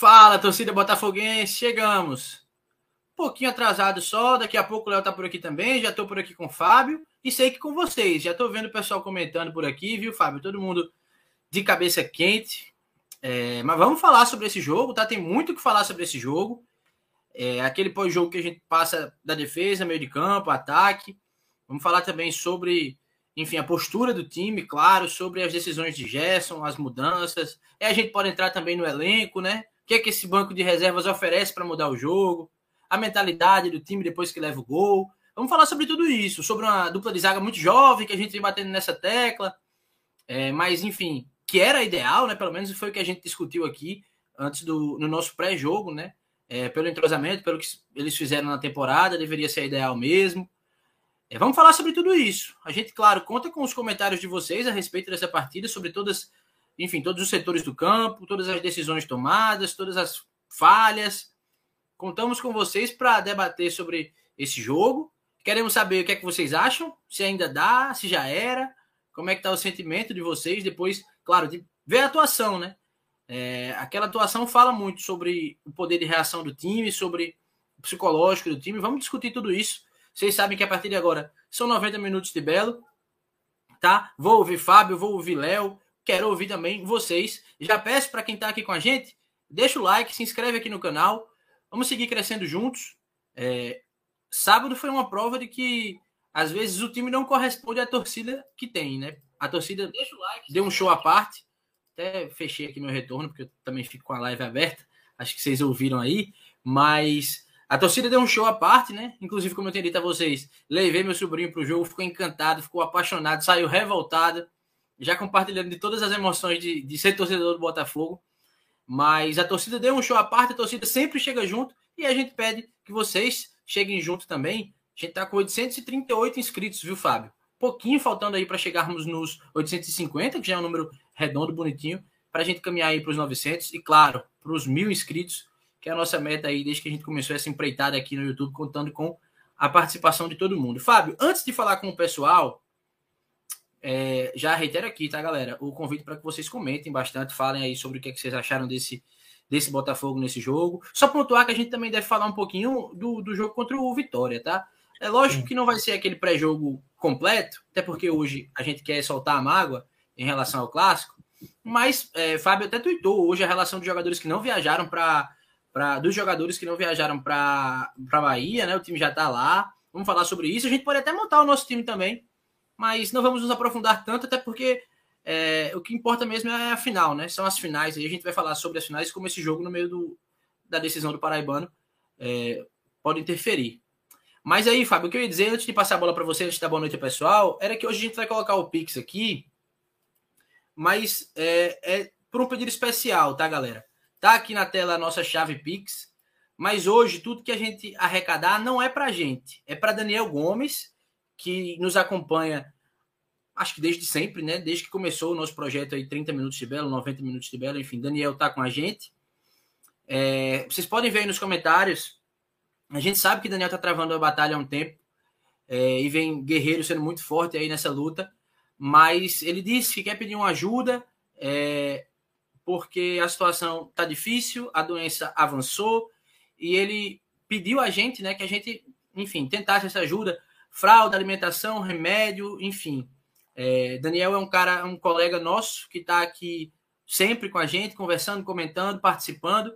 Fala, torcida botafoguense, chegamos. Um pouquinho atrasado só, daqui a pouco o Léo tá por aqui também, já tô por aqui com o Fábio e sei que com vocês. Já tô vendo o pessoal comentando por aqui, viu, Fábio? Todo mundo de cabeça quente. É, mas vamos falar sobre esse jogo, tá? Tem muito o que falar sobre esse jogo. É, aquele pós-jogo que a gente passa da defesa, meio de campo, ataque. Vamos falar também sobre, enfim, a postura do time, claro, sobre as decisões de Gerson, as mudanças. E a gente pode entrar também no elenco, né? Que é que esse banco de reservas oferece para mudar o jogo? A mentalidade do time depois que leva o gol. Vamos falar sobre tudo isso, sobre uma dupla de zaga muito jovem que a gente vem batendo nessa tecla. É, mas, enfim, que era ideal, né? Pelo menos foi o que a gente discutiu aqui antes do no nosso pré-jogo, né? É, pelo entrosamento, pelo que eles fizeram na temporada, deveria ser ideal mesmo. É, vamos falar sobre tudo isso. A gente, claro, conta com os comentários de vocês a respeito dessa partida, sobre todas, enfim, todos os setores do campo, todas as decisões tomadas, todas as falhas. Contamos com vocês para debater sobre esse jogo. Queremos saber o que é que vocês acham, se ainda dá, se já era, como é que está o sentimento de vocês depois, claro, de ver a atuação, né? É, aquela atuação fala muito sobre o poder de reação do time, sobre o psicológico do time. Vamos discutir tudo isso. Vocês sabem que a partir de agora são 90 minutos de Belo, tá? Vou ouvir Fábio, vou ouvir Léo, quero ouvir também vocês. Já peço para quem está aqui com a gente, deixa o like, se inscreve aqui no canal. Vamos seguir crescendo juntos. É, sábado foi uma prova de que às vezes o time não corresponde à torcida que tem, né? A torcida like, deu um show à parte até fechei aqui meu retorno, porque eu também fico com a live aberta. Acho que vocês ouviram aí. Mas a torcida deu um show à parte, né? Inclusive, como eu tinha dito a vocês, levei meu sobrinho para o jogo, ficou encantado, ficou apaixonado, saiu revoltado, já compartilhando de todas as emoções de, de ser torcedor do Botafogo. Mas a torcida deu um show à parte, a torcida sempre chega junto e a gente pede que vocês cheguem junto também. A gente está com 838 inscritos, viu, Fábio? Pouquinho faltando aí para chegarmos nos 850, que já é um número redondo, bonitinho, para a gente caminhar aí para os 900 e, claro, para os mil inscritos, que é a nossa meta aí desde que a gente começou essa empreitada aqui no YouTube, contando com a participação de todo mundo. Fábio, antes de falar com o pessoal, é, já reitero aqui, tá, galera? O convite para que vocês comentem bastante, falem aí sobre o que, é que vocês acharam desse, desse Botafogo nesse jogo. Só pontuar que a gente também deve falar um pouquinho do, do jogo contra o Vitória, tá? É lógico que não vai ser aquele pré-jogo completo, até porque hoje a gente quer soltar a mágoa, em relação ao clássico. Mas é, Fábio até tweetou hoje a relação dos jogadores que não viajaram para. Dos jogadores que não viajaram para Bahia, né? O time já está lá. Vamos falar sobre isso. A gente pode até montar o nosso time também, mas não vamos nos aprofundar tanto, até porque é, o que importa mesmo é a final, né? São as finais. Aí a gente vai falar sobre as finais, como esse jogo no meio do, da decisão do Paraibano é, pode interferir. Mas aí, Fábio, o que eu ia dizer antes de passar a bola para você, antes de dar boa noite pessoal, era que hoje a gente vai colocar o Pix aqui mas é, é por um pedido especial, tá, galera? Tá aqui na tela a nossa chave Pix, mas hoje tudo que a gente arrecadar não é para gente, é para Daniel Gomes, que nos acompanha, acho que desde sempre, né? Desde que começou o nosso projeto aí, 30 minutos de Belo, 90 minutos de Belo, enfim, Daniel tá com a gente. É, vocês podem ver aí nos comentários, a gente sabe que Daniel tá travando a batalha há um tempo, é, e vem guerreiro sendo muito forte aí nessa luta mas ele disse que quer pedir uma ajuda é, porque a situação está difícil, a doença avançou e ele pediu a gente, né, que a gente, enfim, tentasse essa ajuda, fralda, alimentação, remédio, enfim. É, Daniel é um cara, um colega nosso que está aqui sempre com a gente, conversando, comentando, participando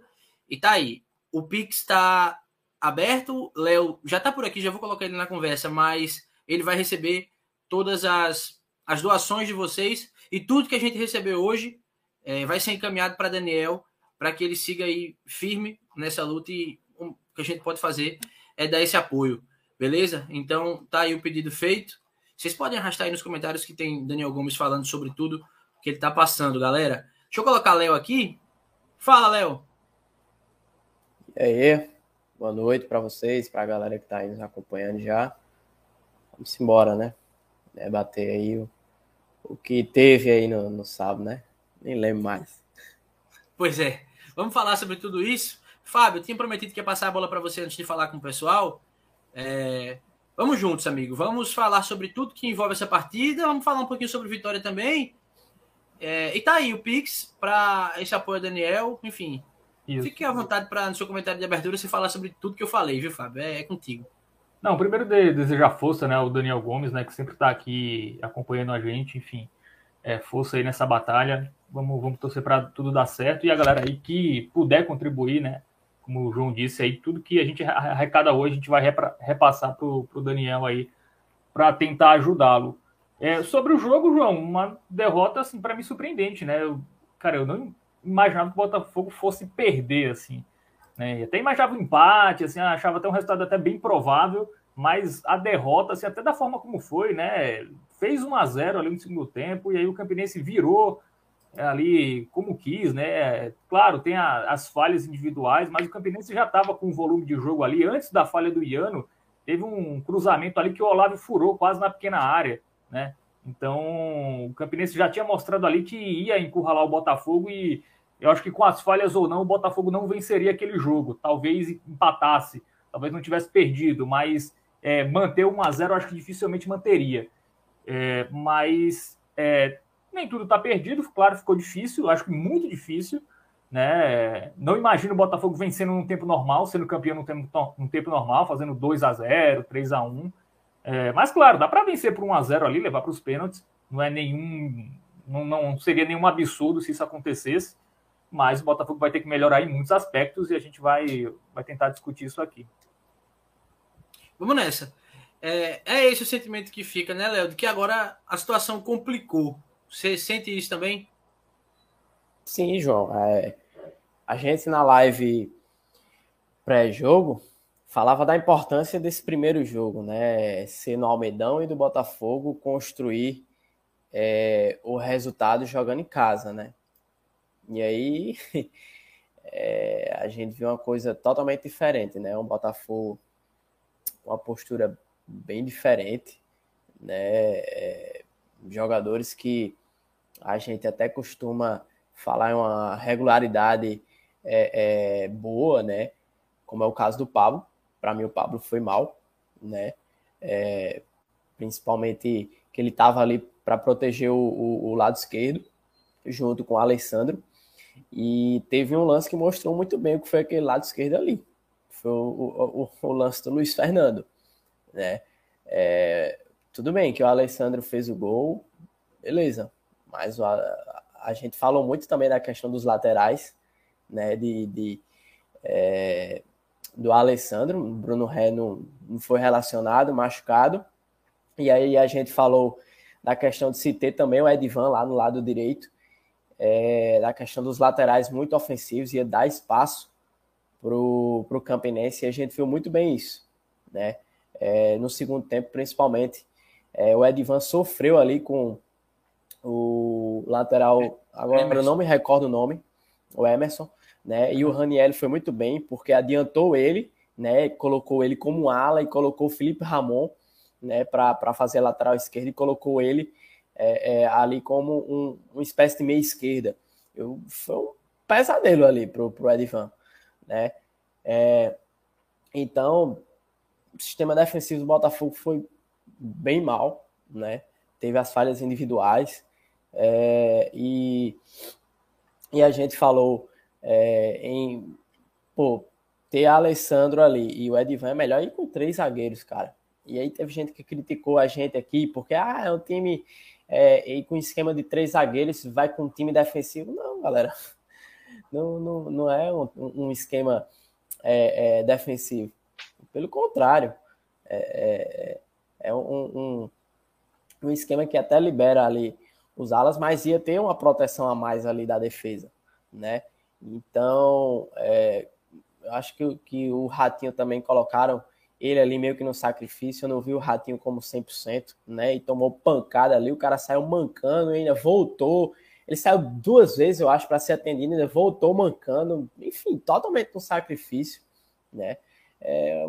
e tá aí. O Pix está aberto, Léo já está por aqui, já vou colocar ele na conversa, mas ele vai receber todas as as doações de vocês e tudo que a gente recebeu hoje é, vai ser encaminhado para Daniel para que ele siga aí firme nessa luta e o que a gente pode fazer é dar esse apoio, beleza? Então tá aí o pedido feito. Vocês podem arrastar aí nos comentários que tem Daniel Gomes falando sobre tudo que ele tá passando, galera. Deixa eu colocar Léo aqui. Fala, Léo. E aí? Boa noite para vocês, para a galera que tá aí nos acompanhando já. Vamos embora, né? Debater aí o o que teve aí no, no sábado, né? Nem lembro mais. Pois é. Vamos falar sobre tudo isso. Fábio, eu tinha prometido que ia passar a bola para você antes de falar com o pessoal. É... Vamos juntos, amigo. Vamos falar sobre tudo que envolve essa partida. Vamos falar um pouquinho sobre Vitória também. É... E tá aí o Pix para esse apoio Daniel. Enfim, Isso. Fique à vontade para, no seu comentário de abertura, você falar sobre tudo que eu falei, viu, Fábio? É, é contigo. Não, primeiro de, desejar força, né, ao Daniel Gomes, né, que sempre está aqui acompanhando a gente, enfim, é, força aí nessa batalha. Vamos, vamos torcer para tudo dar certo e a galera aí que puder contribuir, né, como o João disse aí, tudo que a gente arrecada hoje a gente vai repassar para o Daniel aí para tentar ajudá-lo. É, sobre o jogo, João, uma derrota assim para mim surpreendente, né? Eu, cara, eu não imaginava que o Botafogo fosse perder assim. Né? Até imaginava um empate, assim, achava até um resultado até bem provável, mas a derrota, assim, até da forma como foi, né? Fez 1 a 0 ali no segundo tempo, e aí o Campinense virou ali como quis, né? Claro, tem a, as falhas individuais, mas o Campinense já estava com o volume de jogo ali. Antes da falha do Iano, teve um cruzamento ali que o Olavo furou quase na pequena área, né? Então, o Campinense já tinha mostrado ali que ia encurralar o Botafogo e eu acho que com as falhas ou não, o Botafogo não venceria aquele jogo. Talvez empatasse, talvez não tivesse perdido, mas é, manter 1 a 0 eu acho que dificilmente manteria. É, mas é, nem tudo está perdido, claro, ficou difícil, acho que muito difícil. Né? Não imagino o Botafogo vencendo num tempo normal, sendo campeão num tempo, num tempo normal, fazendo 2 a 0 3 a 1 é, Mas, claro, dá para vencer por 1 a 0 ali, levar para os pênaltis. Não é nenhum. Não, não seria nenhum absurdo se isso acontecesse mas o Botafogo vai ter que melhorar em muitos aspectos e a gente vai, vai tentar discutir isso aqui. Vamos nessa. É, é esse o sentimento que fica, né, Léo? De que agora a situação complicou. Você sente isso também? Sim, João. É, a gente na live pré-jogo falava da importância desse primeiro jogo, né? Ser no Almedão e do Botafogo construir é, o resultado jogando em casa, né? E aí é, a gente viu uma coisa totalmente diferente, né? Um Botafogo uma postura bem diferente, né? É, jogadores que a gente até costuma falar em uma regularidade é, é, boa, né? Como é o caso do Pablo. Para mim, o Pablo foi mal, né? É, principalmente que ele estava ali para proteger o, o, o, lado esquerdo, junto com o Alessandro. E teve um lance que mostrou muito bem o que foi aquele lado esquerdo ali. Foi o, o, lance do Luiz Fernando. Né? É, tudo bem que o Alessandro fez o gol, beleza. Mas a, a gente falou muito também da questão dos laterais, né? De, de é, do Alessandro, Bruno Ré não, não foi relacionado, machucado. E aí a gente falou da questão de se ter também o Edvan lá no lado direito, é, da questão dos laterais muito ofensivos, ia dar espaço para o Campinense, e a gente viu muito bem isso, né? É, no segundo tempo, principalmente, é, o Edvan sofreu ali com o lateral, agora Emerson. eu não me recordo o nome, o Emerson, né? E o Raniel foi muito bem, porque adiantou ele, né? Colocou ele como ala e colocou o Felipe Ramon, né? Para fazer a lateral esquerda e colocou ele é, é, ali como um, uma espécie de meia esquerda. Eu, foi um pesadelo ali pro, pro Edivan, né? É, então, o sistema defensivo do Botafogo foi bem mal, né? Teve as falhas individuais é, e, e a gente falou é, em pô, ter Alessandro ali e o Edivan é melhor ir com três zagueiros, cara. E aí teve gente que criticou a gente aqui porque ah, é um time é, e com esquema de três zagueiros, vai com um time defensivo. Não, galera. Não, não, não é um, um esquema é, é, defensivo. Pelo contrário, é, é, é um, um, um, esquema que até libera ali os alas, mas ia ter uma proteção a mais ali da defesa, né? Então, é, eu acho que, que o Ratinho também colocaram ele ali meio que no sacrifício, eu não vi o Ratinho como 100%, né? E tomou pancada ali, o cara saiu mancando, ainda voltou. Ele saiu duas vezes, eu acho, para ser atendido, ainda voltou mancando. Enfim, totalmente no sacrifício, né? É,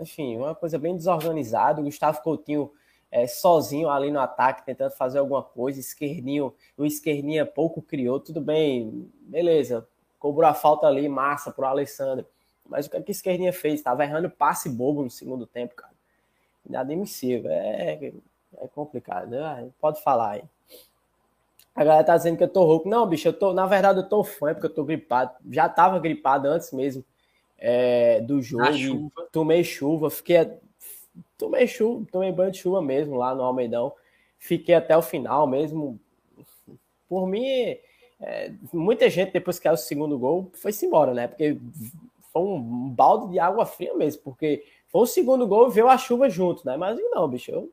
enfim, uma coisa bem desorganizada. O Gustavo Coutinho é, sozinho ali no ataque, tentando fazer alguma coisa. Esquerdinho, o Esquerdinha pouco criou, tudo bem, beleza. Cobrou a falta ali, massa pro Alessandro. Mas o que a esquerdinha fez? Estava errando passe bobo no segundo tempo, cara. Inadmissível. É, é complicado. Né? Pode falar aí. A galera tá dizendo que eu tô rouco. Não, bicho, eu tô. Na verdade, eu tô fã, porque eu tô gripado. Já tava gripado antes mesmo é, do jogo. Tomei chuva, fiquei. Tomei chuva, tomei banho de chuva mesmo lá no Almeidão. Fiquei até o final mesmo. Por mim, é, muita gente, depois que é o segundo gol, foi-se embora, né? Porque foi um balde de água fria mesmo, porque foi o segundo gol e veio a chuva junto, né? Mas não, bicho, eu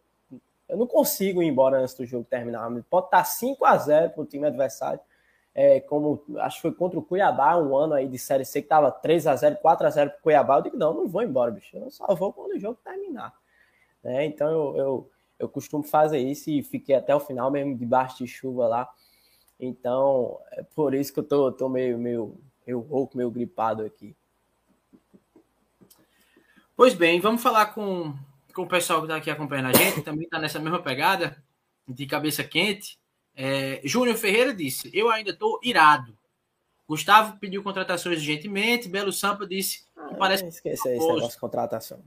eu não consigo ir embora antes do jogo terminar. Pode estar 5 a 0 para o time adversário. É, como acho que foi contra o Cuiabá, um ano aí de Série C que estava 3 a 0 4 a 0 para o Cuiabá. Eu digo, não, não vou embora, bicho. Eu só vou quando o jogo terminar. É, então eu, eu, eu costumo fazer isso e fiquei até o final mesmo debaixo de chuva lá. Então é por isso que eu tô, tô meio, meio, meio rouco, meio gripado aqui. Pois bem, vamos falar com com o pessoal que está aqui acompanhando a gente, também está nessa mesma pegada, de cabeça quente. É, Júnior Ferreira disse: Eu ainda estou irado. Gustavo pediu contratações urgentemente. Belo Sampa disse: ah, Parece. Esquece esse negócio de contratação.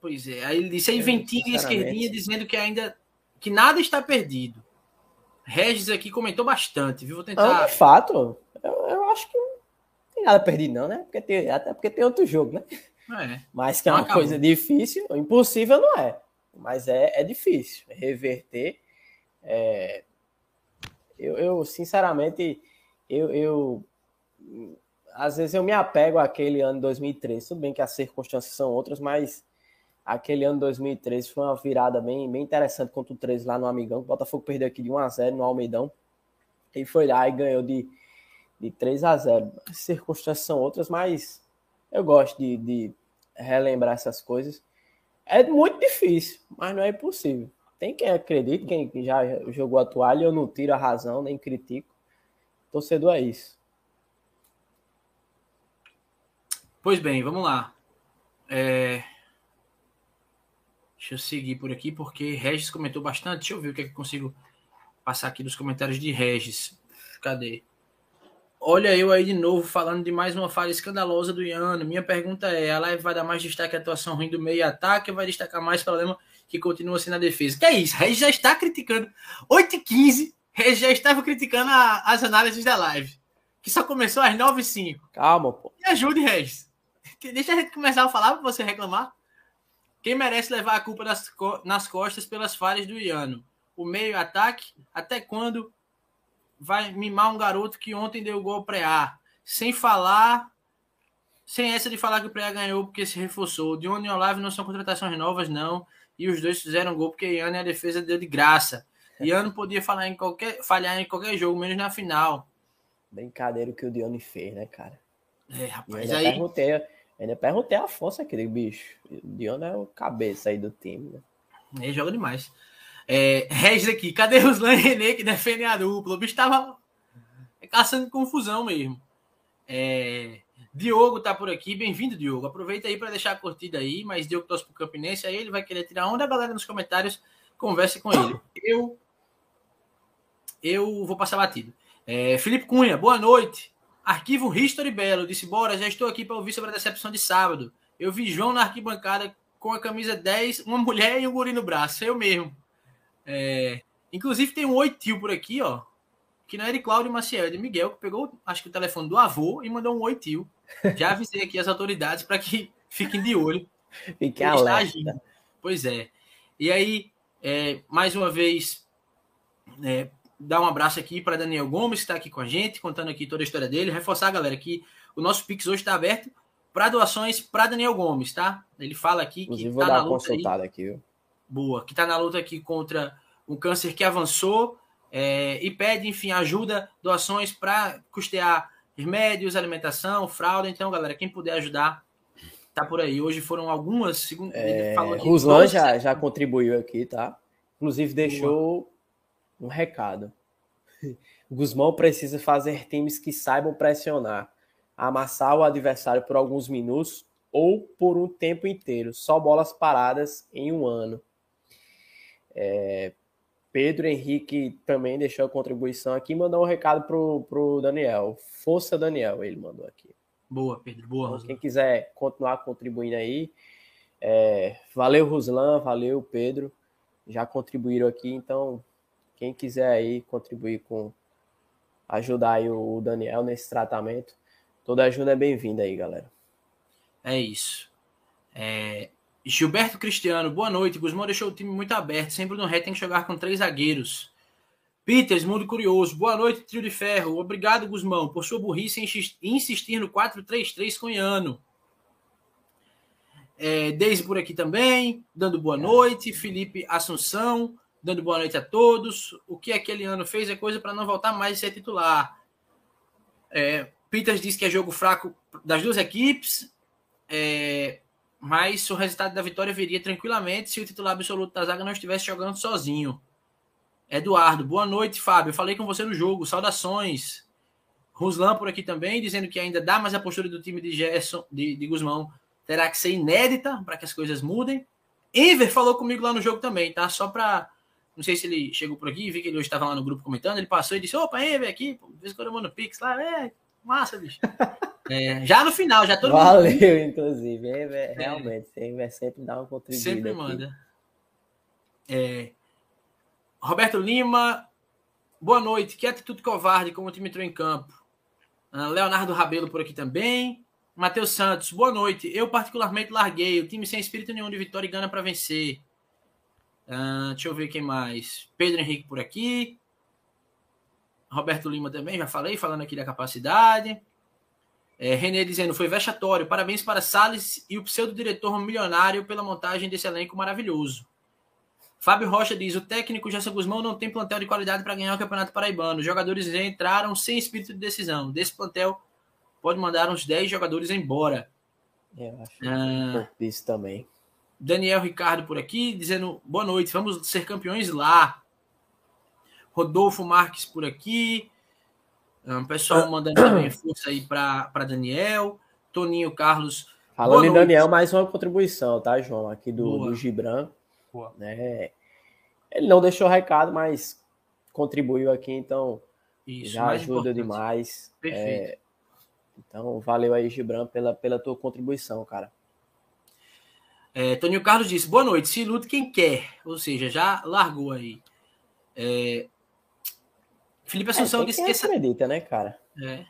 Pois é. Aí ele disse: Aí Ventinha e Esquerdinha dizendo que ainda. que nada está perdido. Regis aqui comentou bastante, viu? Vou tentar. Ah, de fato, eu, eu acho que não tem nada perdido, não, né? Porque tem, até porque tem outro jogo, né? É. Mas que é uma acabou. coisa difícil, impossível não é. Mas é, é difícil. Reverter. É... Eu, eu, sinceramente, eu, eu. Às vezes eu me apego àquele ano 2013. Tudo bem que as circunstâncias são outras, mas aquele ano 2013 foi uma virada bem, bem interessante contra o 13 lá no Amigão. O Botafogo perdeu aqui de 1 a 0 no Almeidão. E foi lá e ganhou de, de 3 a 0 As circunstâncias são outras, mas eu gosto de, de relembrar essas coisas. É muito difícil, mas não é impossível. Tem quem acredite, quem já jogou a toalha, eu não tiro a razão, nem critico. Torcedor é isso. Pois bem, vamos lá. É... Deixa eu seguir por aqui, porque Regis comentou bastante. Deixa eu ver o que, é que eu consigo passar aqui dos comentários de Regis. Cadê? Olha eu aí de novo falando de mais uma falha escandalosa do Iano. Minha pergunta é: a live vai dar mais destaque à atuação ruim do meio ataque ou vai destacar mais o problema que continua sendo a defesa? Que é isso? Regis já está criticando. 8 h 15 Regis já estava criticando a, as análises da live. Que só começou às 9 h 05 Calma, pô. Me ajude, Regis. Deixa a gente começar a falar para você reclamar. Quem merece levar a culpa nas, nas costas pelas falhas do Iano? O meio ataque? Até quando vai mimar um garoto que ontem deu gol pré-A, sem falar, sem essa de falar que o pré-A ganhou porque se reforçou. De onde e Olavo não são contratações novas, não. E os dois fizeram gol porque Iano e a defesa deu de graça. Iano podia falar em qualquer, falhar em qualquer jogo, menos na final. Brincadeira que o Dione fez, né, cara? É, rapaz, aí... Perguntei, ainda perguntei a força aquele bicho. O Dione é o cabeça aí do time, né? Ele joga demais. É, Regis aqui, cadê os Lan René que defendem a dupla? O bicho tava caçando confusão mesmo. É, Diogo tá por aqui, bem-vindo, Diogo. Aproveita aí para deixar a curtida aí, mas Diogo torce pro Campinense, aí ele vai querer tirar onda, a galera nos comentários converse com ele. Eu eu vou passar batido. É, Felipe Cunha, boa noite. Arquivo History Belo, disse, bora, já estou aqui para ouvir sobre a decepção de sábado. Eu vi João na arquibancada com a camisa 10, uma mulher e um guri no braço, eu mesmo. É, inclusive tem um oitil por aqui, ó. Que não é de Cláudio Maciel, é de Miguel, que pegou, acho que o telefone do avô e mandou um oitil. Já avisei aqui as autoridades para que fiquem de olho. Fique alerta. Pois é. E aí, é, mais uma vez, é, dar um abraço aqui para Daniel Gomes, que está aqui com a gente, contando aqui toda a história dele. Reforçar, galera, que o nosso Pix hoje está aberto para doações para Daniel Gomes, tá? Ele fala aqui Inclusive, que tá dar uma consultada aí. aqui, viu? boa, que está na luta aqui contra um câncer que avançou é, e pede, enfim, ajuda, doações para custear remédios, alimentação, fralda. Então, galera, quem puder ajudar, tá por aí. Hoje foram algumas, segundo é, Ruslan já, já contribuiu aqui, tá? Inclusive deixou boa. Um recado. Guzmão precisa fazer times que saibam pressionar, amassar o adversário por alguns minutos ou por um tempo inteiro, só bolas paradas em um ano. É, Pedro Henrique também deixou a contribuição aqui, mandou um recado pro, pro Daniel. Força, Daniel, ele mandou aqui. Boa, Pedro, boa. Então, quem quiser continuar contribuindo aí, é, valeu, Ruslan, valeu, Pedro, já contribuíram aqui, então quem quiser aí contribuir com ajudar aí o Daniel nesse tratamento, toda ajuda é bem-vinda aí, galera. É isso. É... Gilberto Cristiano, boa noite. Guzmão deixou o time muito aberto. Sempre no ré tem que jogar com três zagueiros. Peters, Mundo Curioso. Boa noite, trio de ferro. Obrigado, Guzmão, por sua burrice em insistir no 4-3-3 com Iano. É, Deise por aqui também, dando boa noite. Felipe Assunção, dando boa noite a todos. O que aquele ano fez é coisa para não voltar mais a ser titular. É, Peters disse que é jogo fraco das duas equipes, é, mas o resultado da vitória viria tranquilamente se o titular absoluto da zaga não estivesse jogando sozinho. Eduardo, boa noite, Fábio. Falei com você no jogo, saudações. Ruslan por aqui também, dizendo que ainda dá, mas a postura do time de Gerson, de, de Guzmão, terá que ser inédita para que as coisas mudem. Enver falou comigo lá no jogo também, tá? Só para. Não sei se ele chegou por aqui, vi que ele hoje estava lá no grupo comentando. Ele passou e disse: opa, Enver aqui, pô, vez quando eu mando Pix lá, é, massa, bicho. É, já no final, já todo Valeu, mundo... inclusive. Enver, é. realmente, Enver sempre dá uma contribuição. Sempre aqui. manda. É, Roberto Lima, boa noite. Que atitude covarde como o time entrou em campo. Uh, Leonardo Rabelo por aqui também. Matheus Santos, boa noite. Eu particularmente larguei. O time sem espírito nenhum de vitória e gana para vencer. Uh, deixa eu ver quem mais. Pedro Henrique por aqui. Roberto Lima também, já falei, falando aqui da capacidade. É, René dizendo, foi vexatório. Parabéns para Salles e o pseudo-diretor milionário pela montagem desse elenco maravilhoso. Fábio Rocha diz: o técnico Gerson Guzmão não tem plantel de qualidade para ganhar o Campeonato Paraibano. Os jogadores entraram sem espírito de decisão. Desse plantel pode mandar uns 10 jogadores embora. Eu acho ah, isso também. Daniel Ricardo por aqui, dizendo boa noite, vamos ser campeões lá. Rodolfo Marques por aqui. Um, pessoal mandando também força aí para Daniel. Toninho Carlos. Falando em Daniel, mais uma contribuição, tá, João? Aqui do, do Gibran. Né? Ele não deixou recado, mas contribuiu aqui, então Isso, já ajuda importante. demais. Perfeito. É, então, valeu aí, Gibran, pela, pela tua contribuição, cara. É, Toninho Carlos disse: boa noite, se luta quem quer, ou seja, já largou aí. É, Felipe Assunção é, disse que. Acredita, né, cara? É.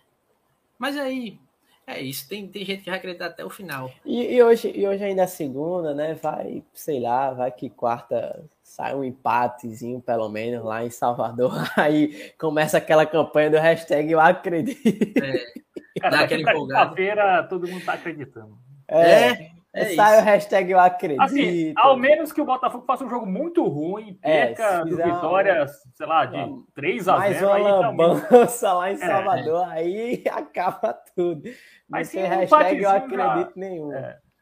Mas aí, é isso, tem, tem gente que vai acreditar até o final. E, e, hoje, e hoje ainda é segunda, né? Vai, sei lá, vai que quarta sai um empatezinho, pelo menos, lá em Salvador. Aí começa aquela campanha do hashtag Eu Acredito. É. Cara, quinta-feira todo mundo tá acreditando. É, é, é sai isso. o hashtag Eu Acredito. Assim, ao menos que o Botafogo faça um jogo muito ruim, é, perca é, do Vitória, sei lá, de 3 a 0 Mais uma lambança lá em é. Salvador, aí acaba tudo. Mas sem hashtag Eu Acredito já, nenhum.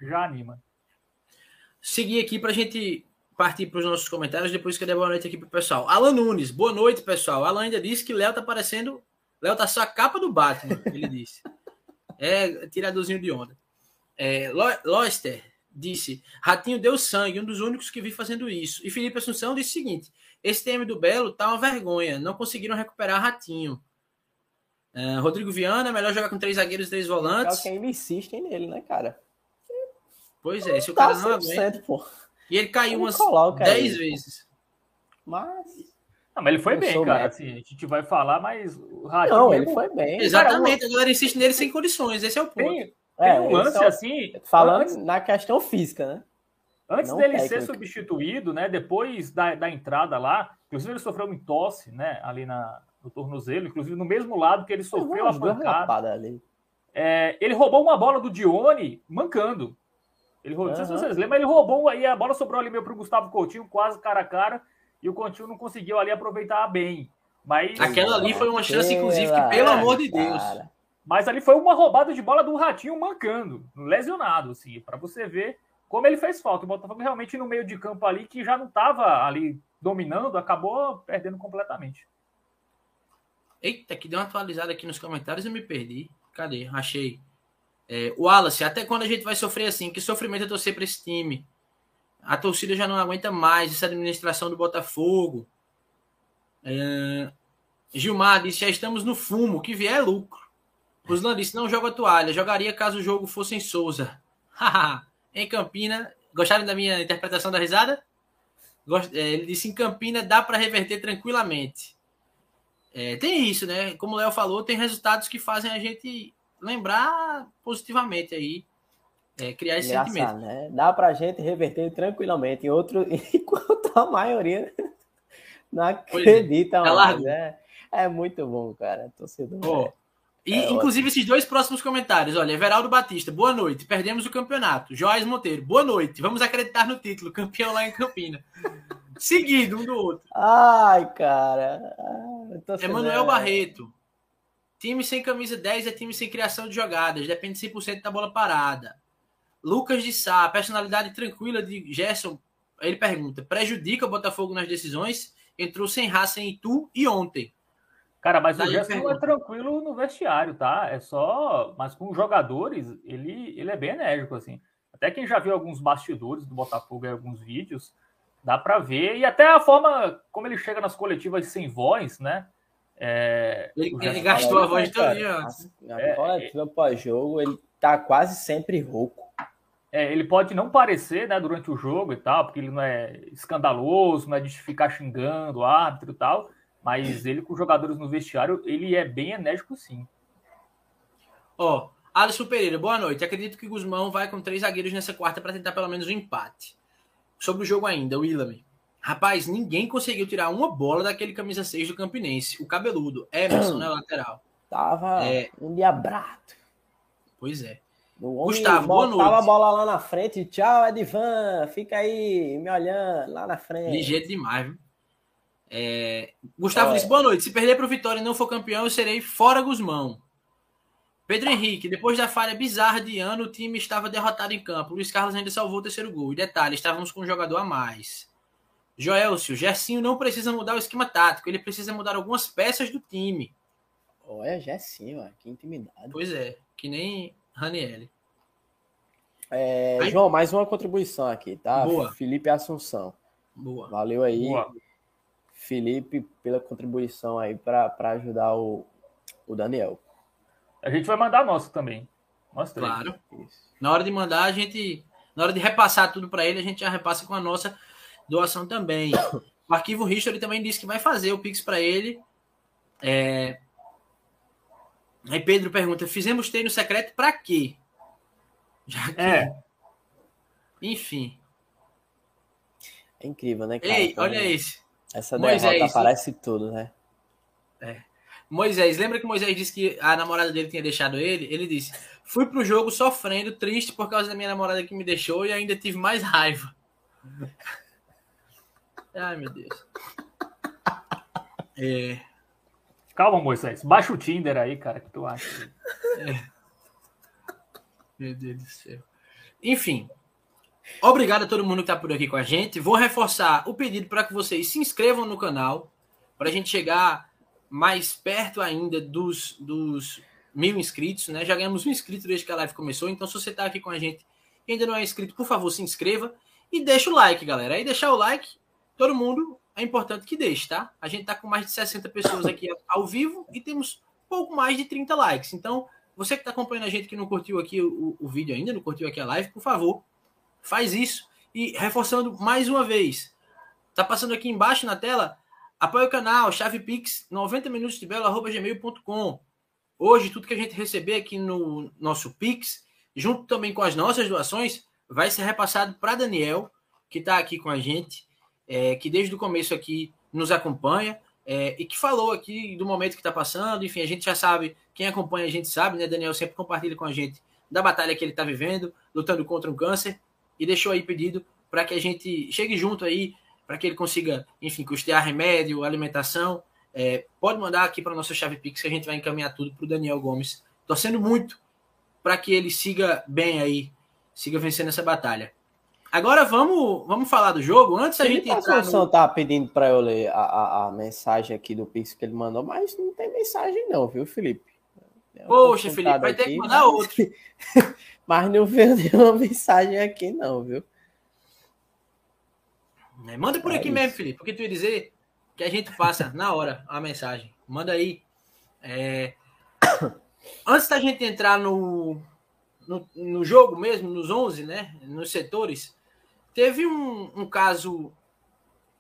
já anima. Seguir aqui pra gente partir para os nossos comentários, depois que eu der boa noite aqui pro pessoal. Alan Nunes, boa noite, pessoal. Alan ainda disse que Léo tá parecendo. Léo tá só a capa do Batman, ele disse. É, tiradorzinho de onda. É, Loster disse: Ratinho deu sangue, um dos únicos que vi fazendo isso. E Felipe Assunção disse o seguinte: esse TM do Belo tá uma vergonha, não conseguiram recuperar Ratinho. Uh, Rodrigo Viana, melhor jogar com três zagueiros e três volantes. É que ainda insistem nele, né, cara? Pois é, se o cara não aguenta. Pô. E ele caiu umas 10 vezes. Mas. Não, mas ele foi bem, cara. Assim, a gente vai falar, mas o Ratinho. Não, ele foi bem. Exatamente, cara, a galera insiste nele sem condições, esse é o ponto. Tem, tem é, um lance assim. Falando antes, na questão física, né? Antes Não dele técnica. ser substituído, né? Depois da, da entrada lá, inclusive ele sofreu um tosse, né? Ali na, no tornozelo, inclusive no mesmo lado que ele sofreu a pancada. Ali. É, ele roubou uma bola do Dione mancando. Ele roubou, uhum. não sei se vocês lembram, mas ele roubou aí, a bola sobrou ali meio para o Gustavo Coutinho, quase cara a cara, e o Coutinho não conseguiu ali aproveitar bem. Mas, Aquela ali foi uma chance, inclusive, que pelo amor de Deus. Cara. Mas ali foi uma roubada de bola do Ratinho mancando, lesionado, assim, para você ver como ele fez falta. O Botafogo realmente no meio de campo ali, que já não estava ali dominando, acabou perdendo completamente. Eita, que deu uma atualizada aqui nos comentários e me perdi. Cadê? Achei. É, Wallace, até quando a gente vai sofrer assim? Que sofrimento é torcer para esse time? A torcida já não aguenta mais essa administração do Botafogo. É, Gilmar disse: já estamos no fumo, que vier é lucro. Ruslan disse: não joga toalha, jogaria caso o jogo fosse em Souza. em Campina. Gostaram da minha interpretação da risada? É, ele disse: em Campina dá para reverter tranquilamente. É, tem isso, né? Como o Léo falou, tem resultados que fazem a gente lembrar positivamente aí, é, criar esse Engraçado, sentimento. Né? Dá para a gente reverter tranquilamente. Em outro, enquanto a maioria não é. acredita é, mais. É, é, muito bom, cara. Torcedor. Oh. E, é inclusive, ótimo. esses dois próximos comentários. Olha, Everaldo Batista, boa noite. Perdemos o campeonato. Joás Monteiro, boa noite. Vamos acreditar no título. Campeão lá em Campina. Seguido um do outro. Ai, cara. Ah, Emanuel Barreto. Time sem camisa 10 é time sem criação de jogadas. Depende 100% da bola parada. Lucas de Sá, personalidade tranquila de Gerson. Ele pergunta: prejudica o Botafogo nas decisões? Entrou sem raça em Itu e ontem. Cara, mas Daí o Gerson é tranquilo no vestiário, tá? É só. Mas com os jogadores, ele, ele é bem enérgico, assim. Até quem já viu alguns bastidores do Botafogo e alguns vídeos, dá para ver. E até a forma como ele chega nas coletivas sem voz, né? É, ele, ele gastou a voz toda. Na é, coletiva é, pós-jogo, ele tá quase sempre rouco. É, ele pode não parecer né, durante o jogo e tal, porque ele não é escandaloso, não é de ficar xingando o árbitro e tal mas ele com os jogadores no vestiário, ele é bem enérgico sim. Ó, oh, Alisson Pereira, boa noite. Acredito que Guzmão vai com três zagueiros nessa quarta para tentar pelo menos um empate. Sobre o jogo ainda, o Willame. Rapaz, ninguém conseguiu tirar uma bola daquele camisa 6 do Campinense. O cabeludo, Emerson, na lateral. Tava é... um diabrado. Pois é. O Gustavo, boa noite. Tava a bola lá na frente. Tchau, Edivan. Fica aí me olhando lá na frente. Ligeiro demais, viu? É... Gustavo disse: boa noite. Se perder para o Vitória e não for campeão, eu serei fora Guzmão. Pedro Henrique, depois da falha bizarra de ano, o time estava derrotado em campo. Luiz Carlos ainda salvou o terceiro gol. E detalhe, estávamos com um jogador a mais. Joelcio, Gersinho não precisa mudar o esquema tático, ele precisa mudar algumas peças do time. Olha, Gersinho, ó, que intimidade. Pois é, que nem Ranielli. É. João, mais uma contribuição aqui, tá? Boa. Felipe Assunção. Boa. Valeu aí. Boa. Felipe pela contribuição aí para ajudar o, o Daniel. A gente vai mandar nosso também. Nós três. Claro. Isso. Na hora de mandar, a gente. Na hora de repassar tudo para ele, a gente já repassa com a nossa doação também. O arquivo History também disse que vai fazer o Pix para ele. É... Aí Pedro pergunta: fizemos treino secreto para quê? Já que... É. Enfim. É incrível, né? Cara? Ei, olha esse. Essa Moisés, derrota aparece tudo, né? É. Moisés, lembra que Moisés disse que a namorada dele tinha deixado ele? Ele disse: Fui pro jogo sofrendo, triste por causa da minha namorada que me deixou e ainda tive mais raiva. Ai, meu Deus. É... Calma, Moisés. Baixa o Tinder aí, cara, que tu acha. É. Meu Deus do céu. Enfim, Obrigado a todo mundo que está por aqui com a gente. Vou reforçar o pedido para que vocês se inscrevam no canal, para a gente chegar mais perto ainda dos, dos mil inscritos, né? Já ganhamos um inscrito desde que a live começou, então se você está aqui com a gente e ainda não é inscrito, por favor, se inscreva e deixa o like, galera. Aí deixar o like, todo mundo é importante que deixe, tá? A gente está com mais de 60 pessoas aqui ao vivo e temos pouco mais de 30 likes. Então, você que está acompanhando a gente que não curtiu aqui o, o vídeo ainda, não curtiu aqui a live, por favor, faz isso. E reforçando mais uma vez, tá passando aqui embaixo na tela, apoia o canal, chave pix 90 minutos de belo, arroba gmail.com. Hoje, tudo que a gente receber aqui no nosso pix, junto também com as nossas doações, vai ser repassado para Daniel, que está aqui com a gente, é, que desde o começo aqui nos acompanha. É, e que falou aqui do momento que está passando, enfim, a gente já sabe, quem acompanha a gente sabe, né? Daniel sempre compartilha com a gente da batalha que ele está vivendo, lutando contra um câncer e deixou aí pedido para que a gente chegue junto aí, para que ele consiga, enfim, custear remédio, alimentação. É, pode mandar aqui para nossa chave Pix que a gente vai encaminhar tudo para o Daniel Gomes. Torcendo muito para que ele siga bem aí, siga vencendo essa batalha. Agora vamos, vamos falar do jogo. Antes a gente entrar. A no... tá pedindo para eu ler a, a, a, mensagem aqui do Pix que ele mandou, mas não tem mensagem, não, viu, Felipe? Poxa, Felipe, vai ter que mandar mas... outro. Mas não veio nenhuma mensagem aqui, não, viu? É, manda por é aqui isso. mesmo, Felipe, porque tu ia dizer que a gente passa na hora a mensagem. Manda aí. É... Antes da gente entrar no, no, no, jogo mesmo, nos 11, né? Nos setores, teve um, um caso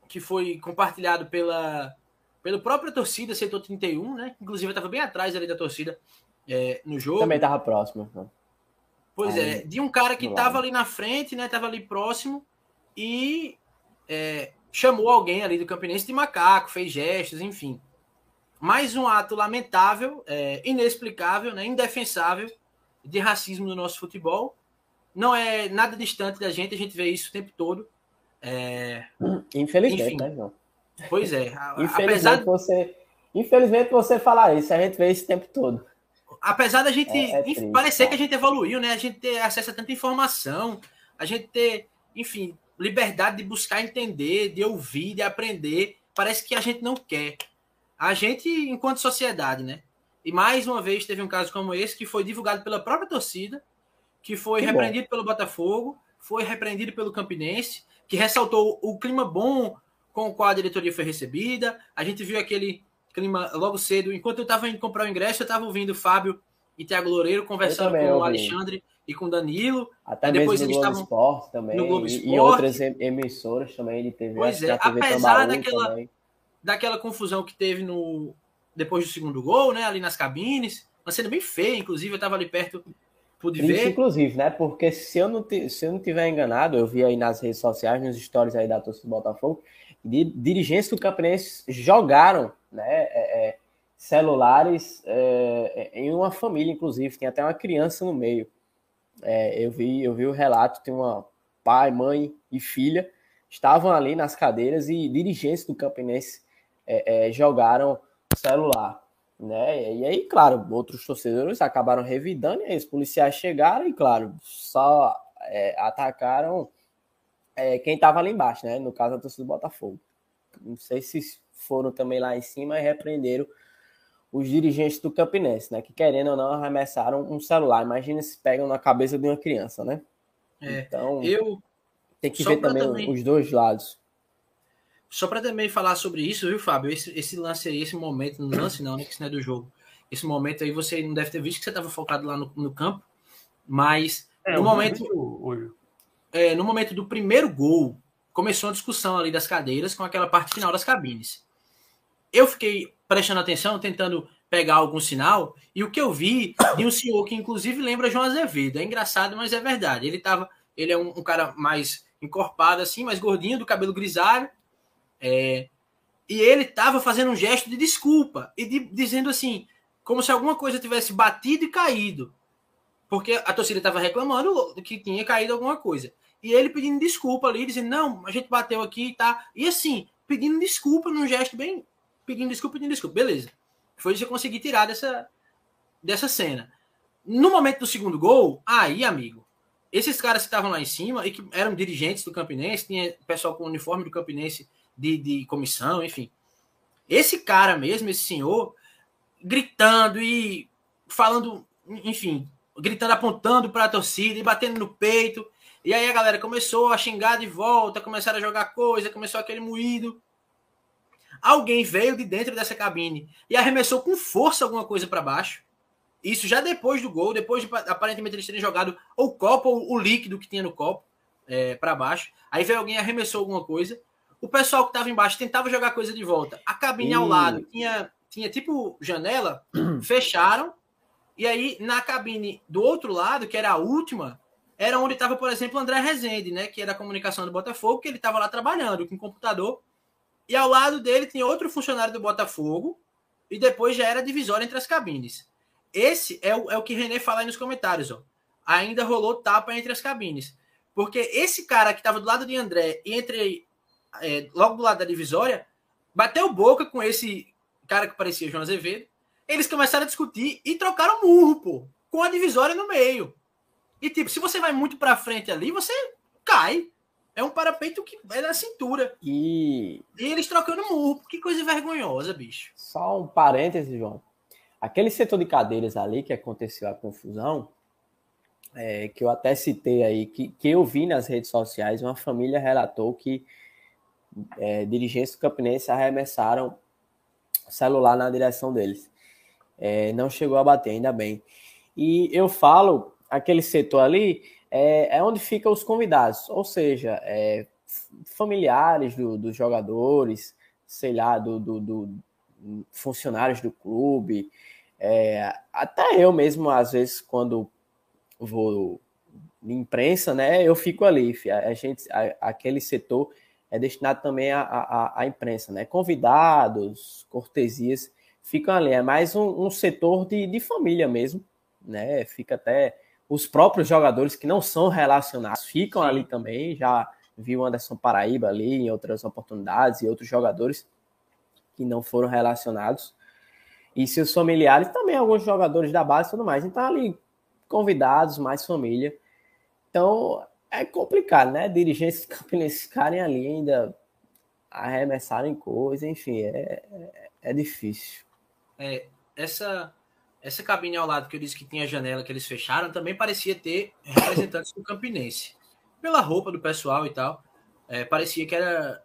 que foi compartilhado pela, pela própria torcida, setor 31, né? Inclusive, eu estava bem atrás ali da torcida é, no jogo. Também estava próximo. Né? Pois Aí, é, de um cara que estava ali na frente, né? Tava ali próximo e é, chamou alguém ali do Campinense de macaco, fez gestos, enfim. Mais um ato lamentável, é, inexplicável, né, indefensável de racismo no nosso futebol. Não é nada distante da gente, a gente vê isso o tempo todo. É... Infelizmente, enfim. né, João? Pois é. Infelizmente, apesar você, infelizmente você falar isso, a gente vê isso o tempo todo apesar da gente é, é triste, parecer que a gente evoluiu, né? A gente ter acesso a tanta informação, a gente ter, enfim, liberdade de buscar entender, de ouvir, de aprender. Parece que a gente não quer. A gente, enquanto sociedade, né? E mais uma vez teve um caso como esse que foi divulgado pela própria torcida, que foi que repreendido bom. pelo Botafogo, foi repreendido pelo Campinense, que ressaltou o clima bom com o qual a diretoria foi recebida. A gente viu aquele clima logo cedo. Enquanto eu estava indo comprar o ingresso, eu estava ouvindo o Fábio e Thiago Loureiro conversando com o Alexandre e com o Danilo. Até depois mesmo eles no Globo Esporte também. No Globo Esporte. E outras emissoras também de TV. Pois é, apesar daquela, daquela confusão que teve no depois do segundo gol, né? Ali nas cabines. Uma cena bem feia, inclusive, eu estava ali perto, pude Isso, ver. inclusive, né? Porque se eu, não se eu não tiver enganado, eu vi aí nas redes sociais, nos stories aí da torcida do Botafogo, de dirigentes do Campinense jogaram né, é, é, celulares é, é, em uma família, inclusive, tem até uma criança no meio. É, eu, vi, eu vi o relato, tem uma pai, mãe e filha, estavam ali nas cadeiras e dirigentes do Campinense jogaram celular. Né? E aí, claro, outros torcedores acabaram revidando, e aí os policiais chegaram e, claro, só atacaram quem estava ali embaixo, né? No caso, a torcida do Botafogo. Não sei se foram também lá em cima e repreenderam os dirigentes do Campinense, né? Que querendo ou não arremessaram um celular. Imagina se pegam na cabeça de uma criança, né? É, então, eu tem que ver também, também, os dois lados. Só para também falar sobre isso, viu, Fábio? Esse, esse lance aí, esse momento, não lance não, né? Que isso não é do jogo. Esse momento aí você não deve ter visto que você estava focado lá no, no campo, mas é, no momento. É, no momento do primeiro gol, começou a discussão ali das cadeiras com aquela parte final das cabines eu fiquei prestando atenção, tentando pegar algum sinal, e o que eu vi de um senhor que inclusive lembra João Azevedo. É engraçado, mas é verdade. Ele tava, ele é um, um cara mais encorpado assim, mais gordinho, do cabelo grisalho. É, e ele tava fazendo um gesto de desculpa e de, dizendo assim, como se alguma coisa tivesse batido e caído. Porque a torcida estava reclamando que tinha caído alguma coisa. E ele pedindo desculpa ali, dizendo: "Não, a gente bateu aqui, tá?" E assim, pedindo desculpa num gesto bem pedindo desculpa, pedindo desculpa. Beleza. Foi isso que eu consegui tirar dessa, dessa cena. No momento do segundo gol, aí, amigo, esses caras que estavam lá em cima e que eram dirigentes do Campinense, tinha pessoal com uniforme do Campinense de, de comissão, enfim. Esse cara mesmo, esse senhor, gritando e falando, enfim, gritando, apontando para a torcida e batendo no peito. E aí a galera começou a xingar de volta, começaram a jogar coisa, começou aquele moído. Alguém veio de dentro dessa cabine e arremessou com força alguma coisa para baixo. Isso já depois do gol, depois de aparentemente eles terem jogado o copo ou o líquido que tinha no copo é, para baixo. Aí veio alguém arremessou alguma coisa. O pessoal que estava embaixo tentava jogar coisa de volta. A cabine e... ao lado tinha, tinha tipo janela, fecharam. E aí na cabine do outro lado, que era a última, era onde estava, por exemplo, o André Rezende, né, que era a comunicação do Botafogo, que ele estava lá trabalhando com o computador e ao lado dele tinha outro funcionário do Botafogo. E depois já era divisória entre as cabines. Esse é o, é o que René fala aí nos comentários. Ó. Ainda rolou tapa entre as cabines. Porque esse cara que estava do lado de André e entre é, logo do lado da divisória, bateu boca com esse cara que parecia João Azevedo. Eles começaram a discutir e trocaram murro, pô, com a divisória no meio. E tipo, se você vai muito para frente ali, você cai. É um parapeito que é na cintura. E... e eles trocando murro. Que coisa vergonhosa, bicho. Só um parêntese, João. Aquele setor de cadeiras ali que aconteceu a confusão, é, que eu até citei aí, que, que eu vi nas redes sociais, uma família relatou que é, dirigentes do Campinense arremessaram celular na direção deles. É, não chegou a bater, ainda bem. E eu falo, aquele setor ali, é, é onde ficam os convidados. Ou seja, é, familiares do, dos jogadores, sei lá, do, do, do funcionários do clube. É, até eu mesmo, às vezes, quando vou imprensa, né, eu fico ali. A, gente, a, aquele setor é destinado também à, imprensa, né? Convidados, cortesias ficam ali. É mais um, um setor de, de família mesmo, né? Fica até os próprios jogadores que não são relacionados ficam ali também. Já vi o Anderson Paraíba ali em outras oportunidades e outros jogadores que não foram relacionados. E seus familiares também, alguns jogadores da base e tudo mais. Então, ali, convidados, mais família. Então, é complicado, né? Dirigentes campinenses ficarem ali ainda arremessarem coisa, enfim, é, é, é difícil. É, essa, essa cabine ao lado que eu disse que tinha janela que eles fecharam também parecia ter representantes do Campinense. Pela roupa do pessoal e tal, é, parecia que era.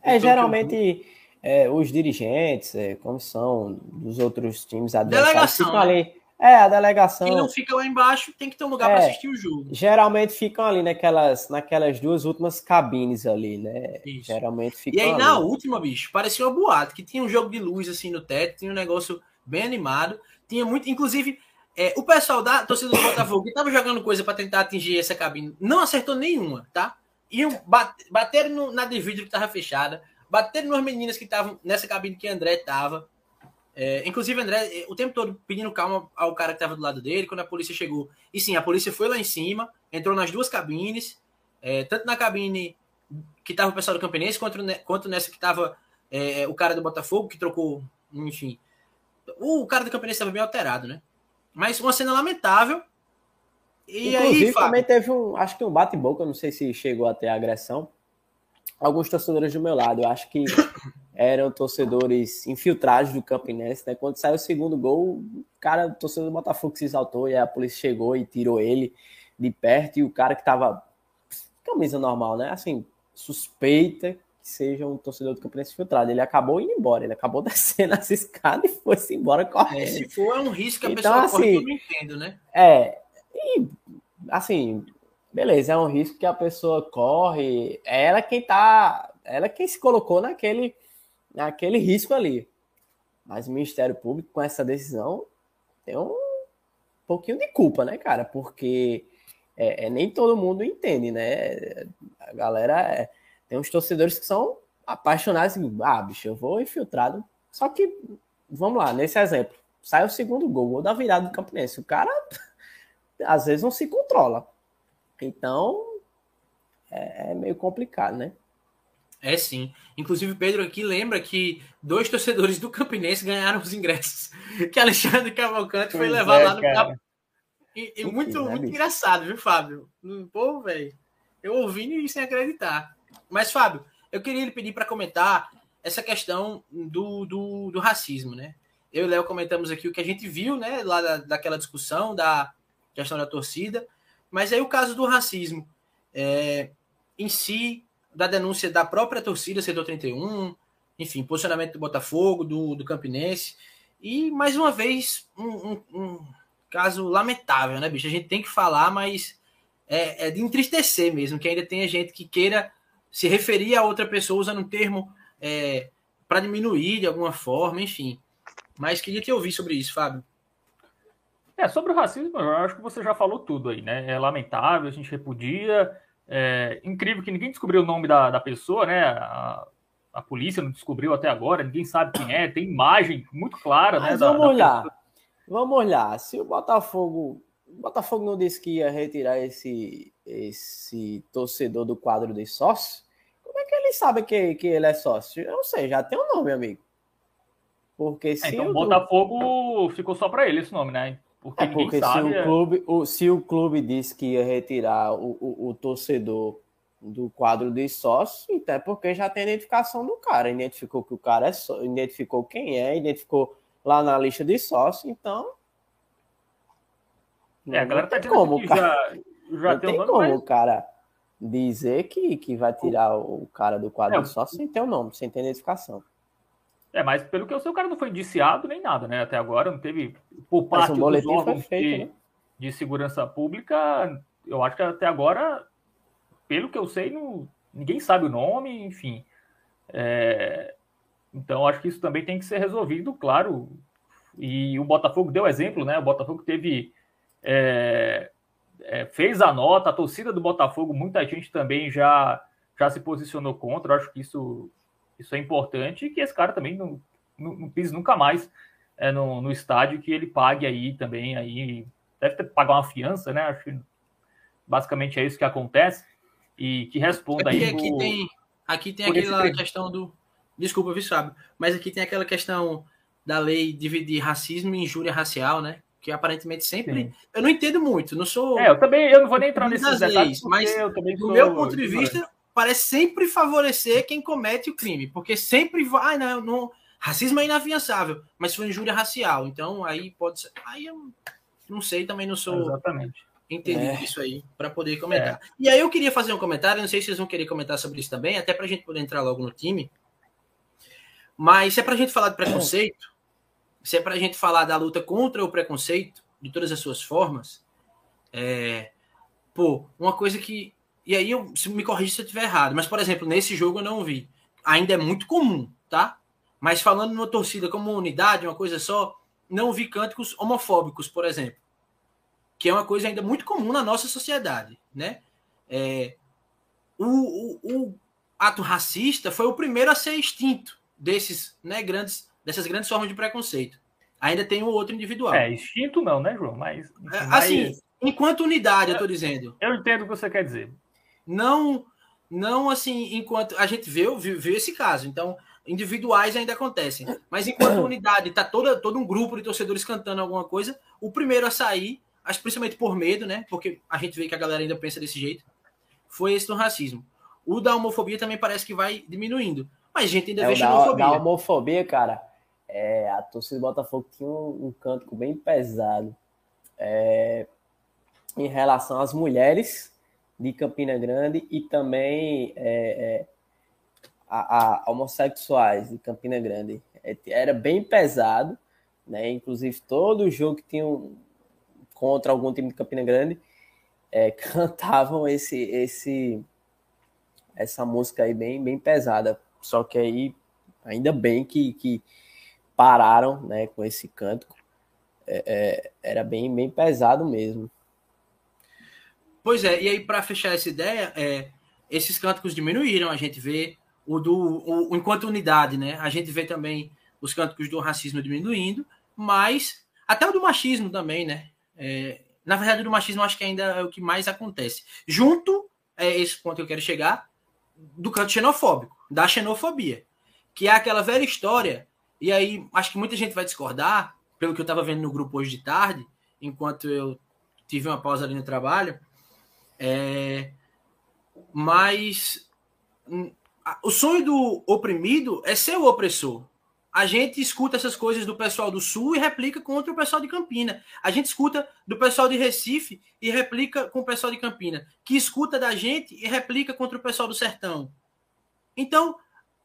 É, geralmente é, os dirigentes, é, comissão dos outros times adversários ficam né? ali é, a delegação. Quem não fica lá embaixo tem que ter um lugar é, para assistir o jogo. Geralmente ficam ali naquelas, naquelas duas últimas cabines ali, né? Isso. Geralmente ficam. E aí, ali. na última, bicho, parecia uma boate, que tinha um jogo de luz assim no teto, tinha um negócio bem animado. Tinha muito. Inclusive, é, o pessoal da torcida do Botafogo que tava jogando coisa para tentar atingir essa cabine, não acertou nenhuma, tá? Iam bater, bateram na de vidro que tava fechada, bateram nas meninas que estavam nessa cabine que André tava. É, inclusive, André, é, o tempo todo pedindo calma ao cara que estava do lado dele, quando a polícia chegou. E sim, a polícia foi lá em cima, entrou nas duas cabines, é, tanto na cabine que estava o pessoal do Campinense, quanto, quanto nessa que estava é, o cara do Botafogo, que trocou, enfim. O cara do Campinense estava bem alterado, né? Mas uma cena lamentável. E Inclusive, aí, também teve um, acho que um bate-boca, não sei se chegou até agressão. Alguns torcedores do meu lado, eu acho que eram torcedores infiltrados do Campinense, né? Quando saiu o segundo gol, o cara, o torcedor do Botafogo se exaltou e a polícia chegou e tirou ele de perto e o cara que tava camisa normal, né? Assim, suspeita que seja um torcedor do Campinense infiltrado. Ele acabou indo embora, ele acabou descendo as escadas e foi-se embora correndo. É, se for, é um risco que a então, pessoa assim, corre, eu não entendo, né? É, e assim, beleza, é um risco que a pessoa corre, é ela quem tá, ela quem se colocou naquele naquele risco ali. Mas o Ministério Público, com essa decisão, tem um pouquinho de culpa, né, cara? Porque é, é nem todo mundo entende, né? A galera é, tem uns torcedores que são apaixonados em, ah, bicho, eu vou infiltrado. Só que, vamos lá, nesse exemplo, sai o segundo gol, gol da virada do Campinense. O cara, às vezes, não se controla. Então, é, é meio complicado, né? É sim. Inclusive, o Pedro aqui lembra que dois torcedores do Campinense ganharam os ingressos que Alexandre Cavalcante foi levar é, lá no cara. E, e muito, muito engraçado, viu, Fábio? Pô, velho. Eu ouvindo e sem acreditar. Mas, Fábio, eu queria lhe pedir para comentar essa questão do, do, do, racismo, né? Eu e Léo comentamos aqui o que a gente viu, né, lá da, daquela discussão da questão da torcida, mas aí o caso do racismo é, em si, da denúncia da própria torcida, setor 31, enfim, posicionamento do Botafogo, do, do Campinense. E, mais uma vez, um, um, um caso lamentável, né, bicho? A gente tem que falar, mas é, é, de entristecer mesmo, que ainda tenha gente que queira se referir a outra pessoa usando um termo é, para diminuir de alguma forma, enfim. Mas queria te ouvir sobre isso, Fábio. É, sobre o racismo, eu acho que você já falou tudo aí, né? É lamentável, a gente repudia, é, incrível que ninguém descobriu o nome da, da pessoa, né? A, a, polícia não descobriu até agora, ninguém sabe quem é, tem imagem muito clara, né, Mas né? Vamos da, olhar. Da vamos olhar. Se o Botafogo. O Botafogo não disse que ia retirar esse, esse torcedor do quadro de sócio, como é que ele sabe que, que ele é sócio? Eu não sei, já tem o um nome, amigo. Porque se é, então o Botafogo ficou só para ele esse nome, né? Porque, é porque sabe, se, o é. clube, o, se o clube disse que ia retirar o, o, o torcedor do quadro de sócio, então é porque já tem identificação do cara. Identificou que o cara é só, identificou quem é, identificou lá na lista de sócio, então. É, a galera tá dizendo como, que já, já não tem, tem como mas... o cara dizer que, que vai tirar o cara do quadro é, sócio sem ter o nome, sem ter identificação. É, mas pelo que eu sei, o cara não foi indiciado nem nada, né? Até agora não teve. Por parte um dos órgãos feito, de, né? de segurança pública, eu acho que até agora, pelo que eu sei, não, ninguém sabe o nome, enfim. É, então, acho que isso também tem que ser resolvido, claro. E o Botafogo deu exemplo, né? O Botafogo teve. É, é, fez a nota, a torcida do Botafogo, muita gente também já, já se posicionou contra. Eu acho que isso, isso é importante e que esse cara também não, não, não pise nunca mais é, no, no estádio, que ele pague aí também. Aí, deve ter que pagar uma fiança, né? Acho que basicamente é isso que acontece. E que responda aí. Aqui tem, aqui tem aquela questão do Desculpa, viu, Fábio? Mas aqui tem aquela questão da lei dividir racismo e injúria racial, né? Que aparentemente sempre. Sim. Eu não entendo muito, não sou. É, eu também eu não vou nem entrar nesses detalhes, mas do meu ponto de vista, parece sempre favorecer quem comete o crime, porque sempre vai, ah, não, não, racismo é inafiançável, mas foi injúria racial, então aí pode ser. Aí eu não sei, também não sou. Exatamente. Entendido é. isso aí, para poder comentar. É. E aí eu queria fazer um comentário, não sei se vocês vão querer comentar sobre isso também, até para a gente poder entrar logo no time. Mas se é para a gente falar de preconceito, se é para a gente falar da luta contra o preconceito, de todas as suas formas, é, pô, uma coisa que. E aí, eu, se me corrija se eu estiver errado, mas, por exemplo, nesse jogo eu não vi. Ainda é muito comum, tá? Mas falando numa torcida como unidade, uma coisa só, não vi cânticos homofóbicos, por exemplo. Que é uma coisa ainda muito comum na nossa sociedade, né? É, o, o, o ato racista foi o primeiro a ser extinto desses, né, grandes, dessas grandes formas de preconceito. Ainda tem o outro individual. É, instinto não, né, João? Mas. É, assim, mas... enquanto unidade, eu estou dizendo. Eu entendo o que você quer dizer. Não, não assim, enquanto. A gente vê, viu, viu esse caso. Então, individuais ainda acontecem. Mas enquanto unidade, tá toda, todo um grupo de torcedores cantando alguma coisa, o primeiro a sair, acho principalmente por medo, né? Porque a gente vê que a galera ainda pensa desse jeito, foi esse do racismo. O da homofobia também parece que vai diminuindo. Mas gente ainda é, vê xenofobia. Da homofobia, cara, é, a torcida do Botafogo tinha um, um cântico bem pesado é, em relação às mulheres de Campina Grande e também é, é a, a, homossexuais de Campina Grande. É, era bem pesado, né? Inclusive todo jogo que tinha um, contra algum time de Campina Grande é, cantavam esse, esse, essa música aí bem, bem pesada só que aí, ainda bem que, que pararam né, com esse cântico. É, é, era bem, bem pesado mesmo. Pois é, e aí para fechar essa ideia, é, esses cânticos diminuíram, a gente vê o do o, enquanto unidade, né? A gente vê também os cânticos do racismo diminuindo, mas até o do machismo também, né? É, na verdade, o do machismo acho que ainda é o que mais acontece. Junto, é esse ponto que eu quero chegar, do canto xenofóbico da xenofobia, que é aquela velha história. E aí, acho que muita gente vai discordar, pelo que eu estava vendo no grupo hoje de tarde, enquanto eu tive uma pausa ali no trabalho. É... Mas hum, o sonho do oprimido é ser o opressor. A gente escuta essas coisas do pessoal do Sul e replica contra o pessoal de Campina. A gente escuta do pessoal de Recife e replica com o pessoal de Campina, que escuta da gente e replica contra o pessoal do Sertão. Então,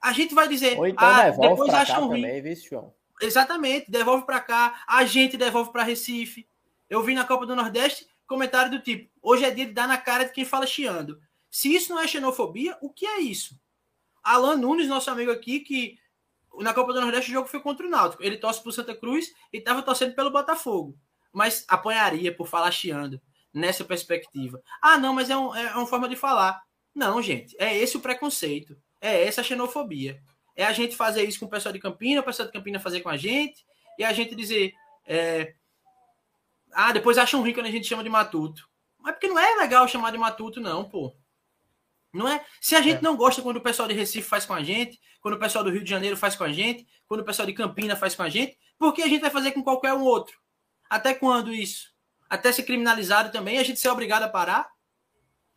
a gente vai dizer, Ou então ah, depois acham ruim. Também, viu, João? Exatamente, devolve para cá, a gente devolve para Recife. Eu vi na Copa do Nordeste comentário do tipo: hoje é dia de dar na cara de quem fala chiando. Se isso não é xenofobia, o que é isso? Alan Nunes, nosso amigo aqui, que na Copa do Nordeste o jogo foi contra o Náutico. Ele torce pro Santa Cruz e estava torcendo pelo Botafogo. Mas apanharia por falar chiando nessa perspectiva. Ah, não, mas é, um, é uma forma de falar. Não, gente, é esse o preconceito. É essa a xenofobia. É a gente fazer isso com o pessoal de Campina, o pessoal de Campina fazer com a gente, e a gente dizer. É, ah, depois acham ruim quando a gente chama de matuto. Mas porque não é legal chamar de matuto, não, pô. Não é? Se a gente é. não gosta quando o pessoal de Recife faz com a gente, quando o pessoal do Rio de Janeiro faz com a gente, quando o pessoal de Campina faz com a gente, por que a gente vai fazer com qualquer um outro? Até quando isso? Até ser criminalizado também, a gente ser obrigado a parar?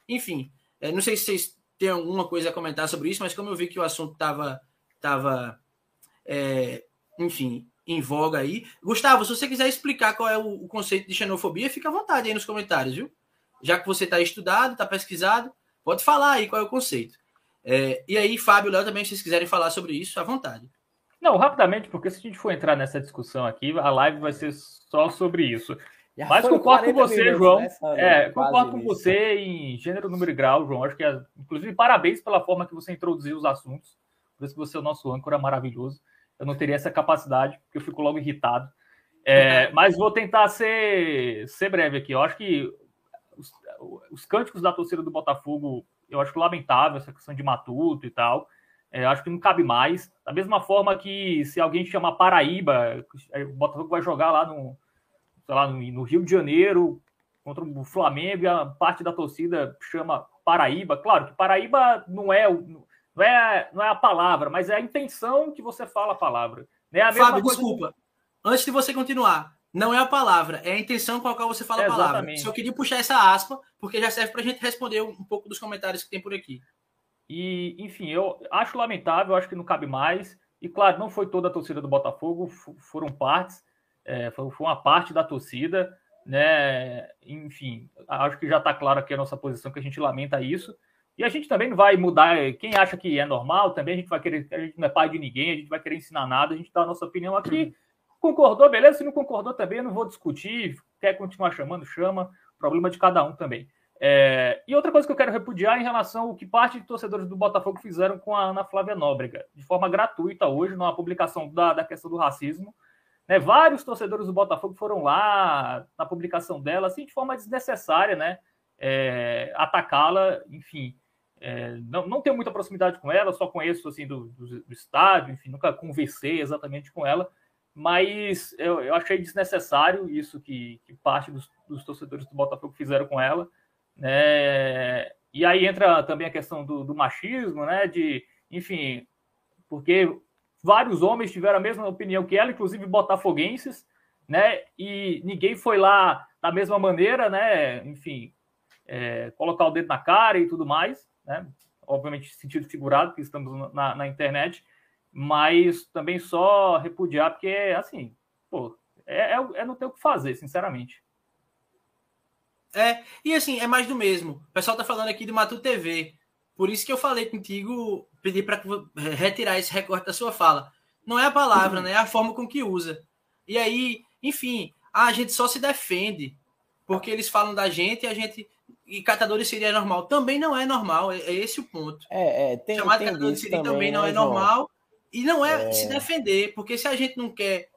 Enfim, é, não sei se vocês tem alguma coisa a comentar sobre isso, mas como eu vi que o assunto estava, tava, é, enfim, em voga aí. Gustavo, se você quiser explicar qual é o, o, conceito de xenofobia, fica à vontade aí nos comentários, viu? Já que você está estudado, está pesquisado, pode falar aí qual é o conceito. É, e aí, Fábio Léo também, se vocês quiserem falar sobre isso, à vontade. Não, rapidamente, porque se a gente for entrar nessa discussão aqui, a live vai ser só sobre isso. Já Mas concordo com você, João. é, concordo com você em gênero, número e grau, João. Acho que, é, inclusive, parabéns pela forma que você introduziu os assuntos. Por isso que você é o nosso âncora maravilhoso. Eu não teria essa capacidade, porque eu fico logo irritado. É, mas vou tentar ser, ser breve aqui. Eu acho que os, os cânticos da torcida do Botafogo, eu acho lamentável essa questão de matuto e tal. É, acho que não cabe mais. Da mesma forma que se alguém chama Paraíba, o Botafogo vai jogar lá no, sei lá, no Rio de Janeiro contra o Flamengo e a parte da torcida chama Paraíba. Claro que Paraíba não é, não é, não é a palavra, mas é a intenção que você fala a palavra. Né? A Fábio, coisa... desculpa. Antes de você continuar, não é a palavra, é a intenção com a qual você fala é, a palavra. Só queria puxar essa aspa, porque já serve para a gente responder um pouco dos comentários que tem por aqui. E, enfim, eu acho lamentável, acho que não cabe mais. E, claro, não foi toda a torcida do Botafogo, foram partes é, foi, foi, uma parte da torcida, né? Enfim, acho que já está claro aqui a nossa posição, que a gente lamenta isso. E a gente também não vai mudar. Quem acha que é normal, também a gente vai querer. A gente não é pai de ninguém, a gente vai querer ensinar nada, a gente dá a nossa opinião aqui. Concordou, beleza? Se não concordou também, eu não vou discutir. Quer continuar chamando, chama. Problema de cada um também. É, e outra coisa que eu quero repudiar em relação ao que parte de torcedores do Botafogo fizeram com a Ana Flávia Nóbrega, de forma gratuita hoje, numa publicação da, da questão do racismo. Né? Vários torcedores do Botafogo foram lá na publicação dela, assim, de forma desnecessária, né? É, atacá-la, enfim. É, não, não tenho muita proximidade com ela, só conheço assim do, do, do, estádio, enfim, nunca conversei exatamente com ela, mas eu, eu achei desnecessário isso que, que parte dos, dos, torcedores do Botafogo fizeram com ela. Né? E aí entra também a questão do, do machismo, né? De, enfim, porque vários homens tiveram a mesma opinião que ela, inclusive botafoguenses, né? E ninguém foi lá da mesma maneira, né? Enfim, é, colocar o dedo na cara e tudo mais, né? Obviamente, sentido figurado, que estamos na, na internet, mas também só repudiar, porque, assim, pô, é, é, é não ter o que fazer, sinceramente. É, e assim, é mais do mesmo. O pessoal tá falando aqui do Matu TV. Por isso que eu falei contigo, pedi para retirar esse recorte da sua fala. Não é a palavra, né? É a forma com que usa. E aí, enfim, a gente só se defende porque eles falam da gente e a gente. E catadores seria normal. Também não é normal, é, é esse o ponto. É, é tem, Chamar de catadores também, também não né, é normal. E não é, é, se defender, porque se a gente não quer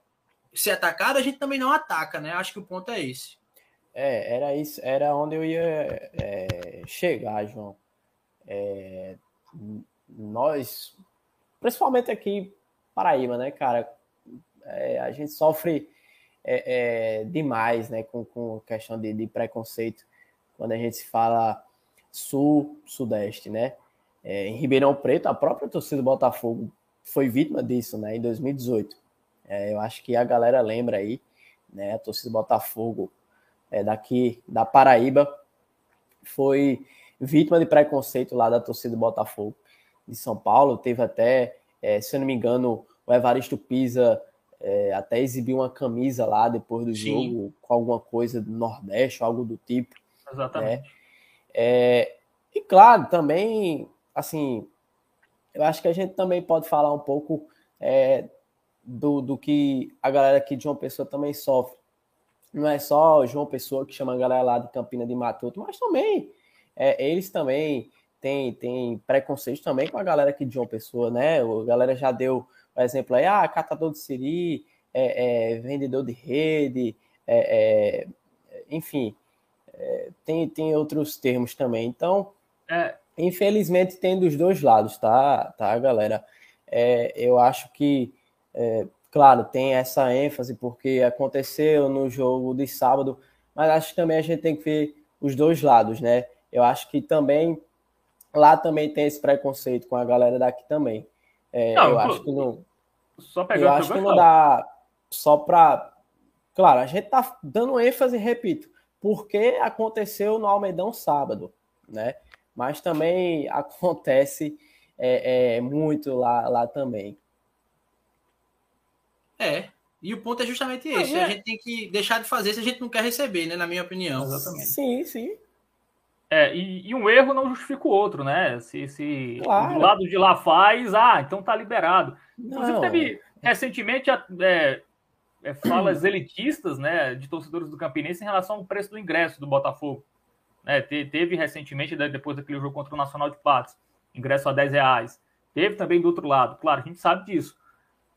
ser atacado, a gente também não ataca, né? Acho que o ponto é esse. É, era isso, era onde eu ia é, chegar, João é, nós, principalmente aqui Paraíba, né, cara, é, a gente sofre é, é, demais, né, com, com questão de, de, preconceito quando a gente fala sul, sudeste, né? É, em Ribeirão Preto, a própria torcida do Botafogo foi vítima disso, né, em 2018. É, eu acho que a galera lembra aí, né, a torcida do Botafogo é, daqui da Paraíba foi vítima de preconceito lá da torcida do Botafogo de São Paulo. Teve até, é, se eu não me engano, o Evaristo Pisa é, até exibiu uma camisa lá depois do Sim. jogo com alguma coisa do Nordeste, algo do tipo. Exatamente. Né? É, e claro, também, assim, eu acho que a gente também pode falar um pouco é, do, do que a galera aqui de João Pessoa também sofre. Não é só João Pessoa que chama a galera lá de Campina de Matuto, mas também é, eles também têm, têm preconceito também com a galera aqui de João Pessoa, né? A galera já deu, por exemplo, aí, ah, catador de siri, é, é, vendedor de rede, é, é, enfim, é, tem, tem outros termos também. Então, infelizmente tem dos dois lados, tá, tá galera? eu acho que, claro, tem essa ênfase porque aconteceu no jogo de sábado, mas acho que também a gente tem que ver os dois lados, né? Eu acho que também lá também tem esse preconceito com a galera daqui também. É, não, eu acho que não. Só eu acho que não dá só para. Claro, a gente tá dando ênfase, repito, porque aconteceu no Almedão sábado, né? Mas também acontece é, é, muito lá, lá também. É, e o ponto é justamente esse. É. A gente tem que deixar de fazer se a gente não quer receber, né? Na minha opinião. Exatamente. Sim, sim. É, e, e, um erro não justifica o outro, né? Se, se claro. do lado de lá faz, ah, então tá liberado. Não. Inclusive, teve recentemente, é, é, falas elitistas, né, de torcedores do Campinense em relação ao preço do ingresso do Botafogo. Né, teve recentemente, depois daquele jogo contra o Nacional de Patos, ingresso a 10 reais. Teve também do outro lado, claro, a gente sabe disso.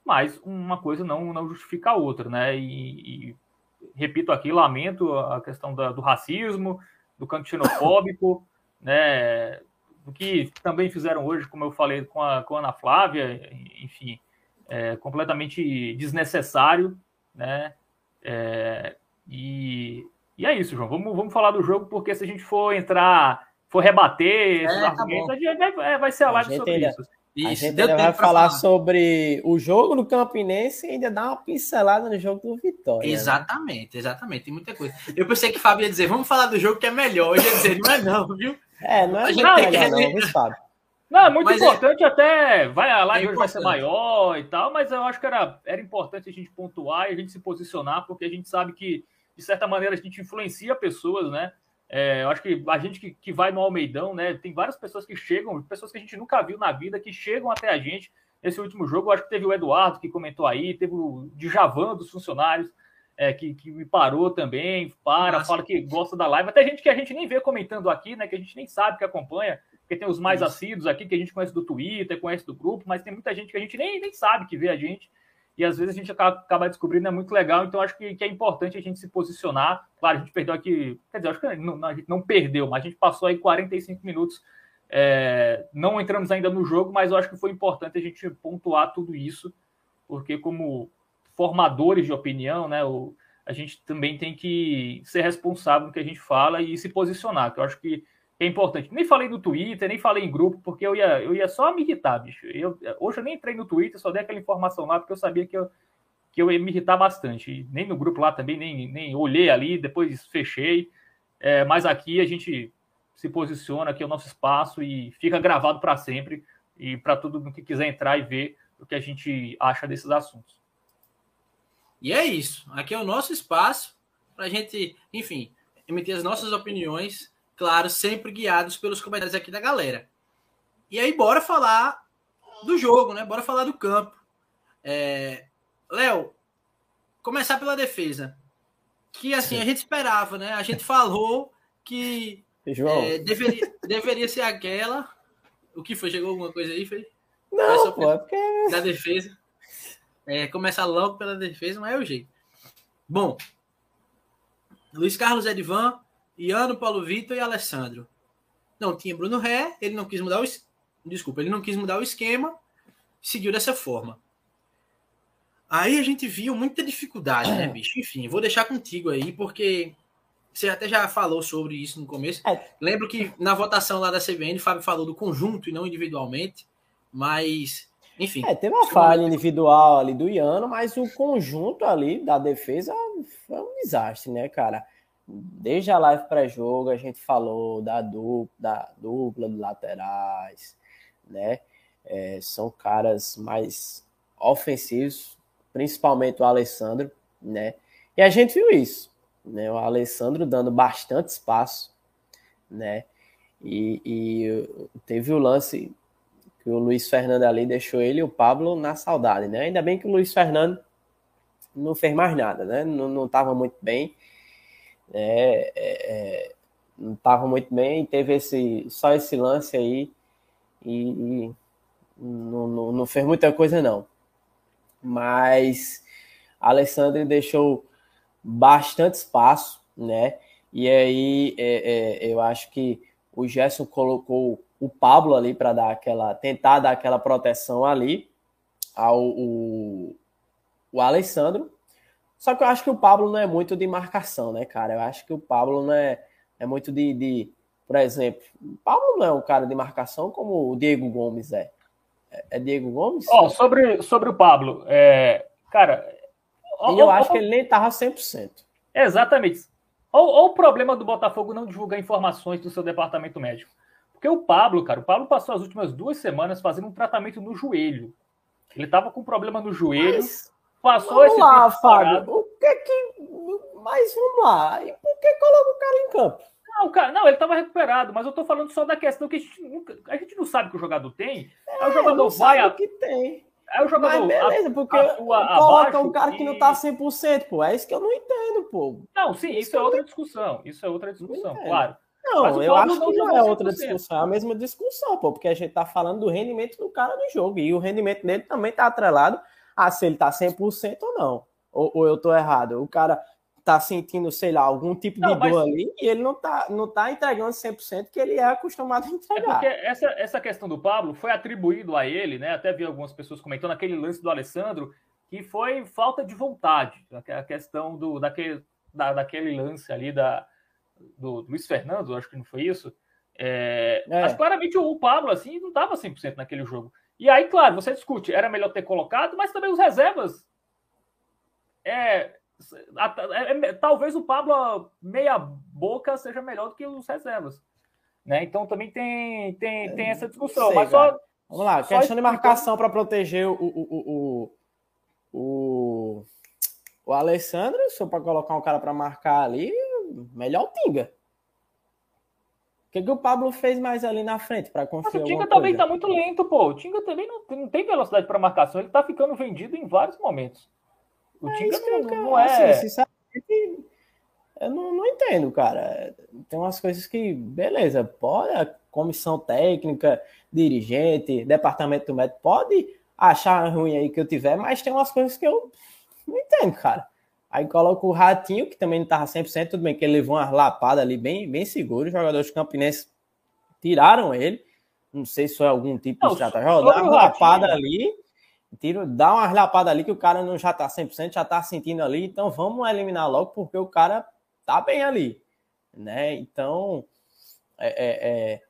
Mas uma coisa não, não justifica a outra, né? E, e repito aqui, lamento a questão da, do racismo, do canto xenofóbico, né? Do que também fizeram hoje, como eu falei com a, com a Ana Flávia, enfim, é, completamente desnecessário, né? É, e, e é isso, João. Vamos, vamos falar do jogo, porque se a gente for entrar, for rebater esses é, argumentos, tá a gente vai, vai ser a live sobre isso. Isso, a gente ainda vai falar, falar, sobre o jogo no Campinense e ainda dar uma pincelada no jogo do Vitória. Né? Exatamente, né? exatamente. Tem muita coisa. Eu pensei que o Fábio ia dizer, vamos falar do jogo que é melhor. Eu ia dizer, não é não, viu? É, não é não, melhor, não, viu, Fábio? Não, é muito mas é- importante é... até. Vai, a live é hoje vai ser maior e tal, mas eu acho que era, era importante a gente pontuar e a gente se posicionar, porque a gente sabe que, de certa maneira, a gente influencia pessoas, né? É, eu acho que a gente que, que vai no Almeidão, né? Tem várias pessoas que chegam, pessoas que a gente nunca viu na vida, que chegam até a gente. Esse último jogo, eu acho que teve o Eduardo que comentou aí, teve o Djavan dos funcionários, é, que, que me parou também, para, Nossa. fala que gosta da live. Até gente que a gente nem vê comentando aqui, né? Que a gente nem sabe que acompanha porque tem os mais Isso. assíduos aqui que a gente conhece do Twitter, conhece do grupo, mas tem muita gente que a gente nem, nem sabe que vê a gente. E às vezes a gente acaba, descobrindo, é muito legal. Então acho que, que, é importante a gente se posicionar. Claro, a gente perdeu aqui, quer dizer, acho que não, a gente não perdeu, mas a gente passou aí 45 minutos. É, não entramos ainda no jogo, mas eu acho que foi importante a gente pontuar tudo isso, porque como formadores de opinião, né, o, a gente também tem que ser responsável no que a gente fala e se posicionar, que eu acho que é importante. Nem falei no Twitter, nem falei em grupo, porque eu ia, eu ia só me irritar, bicho. Eu, hoje eu nem entrei no Twitter, só dei aquela informação lá, porque eu sabia que eu, que eu ia me irritar bastante. Nem no grupo lá também, nem, nem olhei ali, depois fechei. É, mas aqui a gente se posiciona, aqui é o nosso espaço e fica gravado para sempre. E para todo mundo que quiser entrar e ver o que a gente acha desses assuntos. E é isso. Aqui é o nosso espaço para a gente, enfim, emitir as nossas opiniões Claro, sempre guiados pelos comentários aqui da galera. E aí, bora falar do jogo, né? Bora falar do campo. É... Léo, começar pela defesa. Que assim, a gente esperava, né? A gente falou que é, deveria, deveria ser aquela. O que foi? Chegou alguma coisa aí, foi? Não, pô, é porque... Da defesa. É, começar logo pela defesa, mas é o jeito. Bom, Luiz Carlos Edvan Iano, Paulo Vitor e Alessandro. Não tinha Bruno Ré, ele não quis mudar o desculpa, ele não quis mudar o esquema, seguiu dessa forma. Aí a gente viu muita dificuldade, né, bicho? Enfim, vou deixar contigo aí, porque você até já falou sobre isso no começo. É. Lembro que na votação lá da CBN, o Fábio falou do conjunto e não individualmente, mas, enfim. É, teve uma falha individual ali do Iano, mas o conjunto ali da defesa foi um desastre, né, cara? Desde a live pré-jogo a gente falou da dupla, da dupla de laterais, né? É, são caras mais ofensivos, principalmente o Alessandro, né? E a gente viu isso, né? O Alessandro dando bastante espaço, né? E, e teve o lance que o Luiz Fernando ali deixou ele e o Pablo na saudade, né? Ainda bem que o Luiz Fernando não fez mais nada, né? Não estava muito bem é, é, é, não estava muito bem, teve esse, só esse lance aí e, e não, não, não, fez muita coisa não. Mas Alessandro deixou bastante espaço, né? E aí é, é, eu acho que o Gerson colocou o Pablo ali para dar aquela, tentar dar aquela proteção ali ao o, o Alessandro só que eu acho que o Pablo não é muito de marcação, né, cara? Eu acho que o Pablo não é, é muito de, de. Por exemplo, o Pablo não é um cara de marcação como o Diego Gomes é. É, é Diego Gomes? Ó, oh, sobre, sobre o Pablo, é, cara. E eu acho que ele nem tava 100%. Exatamente. Olha o problema do Botafogo não divulgar informações do seu departamento médico. Porque o Pablo, cara, o Pablo passou as últimas duas semanas fazendo um tratamento no joelho. Ele tava com problema no joelho. Mas Passou vamos esse lá, Fábio. O que que. Mas vamos lá. E por que coloca o cara em campo? Não, cara, não, ele estava recuperado, mas eu estou falando só da questão que a gente, nunca, a gente não sabe que o jogador tem. É, o jogador vai. A... que tem. É o jogador. Mas beleza, porque coloca um cara que não tá 100%, pô. É isso que eu não entendo, pô. Não, sim, isso, é outra discussão. Isso é outra discussão, claro. Não, eu acho que não é outra discussão, é a mesma discussão, pô, porque a gente tá falando do rendimento do cara no jogo, e o rendimento dele também tá atrelado a se ele tá 100% ou não. Ou, ou eu tô errado. O cara tá sentindo, sei lá, algum tipo não, de mas... dor ali e ele não tá, não tá entregando 100% que ele é acostumado a é entregar. É porque essa, essa questão do Pablo foi atribuído a ele, né? Até vi algumas pessoas comentando aquele lance do Alessandro, que foi falta de vontade. A questão do, daquele, da, daquele lance ali da, do, do Luiz Fernando, acho que não foi isso. É, é. Mas claramente o, o Pablo, assim, não tava 100% naquele jogo. E aí, claro, você discute, era melhor ter colocado, mas também os reservas. É, é, é, talvez o Pablo meia boca seja melhor do que os reservas. Né? Então também tem, tem, tem essa discussão. Sei, mas só, Vamos lá, só questão de marcação para proteger o, o, o, o, o Alessandro, só para colocar um cara para marcar ali, melhor o Tinga. O que, que o Pablo fez mais ali na frente para construir Mas o Tinga também está muito lento, pô. O Tinga também não, não tem velocidade para marcação, ele está ficando vendido em vários momentos. O é Tinga não, não, é. Assim, sinceramente, eu não, não entendo, cara. Tem umas coisas que, beleza, pode, a comissão técnica, dirigente, departamento do médico, pode achar ruim aí que eu tiver, mas tem umas coisas que eu não entendo, cara. Aí coloca o Ratinho, que também não estava 100%, tudo bem que ele levou uma lapada ali bem, bem seguro. Os jogadores campinenses tiraram ele. Não sei se foi algum tipo não, de estratégia. Dá uma lapada ali tiro, dá uma lapada ali que o cara não já tá 100%, já tá sentindo ali, então vamos eliminar logo porque o cara tá bem ali, né? Então, é, é,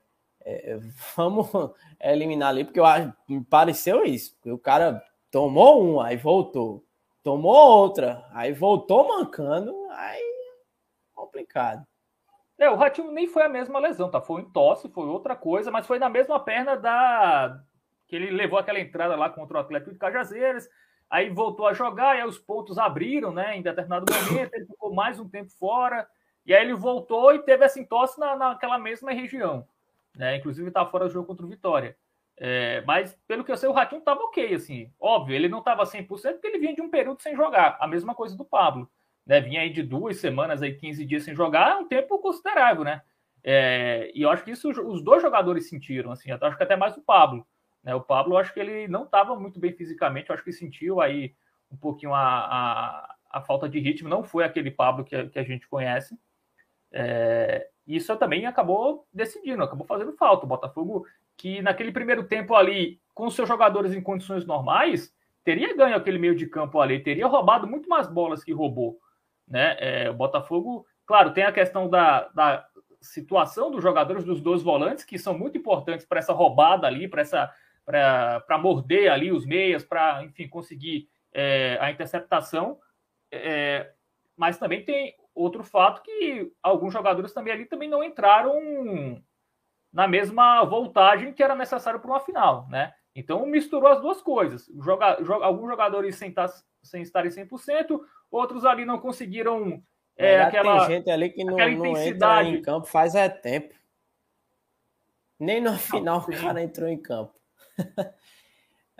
é, é vamos eliminar ali porque eu acho, me pareceu isso, o cara tomou um, aí voltou, tomou outra, aí voltou mancando, aí complicado. É, o Ratinho nem foi a mesma lesão, tá? Foi um tosse, foi outra coisa, mas foi na mesma perna da que ele levou aquela entrada lá contra o Atlético de Cajazeiras, aí voltou a jogar, e aí os pontos abriram, né? Em determinado momento, ele ficou mais um tempo fora, e aí ele voltou e teve essa entorse na, naquela mesma região, né? Inclusive estava fora do jogo contra o Vitória. É, mas, pelo que eu sei, o Ratinho estava ok, assim. Óbvio, ele não estava 100% porque ele vinha de um período sem jogar. A mesma coisa do Pablo. Né? Vinha aí de duas semanas, aí 15 dias sem jogar, é um tempo considerável, né? É, e eu acho que isso os dois jogadores sentiram, assim. Acho que até mais o Pablo. Né? O Pablo, eu acho que ele não estava muito bem fisicamente, eu acho que sentiu aí um pouquinho a, a, a falta de ritmo, não foi aquele Pablo que, que a gente conhece. É, isso também acabou decidindo, acabou fazendo falta. O Botafogo, que naquele primeiro tempo ali, com seus jogadores em condições normais, teria ganho aquele meio de campo ali, teria roubado muito mais bolas que roubou. Né? É, o Botafogo, claro, tem a questão da, da situação dos jogadores dos dois volantes, que são muito importantes para essa roubada ali, para essa para morder ali os meias, para, enfim, conseguir é, a interceptação. É, mas também tem outro fato que alguns jogadores também ali também não entraram na mesma voltagem que era necessário para uma final, né? Então misturou as duas coisas. Joga, joga, alguns jogadores sem, tá, sem estarem 100%, outros ali não conseguiram é, aquela, tem gente ali que não, não entra em campo faz é tempo. Nem no final não, o cara entrou em campo.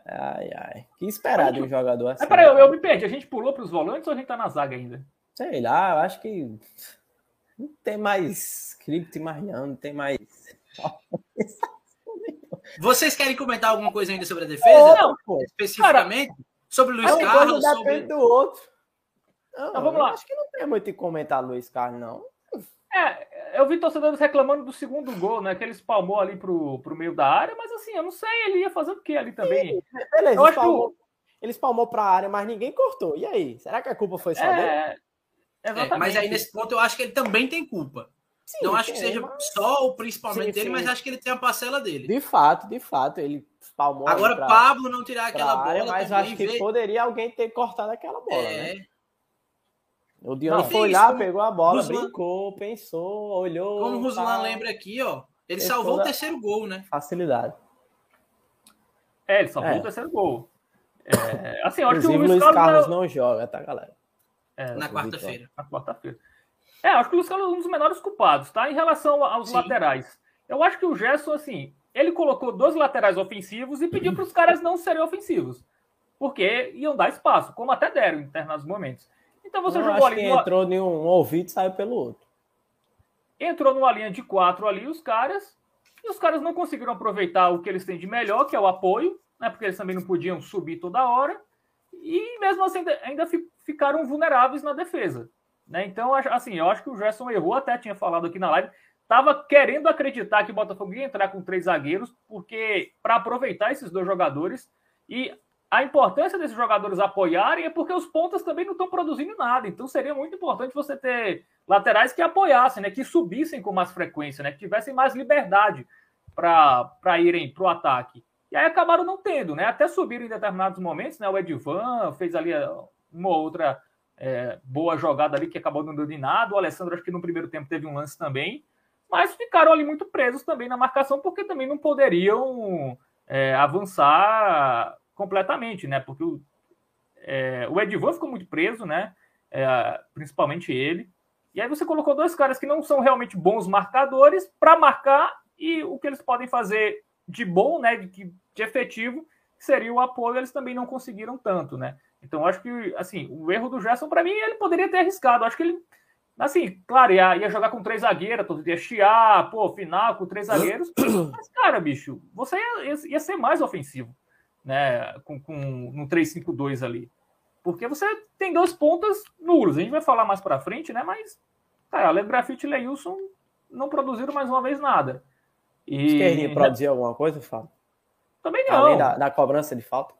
ai, ai. Que esperar de um jogador assim. É, peraí, eu, eu me perdi. A gente pulou para os volantes ou a gente tá na zaga ainda? Sei lá, eu acho que não tem mais cripto e Mariano, não tem mais. Vocês querem comentar alguma coisa ainda sobre a defesa? Não, pô. Especificamente? Cara, sobre o Luiz Carlos? Sobre... do outro. Não, então, vamos lá. Acho que não tem muito o que comentar Luiz Carlos, não. É, eu vi torcedores reclamando do segundo gol, né? Que ele espalmou ali pro, pro meio da área, mas assim, eu não sei, ele ia fazer o que ali também? Sim, beleza, eu espalmou, que... ele espalmou pra área, mas ninguém cortou. E aí? Será que a culpa foi só é, dele? É, mas aí nesse ponto eu acho que ele também tem culpa. Sim, não acho que seja mas... só o principalmente sim, dele, sim. mas acho que ele tem a parcela dele. De fato, de fato, ele espalmou. Agora, pra, Pablo não tirar aquela bola. Mas acho que poderia alguém ter cortado aquela bola. É. Né? O Dion foi lá, como... pegou a bola, Ruslan... brincou, pensou, olhou. Como o Ruslan tá... lembra aqui, ó, ele salvou o terceiro gol, né? Facilidade. É, ele salvou é. o terceiro gol. É, assim, eu acho que o Luiz, Luiz Carlos, Carlos não... joga, tá, galera? É, na quarta-feira. Na quarta-feira. É, acho que o Carlos é um dos menores culpados, tá? Em relação aos Sim. laterais. Eu acho que o Gerson, assim, ele colocou dois laterais ofensivos e pediu para os caras não serem ofensivos. porque iam dar espaço, como até deram em determinados momentos. Então você Não jogou acho ali. que entrou em um ouvido e saiu pelo outro. entrou numa linha de quatro ali os caras, e os caras não conseguiram aproveitar o que eles têm de melhor, que é o apoio, né? Porque eles também não podiam subir toda hora, e mesmo assim ainda, ainda fi- ficaram vulneráveis na defesa. Né? Então, assim, eu acho que o Gerson errou, até tinha falado aqui na live, estava querendo acreditar que o Botafogo ia entrar com três zagueiros, porque para aproveitar esses dois jogadores e a importância desses jogadores apoiarem é porque os pontas também não estão produzindo nada. Então seria muito importante você ter laterais que apoiassem, né, que subissem com mais frequência, né, que tivessem mais liberdade para irem para o ataque. E aí acabaram não tendo, né? Até subiram em determinados momentos, né? O Edvan fez ali uma ou outra é, boa jogada ali que acabou não dando em nada. O Alessandro, acho que no primeiro tempo teve um lance também. Mas ficaram ali muito presos também na marcação, porque também não poderiam é, avançar completamente, né? Porque o, é, o Edvan ficou muito preso, né? É, principalmente ele. E aí você colocou dois caras que não são realmente bons marcadores para marcar e o que eles podem fazer de bom, né? De, de efetivo, seria o apoio, eles também não conseguiram tanto, né? Então acho que assim, o erro do Gerson, para mim, ele poderia ter arriscado. Acho que ele. Assim, claro, ia, ia jogar com três zagueiros, todo ia chiar, pô, final com três zagueiros. Mas, cara, bicho, você ia, ia- ser mais ofensivo, né? Com, com no 3-5-2 ali. Porque você tem dois pontas nulos. A gente vai falar mais pra frente, né? Mas, cara, Leandro Grafite e Leilson não produziram mais uma vez nada. E Esquerdinha produzir alguma coisa, Fábio? também não. Além da, da cobrança de falta?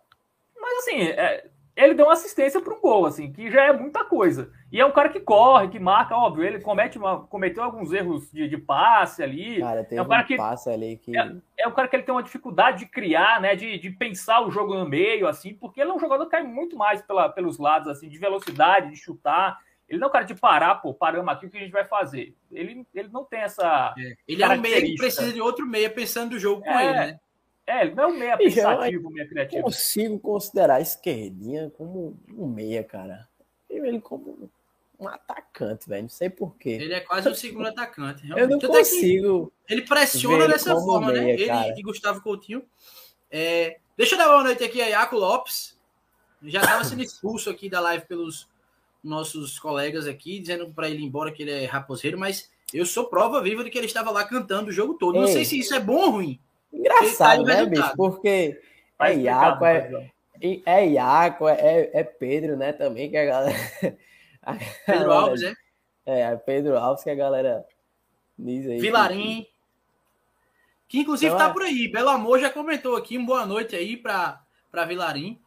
Mas assim, é, ele deu uma assistência para um gol, assim, que já é muita coisa. E é um cara que corre, que marca, óbvio, ele comete uma- cometeu alguns erros de, de passe ali. Cara, é um cara um que passe ali que. é um cara que ele tem uma dificuldade de criar, né? De, de pensar o jogo no meio, assim, porque ele é um jogador que cai muito mais pela, pelos lados, assim, de velocidade, de chutar. Ele não é um cara de parar, pô, paramos aqui, o que a gente vai fazer? Ele, ele não tem essa. É, Ele é um meia que precisa de outro meia pensando do jogo com É, ele, né? É, ele não é um meia eu- pensativo, meia criativo. consigo considerar a esquerdinha como um meia, cara. Eu ele como um atacante, velho. Não sei porquê. Ele é quase o segundo atacante. Eu realmente. não Tanto é consigo. Ele pressiona ele dessa forma, né? meia, Ele cara. e Gustavo Coutinho. É, deixa eu dar boa noite aqui a Iaco Lopes. Já estava sendo expulso aqui da live pelos nossos colegas aqui, dizendo para ele ir embora que ele é raposeiro, mas eu sou prova viva de que ele estava lá cantando o jogo todo. Não Ei. sei se isso é bom ou ruim. Engraçado, tá né, no bicho? Porque Tá é explicado, Iaco, é, é Iaco, é, é Pedro, né, também, que a galera. a Pedro galera- Alves, né? É, é Pedro Alves que a galera diz aí. Vilarim. Que inclusive Então, tá é. por aí. Belo Amor já comentou aqui. Um boa noite aí para Vilarim.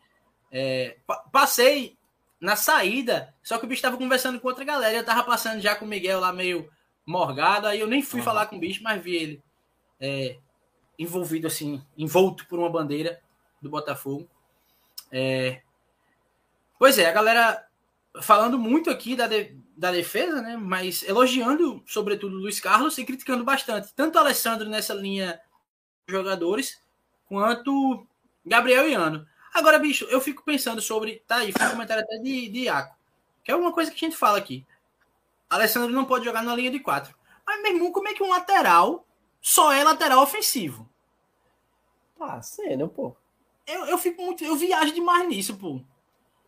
É, pa- passei na saída, só que o bicho tava conversando com outra galera. Eu tava passando já com o Miguel lá meio morgado. Aí eu nem fui Ah. falar com o bicho, mas vi ele é, envolvido assim, envolto por uma bandeira do Botafogo. É, pois é, a galera falando muito aqui da, de- da defesa, né? Mas elogiando, sobretudo, Luiz Carlos e criticando bastante tanto Alessandro nessa linha de jogadores, quanto Gabriel e Ano. Agora, bicho, eu fico pensando sobre. Tá aí, foi um comentário até de, de Iaco, que é uma coisa que a gente fala aqui. Alessandro não pode jogar na linha de quatro. Mas, meu irmão, como é que um lateral só é lateral ofensivo? Tá sendo, pô. Eu, eu fico muito. Eu viajo demais nisso, pô.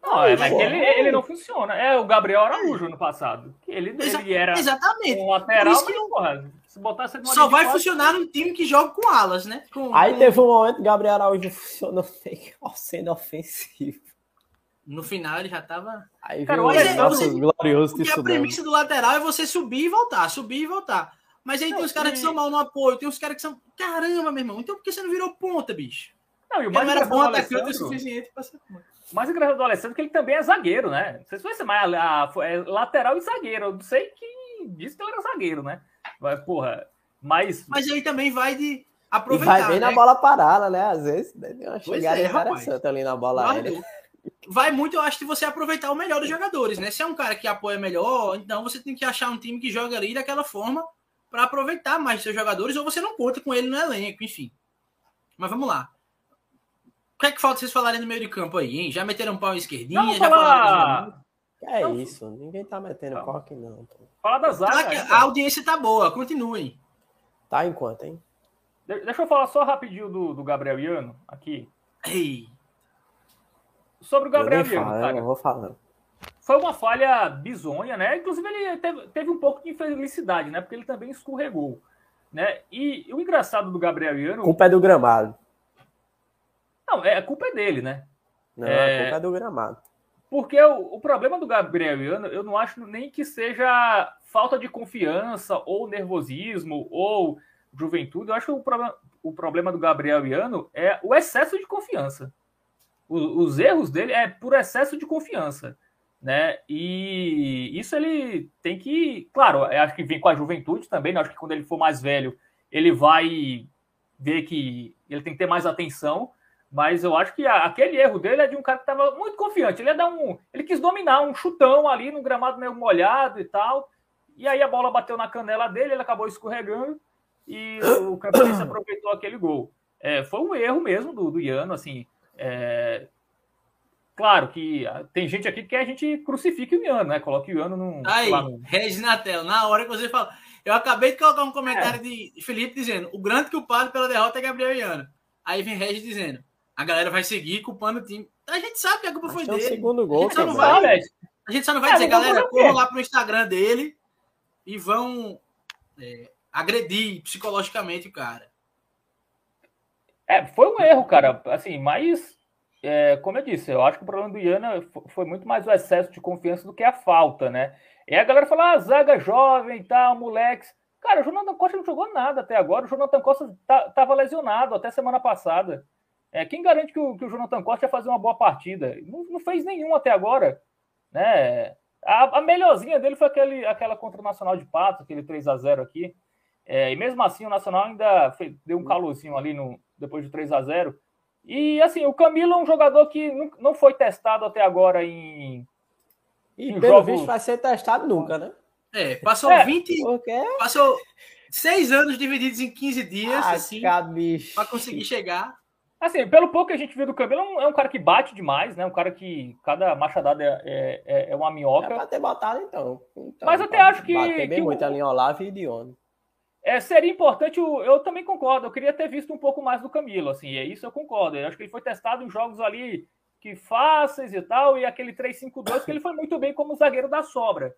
Não, é, mas Pô, que ele, ele não funciona. É o Gabriel Araújo no passado. Ele, Exa- ele era Exatamente. um lateral, mas, porra, se botar Só vai quatro, funcionar num time que joga com alas, né? Com- Aí com- teve um momento que o Gabriel Araújo funcionou sendo ofensivo. No final ele já tava. Aí Cara, viu só, nossos você- gloriosos Porque a premissa do lateral é você subir e voltar, subir e voltar. Mas aí tem os caras que e- são mal no apoio, tem os caras que são. Caramba, meu irmão, então por que você não virou ponta, bicho? Não, e o mais não era bom atacante o suficiente pra ser ponta. o mais engraçado do Alessandro é que ele também é zagueiro, né? Não sei se vai ser mais a- a- é lateral e zagueiro. Eu não sei que disse que ele era zagueiro, né? Mas, porra, mas Mas aí também vai de E aproveitar. vai bem né? na bola parada, né? Às vezes né, tem uma Pois chegada é, rapaz. interessante ali na bola aérea. Vai muito, eu acho, de você aproveitar o melhor dos jogadores, né? Se é um cara que apoia melhor, então você tem que achar um time que joga ali daquela forma para aproveitar mais seus jogadores, ou você não conta com ele no elenco, enfim. Mas vamos lá. O que é que falta vocês falarem no meio de campo aí, hein? Já meteram um pau em esquerdinha? vamos já falaram falar, É Não. isso, ninguém tá metendo Não. pau aqui não. pô. falar da Ah, zaga. que ainda. a audiência tá boa, continuem. Tá enquanto, hein? De- Deixa eu falar só rapidinho do, do Gabriel Iano aqui. Ei, sobre o Gabriel eu Iano, cara. Eu vou falando. Foi uma falha bizonha, né? Inclusive, ele teve, teve um pouco de infelicidade, né? Porque ele também escorregou. Né? E o engraçado do Gabriel Iano. A culpa é do gramado. Não, é, a culpa é dele, né? Não, é... a culpa é do gramado. Porque o, o problema do Gabriel Iano, eu não acho nem que seja falta de confiança, ou nervosismo, ou juventude. Eu acho que o problema, o problema do Gabriel Iano é o excesso de confiança. O, os erros dele é por excesso de confiança. Né? E isso ele tem que. Claro, acho que vem com a juventude também. Né? Acho que quando ele for mais velho, ele vai ver que ele tem que ter mais atenção. Mas eu acho que aquele erro dele é de um cara que estava muito confiante. Ele ia dar um. Ele quis dominar um chutão ali no gramado meio molhado e tal. E aí a bola bateu na canela dele, ele acabou escorregando e o Campinense aproveitou aquele gol. É, foi um erro mesmo do, do Iano, assim. É, claro que tem gente aqui que quer a gente crucifique o Iano, né? Coloque o Iano num. Aí, no... Regis tela, na hora que você fala. Eu acabei de colocar um comentário é. de Felipe dizendo: o grande culpado pela derrota é Gabriel Iano. Aí vem Regis dizendo: a galera vai seguir culpando o time. A gente sabe que a culpa foi dele. segundo gol, a gente só não vai, a gente só não vai é, dizer, galera, corram lá pro Instagram dele e vão é, agredir psicologicamente o cara. É, foi um erro, cara. Assim, mas, é, como eu disse, eu acho que o problema do Iana foi muito mais o excesso de confiança do que a falta, né? E a galera fala, ah, zaga jovem e tal, moleques. Cara, o Jonathan Costa não jogou nada até agora. O Jonathan Costa tá, tava lesionado até semana passada. É, quem garante que o, que o Jonathan Costa ia fazer uma boa partida? Não, não fez nenhum até agora. Né? A, a, melhorzinha dele foi aquele, aquela contra o Nacional de Pato, aquele 3 a 0 aqui. É, e mesmo assim, o Nacional ainda fez, deu um calorzinho ali no, depois de 3 a 0 E assim, o Camilo é um jogador que não, não foi testado até agora em. E em pelo jogos... visto vai ser testado nunca, né? É, passou é, 20. Passou seis anos divididos em 15 dias, Ai, assim, para conseguir chegar. Assim, pelo pouco que a gente viu do Camilo, é um, é um, cara que bate demais, né? Um cara que cada machadada é, é, é, é uma minhoca. É pra ter batado, então. então Mas até acho que. Bater bem que muito o... ali em Olavo e Dione. É, seria importante, eu também concordo. Eu queria ter visto um pouco mais do Camilo, assim, é isso eu concordo. Eu acho que ele foi testado em jogos ali que fáceis e tal, e aquele 3-5-2, que ele foi muito bem como zagueiro da sobra,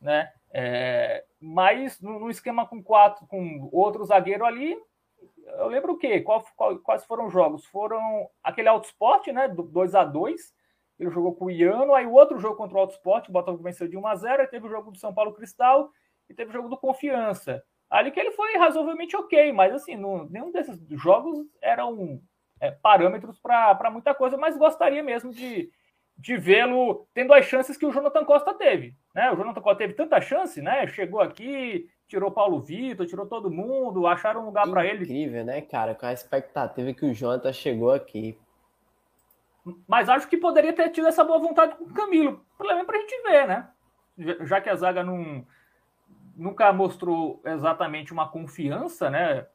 né? É, mas no, esquema com quatro, com outro zagueiro ali, eu lembro o quê? Qual, qual, quais foram os jogos? Foram aquele Autosport, né? 2 a 2 Ele jogou com o Iano, aí o outro jogo contra o Autosport, o Botafogo venceu de 1 a 0 aí teve o jogo do São Paulo Cristal e teve o jogo do Confiança. Ali que ele foi razoavelmente ok, mas assim, não, nenhum desses jogos eram é, parâmetros para muita coisa, mas gostaria mesmo de, de vê-lo tendo as chances que o Jonathan Costa teve. Né? O Jonathan Costa teve tanta chance, né? Chegou aqui, tirou Paulo Vitor, tirou todo mundo, acharam um lugar para ele. Incrível, né, cara? Com a expectativa que o Jonathan chegou aqui. Mas acho que poderia ter tido essa boa vontade com o Camilo. Pelo menos pra gente ver, né? Já que a zaga não, nunca mostrou exatamente uma confiança, né?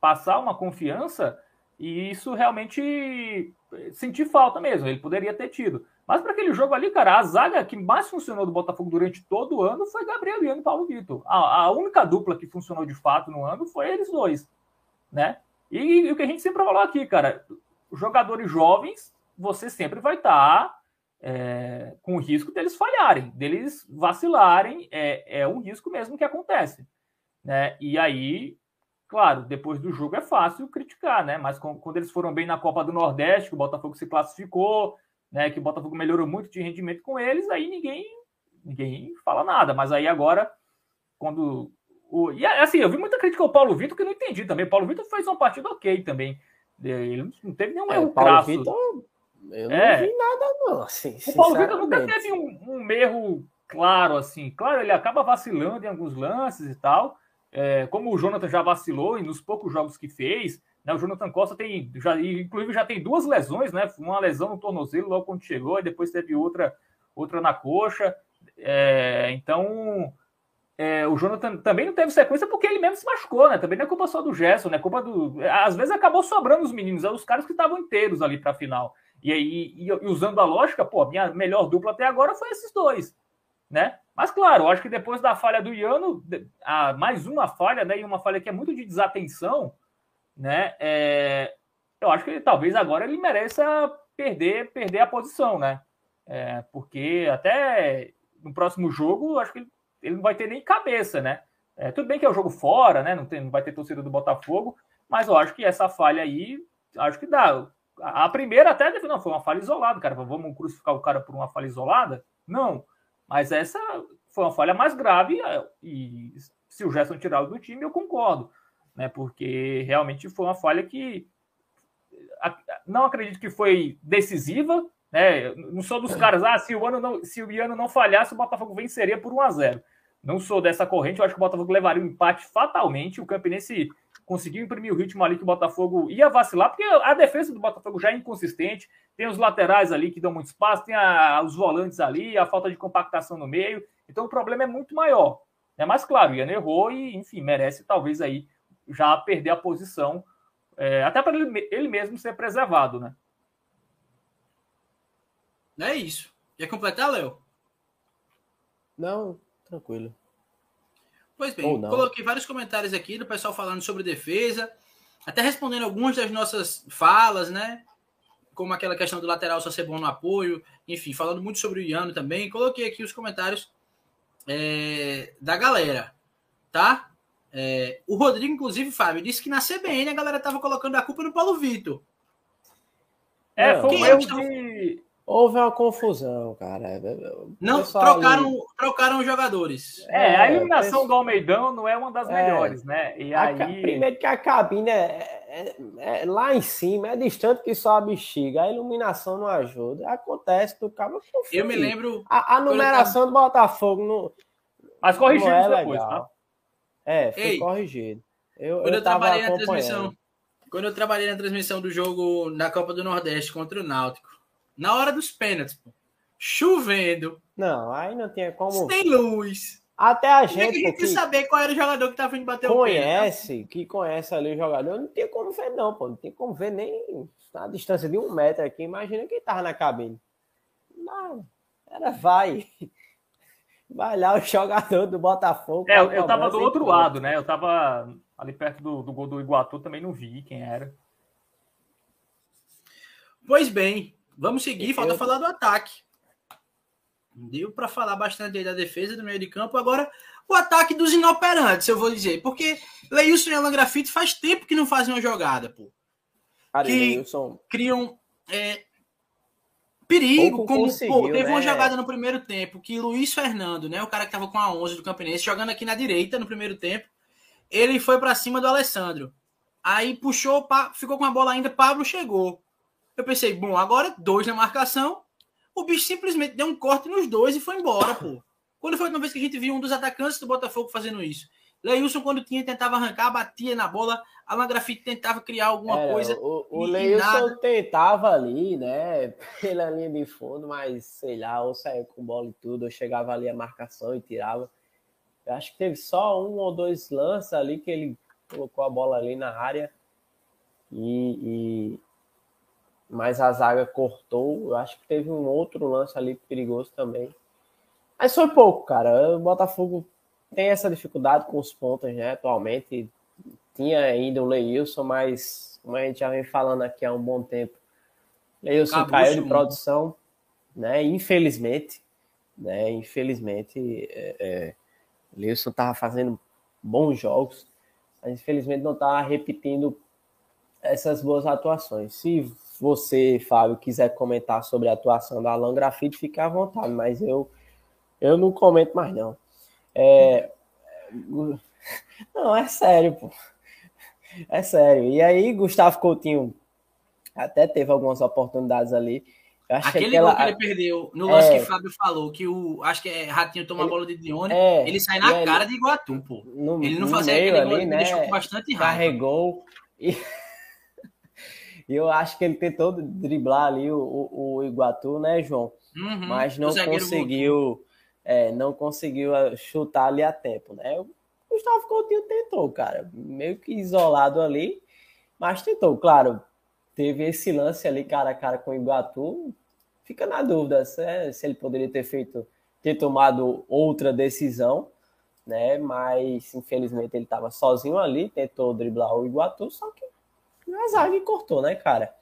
passar uma confiança, e isso realmente senti falta mesmo. Ele poderia ter tido. Mas para aquele jogo ali, cara, a zaga que mais funcionou do Botafogo durante todo o ano foi Gabriel e Paulo Vitor. A, a, única dupla que funcionou de fato no ano foi eles dois, né? E, e o que a gente sempre falou aqui, cara, jogadores jovens, você sempre vai estar tá, é, com o risco deles falharem, deles vacilarem, é, é um risco mesmo que acontece, né? E aí, claro, depois do jogo é fácil criticar, né? Mas quando eles foram bem na Copa do Nordeste, que o Botafogo se classificou, né, que o Botafogo melhorou muito de rendimento com eles, aí ninguém ninguém fala nada. Mas aí agora, quando. O, e assim, eu vi muita crítica ao Paulo Vitor que eu não entendi também. O Paulo Vitor fez uma partida ok também. Ele não teve nenhum é, erro Paulo crasso. Vitor, eu não é. vi nada, não. Assim, o Paulo Vitor nunca teve um, um erro claro, assim. Claro, ele acaba vacilando em alguns lances e tal. É, como o Jonathan já vacilou e nos poucos jogos que fez, né? O Jonathan Costa tem, já, inclusive, já tem duas lesões, né? Uma lesão no tornozelo logo quando chegou, e depois teve outra, outra na coxa. É, então, é, o Jonathan também não teve sequência porque ele mesmo se machucou, né? Também não é culpa só do Gerson, né? Culpa do. Às vezes acabou sobrando os meninos, eram os caras que estavam inteiros ali para a final. E aí, e, e usando a lógica, pô, a minha melhor dupla até agora foi esses dois, né? Mas claro, eu acho que depois da falha do Iano, a, mais uma falha, né? E uma falha que é muito de desatenção, né? É, eu acho que talvez agora ele mereça perder, perder a posição, né? É, porque até no próximo jogo, acho que ele, ele não vai ter nem cabeça, né? É, tudo bem que é o um jogo fora, né? Não, tem, não vai ter torcida do Botafogo, mas eu acho que essa falha aí, acho que dá. A, primeira até não foi uma falha isolada, cara. Vamos crucificar o cara por uma falha isolada? Não. Mas essa foi uma falha mais grave é, e se o Gerson tirar do time, eu concordo, né? Porque realmente foi uma falha que não acredito que foi decisiva, né? Não sou dos caras, ah, se o ano não, se o Iano não falhasse, o Botafogo venceria por 1 a 0. Não sou dessa corrente, eu acho que o Botafogo levaria um empate fatalmente. O Campinense conseguiu imprimir o ritmo ali que o Botafogo ia vacilar, porque a defesa do Botafogo já é inconsistente. Tem os laterais ali que dão muito espaço, tem a, os volantes ali, a falta de compactação no meio. Então o problema é muito maior. É mais claro, o Ian errou e, enfim, merece talvez aí já perder a posição, é, até para ele, ele mesmo ser preservado, né? É isso. Quer completar, Léo? Não, tranquilo. Pois bem, coloquei vários comentários aqui do pessoal falando sobre defesa, até respondendo algumas das nossas falas, né? Como aquela questão do lateral só ser bom no apoio, enfim, falando muito sobre o Iano também. Coloquei aqui os comentários é, da galera, tá? É, o Rodrigo, inclusive, Fábio, disse que na CBN a galera tava colocando a culpa no Paulo Vitor. É, foi um erro de, Houve uma confusão, cara. Não, trocaram, ali... trocaram os jogadores. É, a eliminação do Almeidão não é uma das é, melhores, né? E aí... Primeiro que a cabine é, é, é, lá em cima, é distante que só a bexiga. A iluminação não ajuda. Acontece do cabo. Eu me lembro. A, a numeração tava... do Botafogo não. Mas corrigido é depois, tá? É, foi Ei, corrigido. Eu, quando eu, eu trabalhei na transmissão. Quando eu trabalhei na transmissão do jogo na Copa do Nordeste contra o Náutico na hora dos pênaltis, pô. Chovendo. Não, aí não tinha como. Sem luz. Até a gente. que a gente saber qual era o jogador que tava indo bater conhece, o pênalti. Conhece, que conhece ali o jogador, não tinha como ver, não, pô. Não tem como ver nem na distância de um metro aqui. Imagina quem tava na cabine. Não, era vai. Vai lá o jogador do Botafogo. É, eu, eu tava do outro lado, né? Eu tava ali perto do, do gol do Iguatu, também não vi quem era. Pois bem, Vamos seguir, falta eu... falar do ataque. Deu para falar bastante da defesa do meio de campo. Agora, o ataque dos inoperantes, eu vou dizer. Porque Leilson e Alan Grafite faz tempo que não fazem uma jogada, pô. Cara, que Leilson... criam é, perigo. Como, pô, teve né? uma jogada no primeiro tempo que Luiz Fernando, né, o cara que tava com a 11 do Campinense, jogando aqui na direita no primeiro tempo, ele foi para cima do Alessandro. Aí puxou, ficou com a bola ainda, Pablo chegou. Eu pensei, bom, agora dois na marcação. O bicho simplesmente deu um corte nos dois e foi embora, pô. Quando foi a última vez que a gente viu um dos atacantes do Botafogo fazendo isso? Leilson, quando tinha, tentava arrancar, batia na bola. Alan Grafite tentava criar alguma é, coisa. O, o Leilson tentava ali, né? Pela linha de fundo, mas sei lá, ou saía com bola e tudo, ou chegava ali a marcação e tirava. Eu acho que teve só um ou dois lances ali que ele colocou a bola ali na área. E, mas a zaga cortou. Eu acho que teve um outro lance ali perigoso também. Mas foi pouco, cara. O Botafogo tem essa dificuldade com os pontos, né? Atualmente tinha ainda o Leilson, mas como a gente já vem falando aqui há um bom tempo, Leilson caiu de produção, né? Infelizmente, né? Infelizmente, é, é, Leilson estava fazendo bons jogos, mas infelizmente não estava repetindo essas boas atuações. Se você, Fábio, quiser comentar sobre a atuação da Alan Grafite, fique à vontade, mas eu, eu não comento mais, não. É... Não, é sério, pô. É sério. E aí, Gustavo Coutinho até teve algumas oportunidades ali. Aquele que gol que ele perdeu, no lance é... que o Fábio falou, que o. Acho que é Ratinho toma ele... a bola de Dione, é... ele sai na cara de Iguatu, pô. No, ele não fazia aquele ali, gol, né? deixou com bastante raiva. Carregou. E... E eu acho que ele tentou driblar ali o, o, o Iguatu, né, João? Uhum, Mas não conseguiu, é, não conseguiu é, chutar ali a tempo, né? O Gustavo Coutinho tentou, cara, meio que isolado ali, mas tentou. Claro, teve esse lance ali cara a cara com o Iguatu. Fica na dúvida se, se ele poderia ter feito, ter tomado outra decisão, né? Mas infelizmente ele estava sozinho ali, tentou driblar o Iguatu, só que a zaga cortou, né, cara?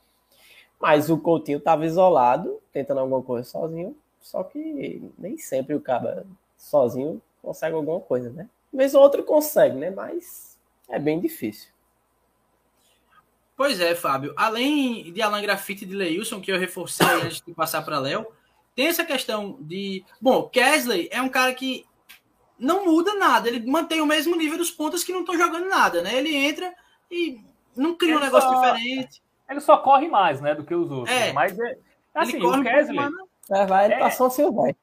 Mas o Coutinho estava isolado, tentando alguma coisa sozinho. Só que nem sempre o cara sozinho consegue alguma coisa, né? Vez ou outro consegue, né? Mas é bem difícil. Pois é, Fábio. Além de Alan Grafite e de Leilson, que eu reforcei antes de passar para Léo, tem essa questão de. Bom, Kesley é um cara que não muda nada, ele mantém o mesmo nível dos pontos que não estão jogando nada, né? Ele entra e não cria ele um negócio só, diferente. Ele só corre mais, né, do que os outros. É, mas é, assim, o Kesley. É, vai, ele é, passou o seu vai.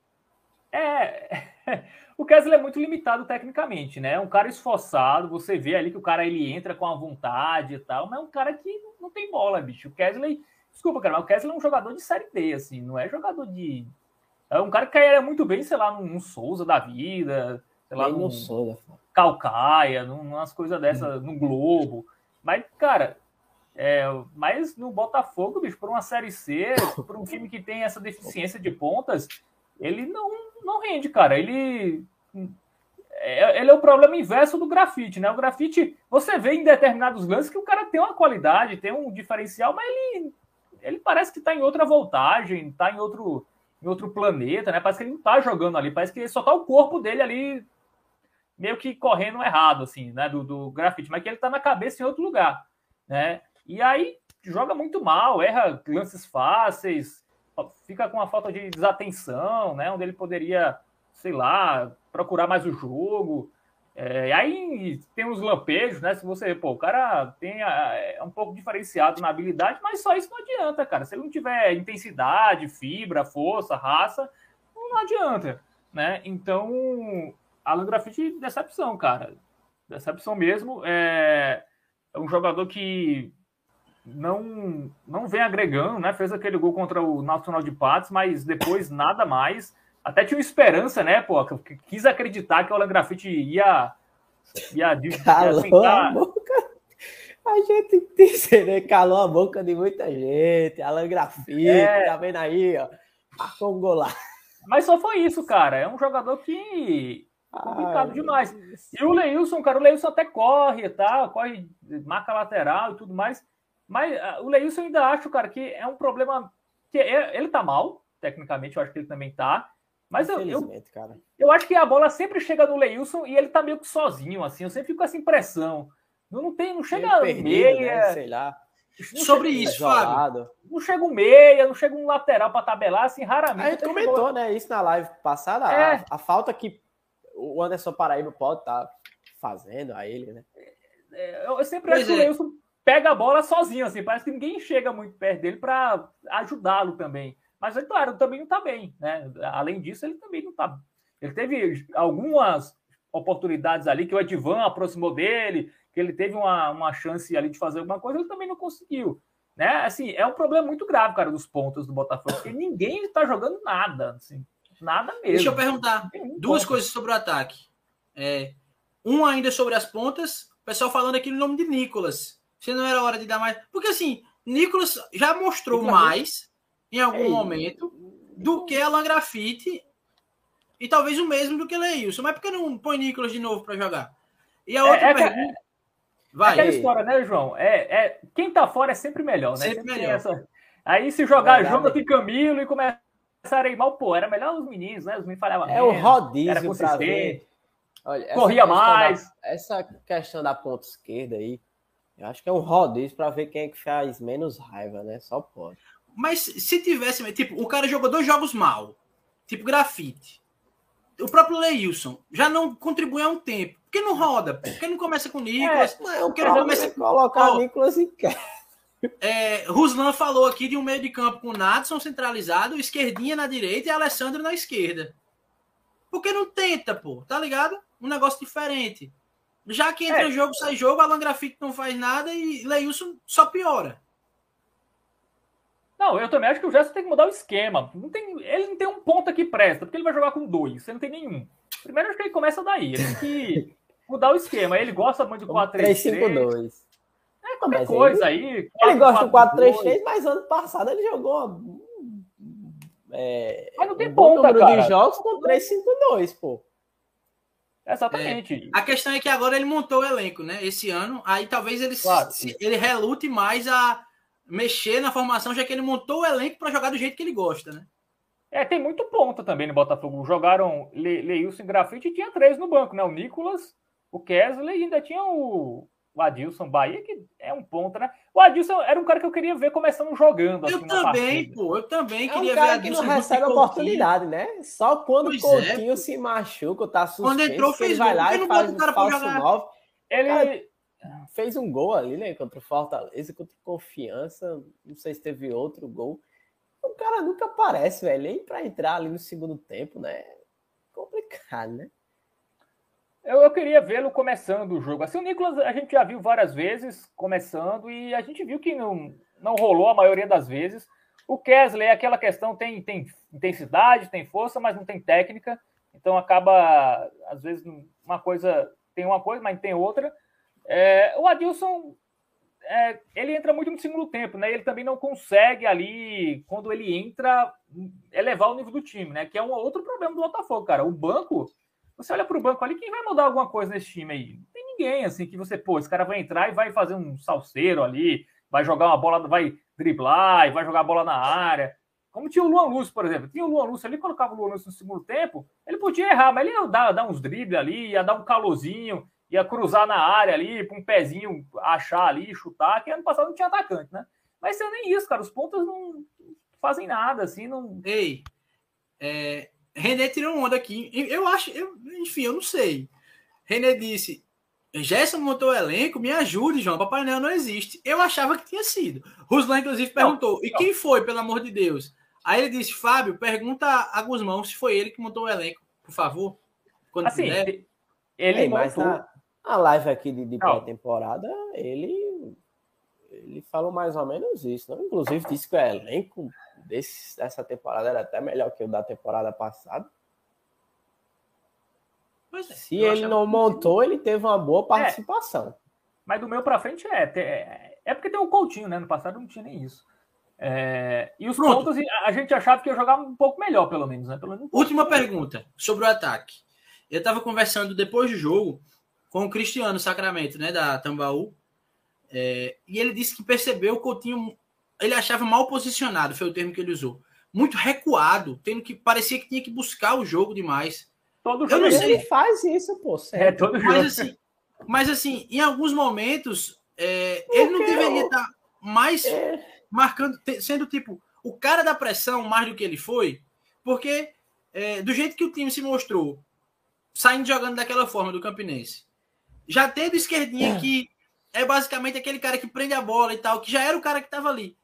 É, o Kesley é muito limitado tecnicamente, né? É um cara esforçado, você vê ali que o cara ele entra com a vontade e tal, mas é um cara que não tem bola, bicho. O Kesley, desculpa, cara, mas o Kesley é um jogador de série D, assim, não é jogador de. É um cara que cairia muito bem, sei lá, num, Souza da vida, sei lá, num Souza. Calcaia, num, umas coisas dessas, hum. no Globo. Mas, cara, é, mas no Botafogo, bicho, por uma Série C, por um time que tem essa deficiência de pontas, ele não, não rende, cara. Ele é, ele é o problema inverso do grafite, né? O grafite, você vê em determinados lances que o cara tem uma qualidade, tem um diferencial, mas ele, ele parece que está em outra voltagem, está em outro, em outro planeta, né? Parece que ele não está jogando ali, parece que só está o corpo dele ali meio que correndo errado, assim, né? Do, do grafite, mas que ele está na cabeça em outro lugar, né? E aí joga muito mal, erra lances fáceis, fica com uma falta de desatenção, né? Onde ele poderia, sei lá, procurar mais o jogo. É, aí tem uns lampejos, né? Se você, pô, o cara tem é um pouco diferenciado na habilidade, mas só isso não adianta, cara. Se ele não tiver intensidade, fibra, força, raça, não adianta, né? Então, Alan Grafite, decepção, cara. Decepção mesmo. É, é um jogador que não não vem agregando, né? Fez aquele gol contra o Nacional de Patos, mas depois nada mais. Até tinha esperança, né, pô? Quis acreditar que o Alan Grafite ia. ia, Calou ia a boca. A gente tem, né? Calou a boca de muita gente. Alan Grafite, é... tá vendo aí, ó. Marcou um golaço. Mas só foi isso, cara. É um jogador que. Complicado Ai, demais. E o Leilson, cara, o Leilson até corre, tá? Corre, marca lateral e tudo mais. Mas uh, o Leilson eu ainda acho, cara, que é um problema. que é, Ele tá mal, tecnicamente, eu acho que ele também tá. Mas eu, eu, cara. eu acho que a bola sempre chega no Leilson e ele tá meio que sozinho, assim. Eu sempre fico com essa impressão. Não, não tem, não chega perdido, meia. Né? Sei lá. Sobre isso, Fábio. Não chega um meia, não chega um lateral para tabelar, assim, raramente. A gente comentou, né, isso na live passada, é. a, a, falta que o Anderson Paraíba pode estar tá fazendo a ele, né? É, eu sempre pois acho é. que o é. Leilson pega a bola sozinho, assim, parece que ninguém chega muito perto dele para ajudá-lo também. Mas, é claro, também não está bem, né? Além disso, ele também não está. Ele teve algumas oportunidades ali que o Edvan aproximou dele, que ele teve uma, uma chance ali de fazer alguma coisa, ele também não conseguiu. Né? Assim, é um problema muito grave, cara, dos pontos do Botafogo, porque ninguém está jogando nada, assim, nada mesmo. Deixa eu perguntar duas coisas sobre o ataque. É, um ainda sobre as pontas, o pessoal falando aqui no nome de Nicolas. Se não era hora de dar mais. Porque assim, Nicolas já mostrou mais em algum Ei. momento do que Alan Grafite e talvez o mesmo do que Leilson. Mas por que não põe Nicolas de novo para jogar? E a é, outra é, é, pergunta. Vai. É aquela história, né, João? É, é, quem tá fora é sempre melhor, né? Sempre, sempre melhor. Essa... Aí se jogar Jonathan e Camilo e começarem mal, pô, era melhor os meninos, né? Os meninos falhavam É menos, o rodízio era consistente, Olha, corria mais. Da, essa questão da ponta esquerda aí, eu acho que é um rodízio para ver quem é que faz menos raiva, né? Só pode. Mas se tivesse, tipo, o cara jogou dois jogos mal, tipo grafite. O próprio Leilson já não contribui há um tempo. Por que não roda? Por que não começa com o Nicolas? É, não, não começa com colocar o Nicolas em casa. É, Ruslan falou aqui de um meio de campo com Nadson centralizado, esquerdinha na direita e Alessandro na esquerda. Por que não tenta, pô? Tá ligado? Um negócio diferente. Já que entra é. jogo, sai jogo, Alan Grafite não faz nada e Leilson só piora. Não, eu também acho que o Gerson tem que mudar o esquema. Não tem, ele não tem um ponto que presta, porque ele vai jogar com dois, você não tem nenhum. Primeiro acho que ele começa daí, ele tem que mudar o esquema. Ele gosta muito de 4-3-3. Qualquer mas coisa ele, aí. 4, ele gosta do 4-3-3, mas ano passado ele jogou. É, mas não tem um ponta, número cara. de jogos com 3-5-2, pô. Exatamente. É, a questão é que agora ele montou o elenco, né? Esse ano. Aí talvez ele, claro. se, ele relute mais a mexer na formação, já que ele montou o elenco para jogar do jeito que ele gosta, né? É, tem muito ponta também no Botafogo. Jogaram Le Leilson Grafite e tinha três no banco, né? O Nicolas, o Kesley e ainda tinha o, o Adilson Bahia, que é um ponto, né? O Adilson era um cara que eu queria ver começando jogando. Eu assim, também, pô, eu também É queria um cara ver que Adilson não recebe oportunidade, né? Só quando Pois o é, Coutinho pô. se machuca, tá suspenso, Quando entrou, que ele fez vai gol. lá que e não faz um falso jogar? nove. Ele. Cara, Fez um gol ali, né? Contra o Fortaleza, contra o Confiança. Não sei se teve outro gol. O cara nunca aparece, velho. Nem pra entrar ali no segundo tempo, né? Complicado, né? Eu, eu queria vê-lo começando o jogo. Assim, o Nicolas a gente já viu várias vezes começando e a gente viu que não, não rolou a maioria das vezes. O Kesley aquela questão, tem, tem intensidade, tem força, mas não tem técnica. Então acaba, às vezes, uma coisa tem uma coisa, mas tem outra. É, o Adilson, é, ele entra muito no segundo tempo, né? Ele também não consegue ali, quando ele entra, elevar o nível do time, né? Que é um outro problema do Botafogo, cara. O banco, você olha para o banco ali, quem vai mudar alguma coisa nesse time aí? Não tem ninguém, assim, que você, pô, esse cara vai entrar e vai fazer um salseiro ali, vai jogar uma bola, vai driblar e vai jogar a bola na área. Como tinha o Luan Luz, por exemplo. Tinha o Luan Luz ali, colocava o Luan Luz no segundo tempo, ele podia errar, mas ele ia dar, dar uns dribles ali, ia dar um calorzinho, ia cruzar na área ali, para um pezinho achar ali, chutar, que ano passado não tinha atacante, né? Mas isso nem isso, cara. Os pontas não fazem nada, assim, não. Ei, é, René tirou onda aqui. Eu acho, eu, enfim, eu não sei. René disse: Gerson montou o elenco, me ajude, João. Papai Noel não existe. Eu achava que tinha sido. Ruslan, inclusive, perguntou: Não, e não. quem foi, pelo amor de Deus? Aí ele disse: Fábio, pergunta a Guzmão se foi ele que montou o elenco, por favor. Quando Assim, puder. ele mas montou. na, a live aqui de, de Não. pré-temporada, ele, ele falou mais ou menos isso. Né? Inclusive disse que o elenco desse, dessa temporada era até melhor que o da temporada passada. Pois é, Se ele não montou, ele teve uma boa participação. Mas do meu pra frente é. É, é porque tem o Coutinho, né? No passado não tinha nem isso. É, e os Pronto. pontos, a gente achava que ia jogar um pouco melhor, pelo menos, né? Pelo menos Última pergunta sobre o ataque. Eu estava conversando depois do jogo com o Cristiano Sacramento, né, da Tambaú, é, e ele disse que percebeu o Coutinho, ele achava mal posicionado, foi o termo que ele usou, muito recuado, tendo que parecia que tinha que buscar o jogo demais. Todo jogo é. Ele faz isso, pô. É, todo jogo. Mas assim, mas assim, em alguns momentos, é, ele não deveria estar mais É, marcando, sendo tipo o cara da pressão mais do que ele foi, porque é, do jeito que o time se mostrou, saindo jogando daquela forma do Campinense, já tendo esquerdinha que é basicamente aquele cara que prende a bola e tal, que já era o cara que estava ali.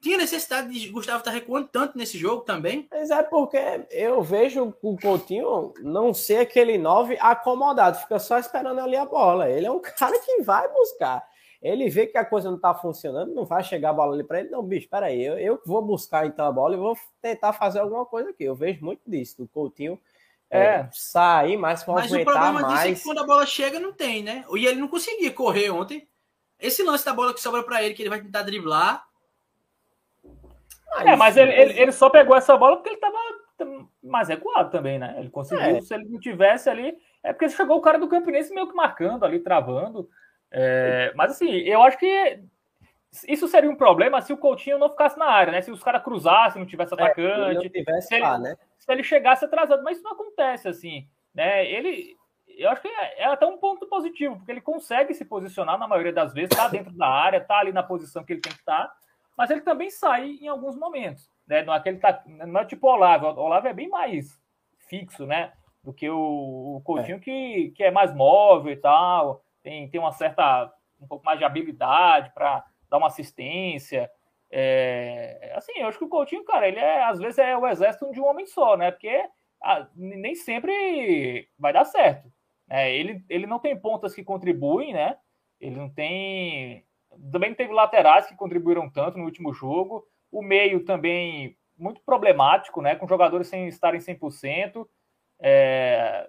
Tinha necessidade de Gustavo estar recuando tanto nesse jogo também? Mas é porque eu vejo o Coutinho não ser aquele 9 acomodado, fica só esperando ali a bola. Ele é um cara que vai buscar. Ele vê que a coisa não tá funcionando, não vai chegar a bola ali para ele. Não, bicho, peraí, eu, eu vou buscar então a bola e vou tentar fazer alguma coisa aqui. Eu vejo muito disso, do Coutinho é, É. sair mais, Mas o movimentar problema disso é mais. que quando a bola chega, não tem, né? E ele não conseguia correr ontem. Esse lance da bola que sobra para ele, que ele vai tentar driblar. É, mas ele, ele, ele só pegou essa bola porque ele tava mais recuado também, né? Ele conseguiu, É. se ele não tivesse ali. É porque chegou o cara do Campinense meio que marcando ali, travando. É, mas assim, eu acho que isso seria um problema se o Coutinho não ficasse na área, né? Se os caras cruzassem, não tivesse Se ele atacante, não tivesse se ele- lá, né? se ele chegasse atrasado, mas isso não acontece assim, né? Ele, eu acho que é, é até um ponto positivo, porque ele consegue se posicionar na maioria das vezes, tá dentro da área, tá ali na posição que ele tem que estar, mas ele também sai em alguns momentos, né? Não é, aquele tá, não é tipo o Olavo, o Olavo é bem mais fixo, né? Do que o, o Coutinho Que, que é mais móvel e tal, tem, tem uma certa um pouco mais de habilidade para dar uma assistência. É, assim, eu acho que o Coutinho, cara, ele é, às vezes é o exército de um homem só, né? Porque ah, nem sempre vai dar certo. né? ele, ele não tem pontas que contribuem, né? Ele não tem. Também teve laterais que contribuíram tanto no último jogo. O meio também muito problemático, né? Com jogadores sem estarem 100%. É...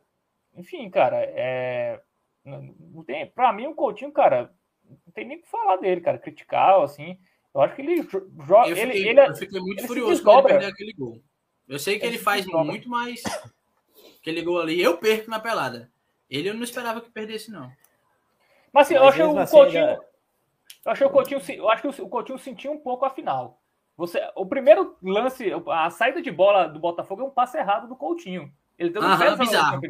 Enfim, cara, é... não tem... para mim o Coutinho, cara, não tem nem o que falar dele, cara, criticar, assim. Eu acho que ele joga. Eu Ele, fiquei, ele, é eu fiquei muito ele furioso quando ele perdeu aquele gol. Eu sei que Ele ele faz muito, mas aquele gol ali, eu perco na pelada. Ele eu não esperava que perdesse, não. Mas assim, eu Mas acho que mesmo o assim, Coutinho. ainda- Eu acho que o Coutinho, eu acho que o Coutinho sentiu um pouco a final. Você, o primeiro lance, a saída de bola do Botafogo é um passe errado do Coutinho. Ele deu um Aham, bizarro.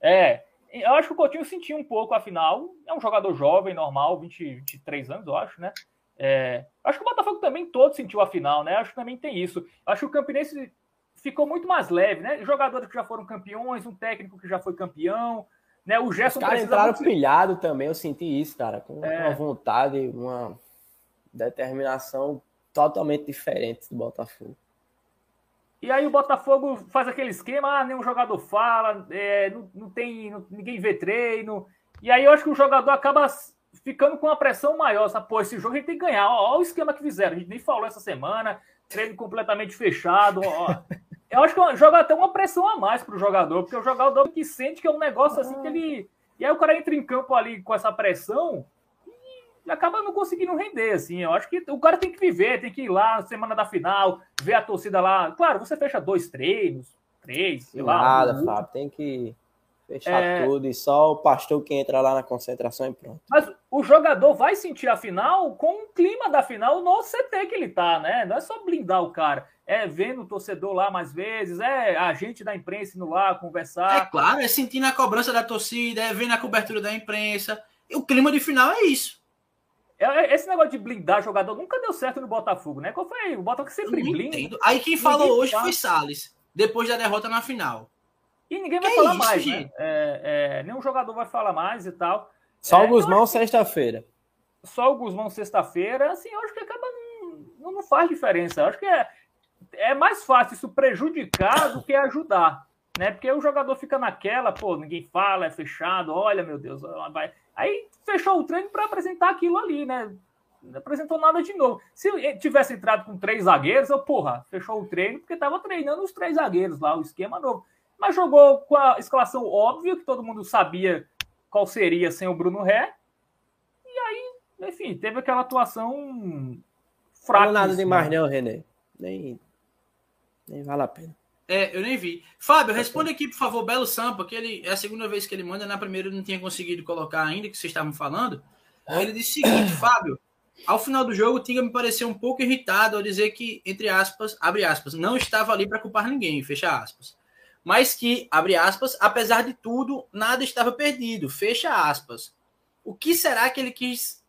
É, eu acho que o Coutinho sentiu um pouco a final. É um jogador jovem, normal, 20, 23 anos, eu acho, né? É, acho que o Botafogo também todo sentiu a final, né? Acho que também tem isso. Acho que o Campinense ficou muito mais leve, né? Jogadores que já foram campeões, um técnico que já foi campeão, né? O Gerson Os caras entraram muito- pilhado também, eu senti isso, cara, com É. uma vontade, uma determinação totalmente diferente do Botafogo. E aí o Botafogo faz aquele esquema, ah, nenhum jogador fala, é, não, não tem, não- ninguém vê treino. E aí eu acho que o jogador acaba ficando com uma pressão maior, sabe? Pô, esse jogo a gente tem que ganhar. Ó, ó o esquema que fizeram, a gente nem falou essa semana, treino completamente fechado. Ó. Eu acho que joga até uma pressão a mais pro jogador, porque o jogador que sente que é um negócio assim que ele. E aí o cara entra em campo ali com essa pressão e acaba não conseguindo render, assim. Eu acho que o cara tem que viver, tem que ir lá na semana da final, ver a torcida lá. Claro, você fecha dois treinos, três, sei lá. Nada, um- Fábio, tem que fechar É. tudo e só o pastor que entra lá na concentração e pronto. Mas o jogador vai sentir a final com o clima da final no CT que ele tá, né? Não é só blindar o cara. É vendo o torcedor lá mais vezes, é a gente da imprensa indo lá É conversar. claro, é sentindo a cobrança da torcida, é vendo a cobertura da imprensa. E o clima de final é isso. É- é- Esse negócio de blindar jogador nunca deu certo no Botafogo, né? Qual foi? O Botafogo sempre blinda. entendo. Aí quem Ninguém falou hoje fala. foi Salles, depois da derrota na final. E ninguém vai Que falar isso, mais, gente? né? É, é, nenhum jogador vai falar mais e tal. Só É, o Guzmão sexta-feira. Só o Guzmão sexta-feira, assim, eu acho que acaba não, não faz diferença. Eu acho que é, é mais fácil isso prejudicar do que ajudar, né? Porque o jogador fica naquela, pô, ninguém fala, é fechado, olha, meu Deus, vai. Aí fechou o treino para apresentar aquilo ali, né? Não apresentou nada de novo. Se tivesse entrado com três zagueiros, eu, porra, fechou o treino porque tava treinando os três zagueiros lá, o esquema novo. Mas jogou com a escalação óbvia, que todo mundo sabia qual seria sem o Bruno Ré. E aí, enfim, teve aquela atuação fraca. Não nada demais né? não, René. Nem, nem vale a pena. É, eu nem vi. Fábio, responde aqui, por favor, Belo Sampa, que ele é a segunda vez que ele manda, na primeira eu não tinha conseguido colocar ainda, que vocês estavam falando. Ele disse o seguinte, Fábio, ao final do jogo, o Tinga me pareceu um pouco irritado ao dizer que, entre aspas, abre aspas, não estava ali para culpar ninguém, fecha aspas. Mas que, abre aspas, apesar de tudo, nada estava perdido, fecha aspas. O que será que ele quis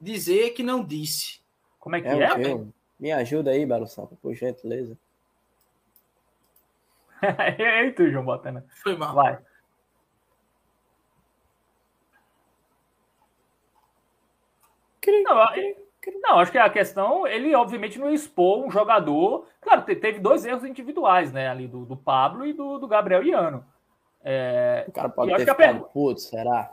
dizer que não disse? Como é que É, é? Me ajuda aí, Belo Sampa, por gentileza. Eita, João Botana. Foi mal. Vai. Não, acho que a questão, ele obviamente não expôs um jogador. Claro, te- teve dois erros individuais, né? Ali do, do Pablo e do, do Gabriel Iano. É, O cara pode ter ficado puto, será?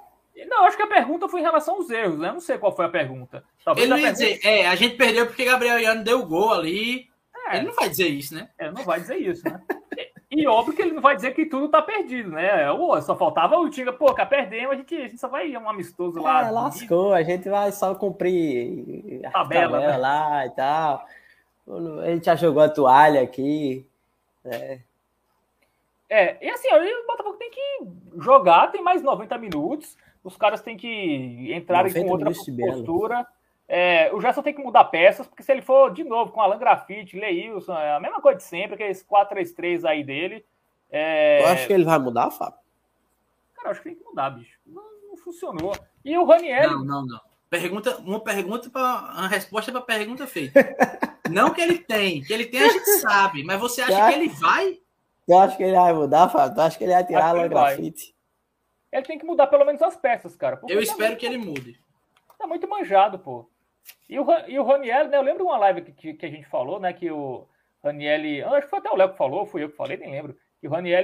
não, acho que a pergunta foi em relação aos erros, né? Eu não sei qual foi a pergunta. Talvez Ele não ia pergunta- dizer, é, a gente perdeu porque Gabriel Iano deu gol ali. É. Ele não vai dizer isso, né? É, não vai dizer isso, né? E, óbvio que ele não vai dizer que tudo tá perdido, né? Ô, só faltava o Tinga, pô, cá perdemos, a gente, a gente só vai ir um amistoso lá. É, lascou, a gente vai só cumprir a Tabela, tabela, né? lá e tal. A gente já jogou a toalha aqui. né? É, e assim, o Botafogo tem que jogar, tem mais 90 minutos, os caras têm que entrarem 90 com outra postura. É, o Gerson tem que mudar peças, porque se ele for de novo com Alan Grafite, Leilson, é a mesma coisa de sempre, aqueles 4-3-3 aí dele. É, Eu acho que ele vai mudar, Fábio. Cara, acho que tem que mudar, bicho. Não, não funcionou. E o Raniel, Não, não, não. Pergunta, uma pergunta para uma resposta para pergunta feita. Não que ele tem, que ele tem a gente sabe, mas você acha que ele vai? Tu acha que ele vai mudar, Fábio? Tu acha que ele vai tirar Acho que a ele vai. grafite? ele tem que mudar pelo menos as peças, cara. Eu tá espero muito- que ele mude. Tá muito manjado, pô. E o, e o Raniel, né? Eu lembro de uma live que, que, que a gente falou, né? Que o Raniel. Acho que foi até o Léo que falou, fui eu que falei, nem lembro. Que o Raniel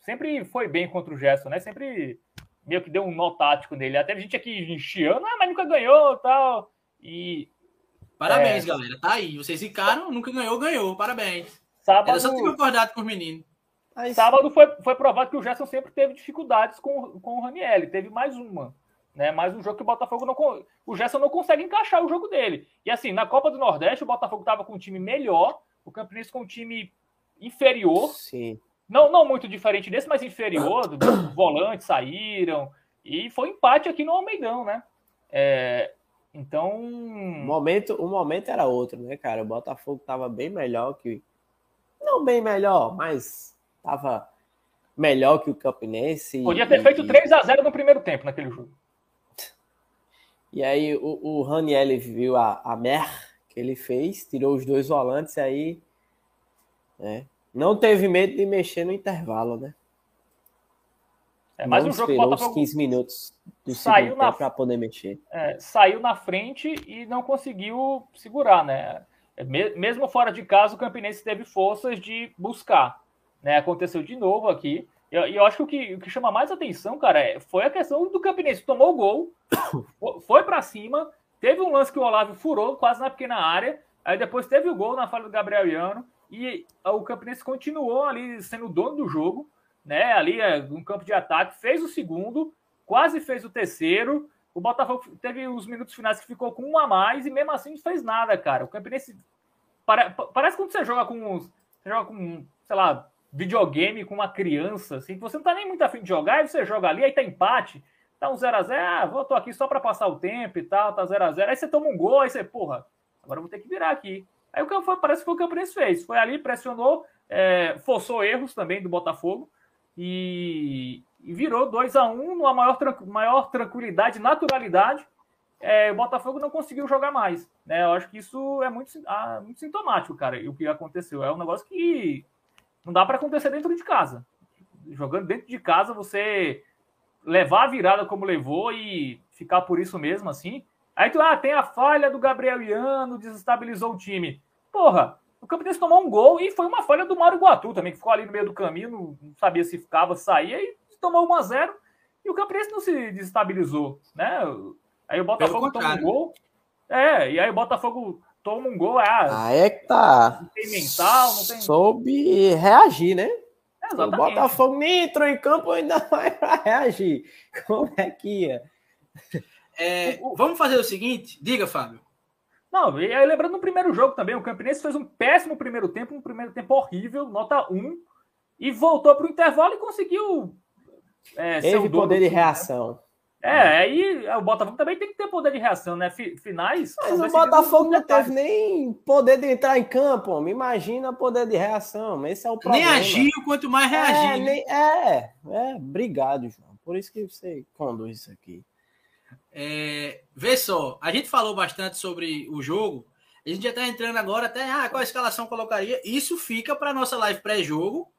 sempre foi bem contra o Gerson, né? Sempre meio que deu um nó tático nele. Até a gente aqui enchiando, ah, mas nunca ganhou tal. E Parabéns, É. galera. Tá aí. Vocês ficaram, nunca ganhou, ganhou. Parabéns. sábado, Era só ter concordado com os meninos. Mas, sábado foi, foi provado que o Gerson sempre teve dificuldades com, com o Raniel. Teve mais uma. Né, mais um jogo que o Botafogo não. O Gerson não consegue encaixar o jogo dele. E assim, na Copa do Nordeste, o Botafogo estava com um time melhor, o Campinense com um time inferior. Sim. Não, não muito diferente desse, mas inferior. do- Os volantes saíram. E foi empate aqui no Almeidão, né? É, Então. O momento, o momento era outro, né, cara? O Botafogo tava bem melhor que. Não bem melhor, mas tava melhor que o Campinense. Podia ter e, feito 3 a 0 no primeiro tempo naquele jogo. E aí o, o Raniel viu a, a mer que ele fez, tirou os dois volantes e aí né, não teve medo de mexer no intervalo, né? É, mas não o jogo esperou os 15 minutos do saiu na para poder mexer. É, saiu na frente e não conseguiu segurar, né? É, mesmo fora de casa, o Campinense teve forças de buscar. Né? Aconteceu de novo aqui. E eu, eu, acho que o, que o que chama mais atenção, cara, é, foi a questão do Campinense. Tomou o gol, foi para cima, teve um lance que o Olavo furou quase na pequena área, aí depois teve o gol na falha do Gabriel Iano, e o Campinense continuou ali sendo dono do jogo, né? Ali é um campo de ataque, fez o segundo, quase fez o terceiro. O Botafogo teve os minutos finais que ficou com um a mais e mesmo assim não fez nada, cara. O Campinense parece quando você joga com você joga com, sei lá, videogame com uma criança, assim, que você não tá nem muito afim de jogar, aí você joga ali, aí tá empate, tá um 0x0, ah, vou, tô aqui só para passar o tempo e tal, tá 0x0, aí você toma um gol, aí você, porra, agora vou ter que virar aqui. Aí o que foi, parece que foi o que o Campinense fez, foi ali, pressionou, é, forçou erros também do Botafogo e, e virou 2 a 1 um, numa maior, maior tranquilidade, naturalidade, é, o Botafogo não conseguiu jogar mais. Né? Eu acho que isso é muito, ah, muito sintomático, cara. E o que aconteceu é um negócio que não dá para acontecer dentro de casa. Jogando dentro de casa, você levar a virada como levou e ficar por isso mesmo, assim. Aí tu, ah, tem a falha do Gabriel Iano, desestabilizou o time. Porra, o Campinense tomou um gol e foi uma falha do Mário Guatu também, que ficou ali no meio do caminho, não sabia se ficava, saía e tomou 1 a 0 e o Campinense não se desestabilizou, né? Aí o Botafogo toma um gol. É, e aí o Botafogo toma um gol, ah, é que tá. Não tem mental, não tem. Soube reagir, né? o Botafogo nem entrou em campo ainda vai para reagir. Como é que ia? É, vamos fazer o seguinte, diga, Fábio. Não, e aí lembrando no primeiro jogo também, o Campinense fez um péssimo primeiro tempo, um primeiro tempo horrível, nota 1, e voltou para o intervalo e conseguiu. É, Teve poder de reação. Né? É, aí o Botafogo também tem que ter poder de reação, né? Finais. Mas o Botafogo não teve nem poder de entrar em campo, homem. Imagina poder de reação. Esse é o problema. Nem agiu, quanto mais reagir. É, nem, é, é, obrigado, João. Por isso que você conduz isso aqui. É, vê só, a gente falou bastante sobre o jogo. A gente já está entrando agora até ah, qual a escalação colocaria. Isso fica para nossa live pré-jogo,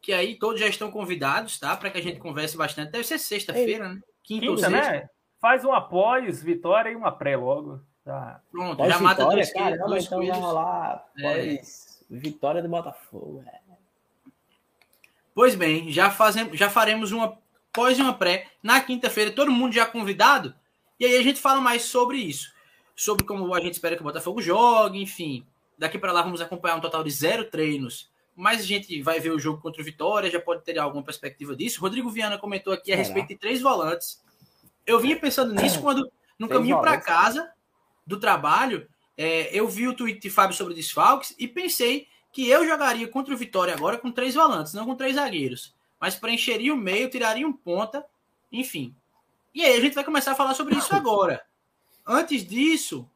que aí todos já estão convidados, tá? Para que a gente converse bastante. Deve ser sexta-feira, né? Quinta, Quinta né? Faz um após vitória e uma pré logo. Tá. Pronto, pós já mata vitória, dois, caramba, dois então vai rolar é. vitória do Botafogo. É. Pois bem, já, fazemos, já faremos uma pós e uma pré na quinta-feira, todo mundo já convidado, e aí a gente fala mais sobre isso. Sobre como a gente espera que o Botafogo jogue, enfim. Daqui para lá vamos acompanhar um total de zero treinos mas a gente vai ver o jogo contra o Vitória, já pode ter alguma perspectiva disso. Rodrigo Viana comentou aqui a respeito de três volantes. Eu vinha pensando nisso quando, no caminho para casa do trabalho, é, eu vi o tweet de Fábio sobre desfalques e pensei que eu jogaria contra o Vitória agora com três volantes, não com três zagueiros. Mas preencheria o meio, tiraria um ponta, enfim. E aí a gente vai começar a falar sobre isso agora. Antes disso,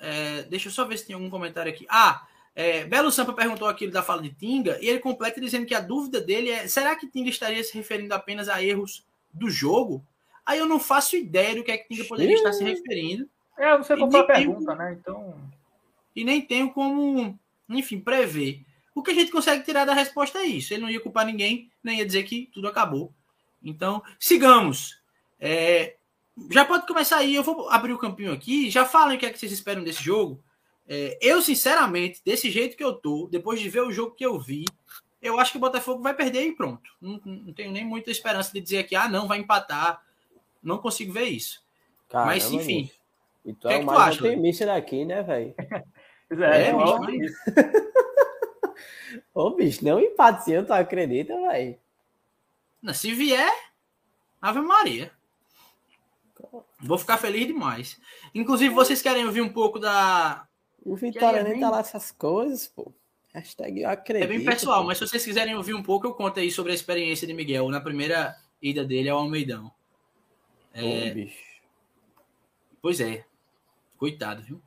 é, deixa eu só ver se tem algum comentário aqui. Ah, é, Belo Sampa perguntou aquilo da fala de Tinga e ele completa dizendo que a dúvida dele é: será que Tinga estaria se referindo apenas a erros do jogo? Aí eu não faço ideia do que é que Tinga poderia estar se referindo. É, você comprou a pergunta, tenho, né? Então. E nem tenho como, enfim, prever. O que a gente consegue tirar da resposta é isso. Ele não ia culpar ninguém, nem ia dizer que tudo acabou. Então, sigamos. É, já pode começar aí. Eu vou abrir o campinho aqui. Já falem o que é que vocês esperam desse jogo. É, eu, sinceramente, desse jeito que eu tô, depois de ver o jogo que eu vi, eu acho que o Botafogo vai perder e pronto. Não, não tenho nem muita esperança de dizer aqui, ah, não, vai empatar. Não consigo ver isso. Caramba, Mas, enfim. E tu é, é o mais tu otimista daqui, né, velho? é, é, bicho, mas... Ô, bicho, não empate sim, tu acredita, velho? Se vier, Ave Maria. Vou ficar feliz demais. Inclusive, vocês querem ouvir um pouco da, o Vitória é nem bem... tá lá essas coisas, pô. Hashtag eu acredito. É bem pessoal, pô. mas se vocês quiserem ouvir um pouco, eu conto aí sobre a experiência de Miguel na primeira ida dele ao Almeidão. É... bicho. Pois é. Coitado, viu?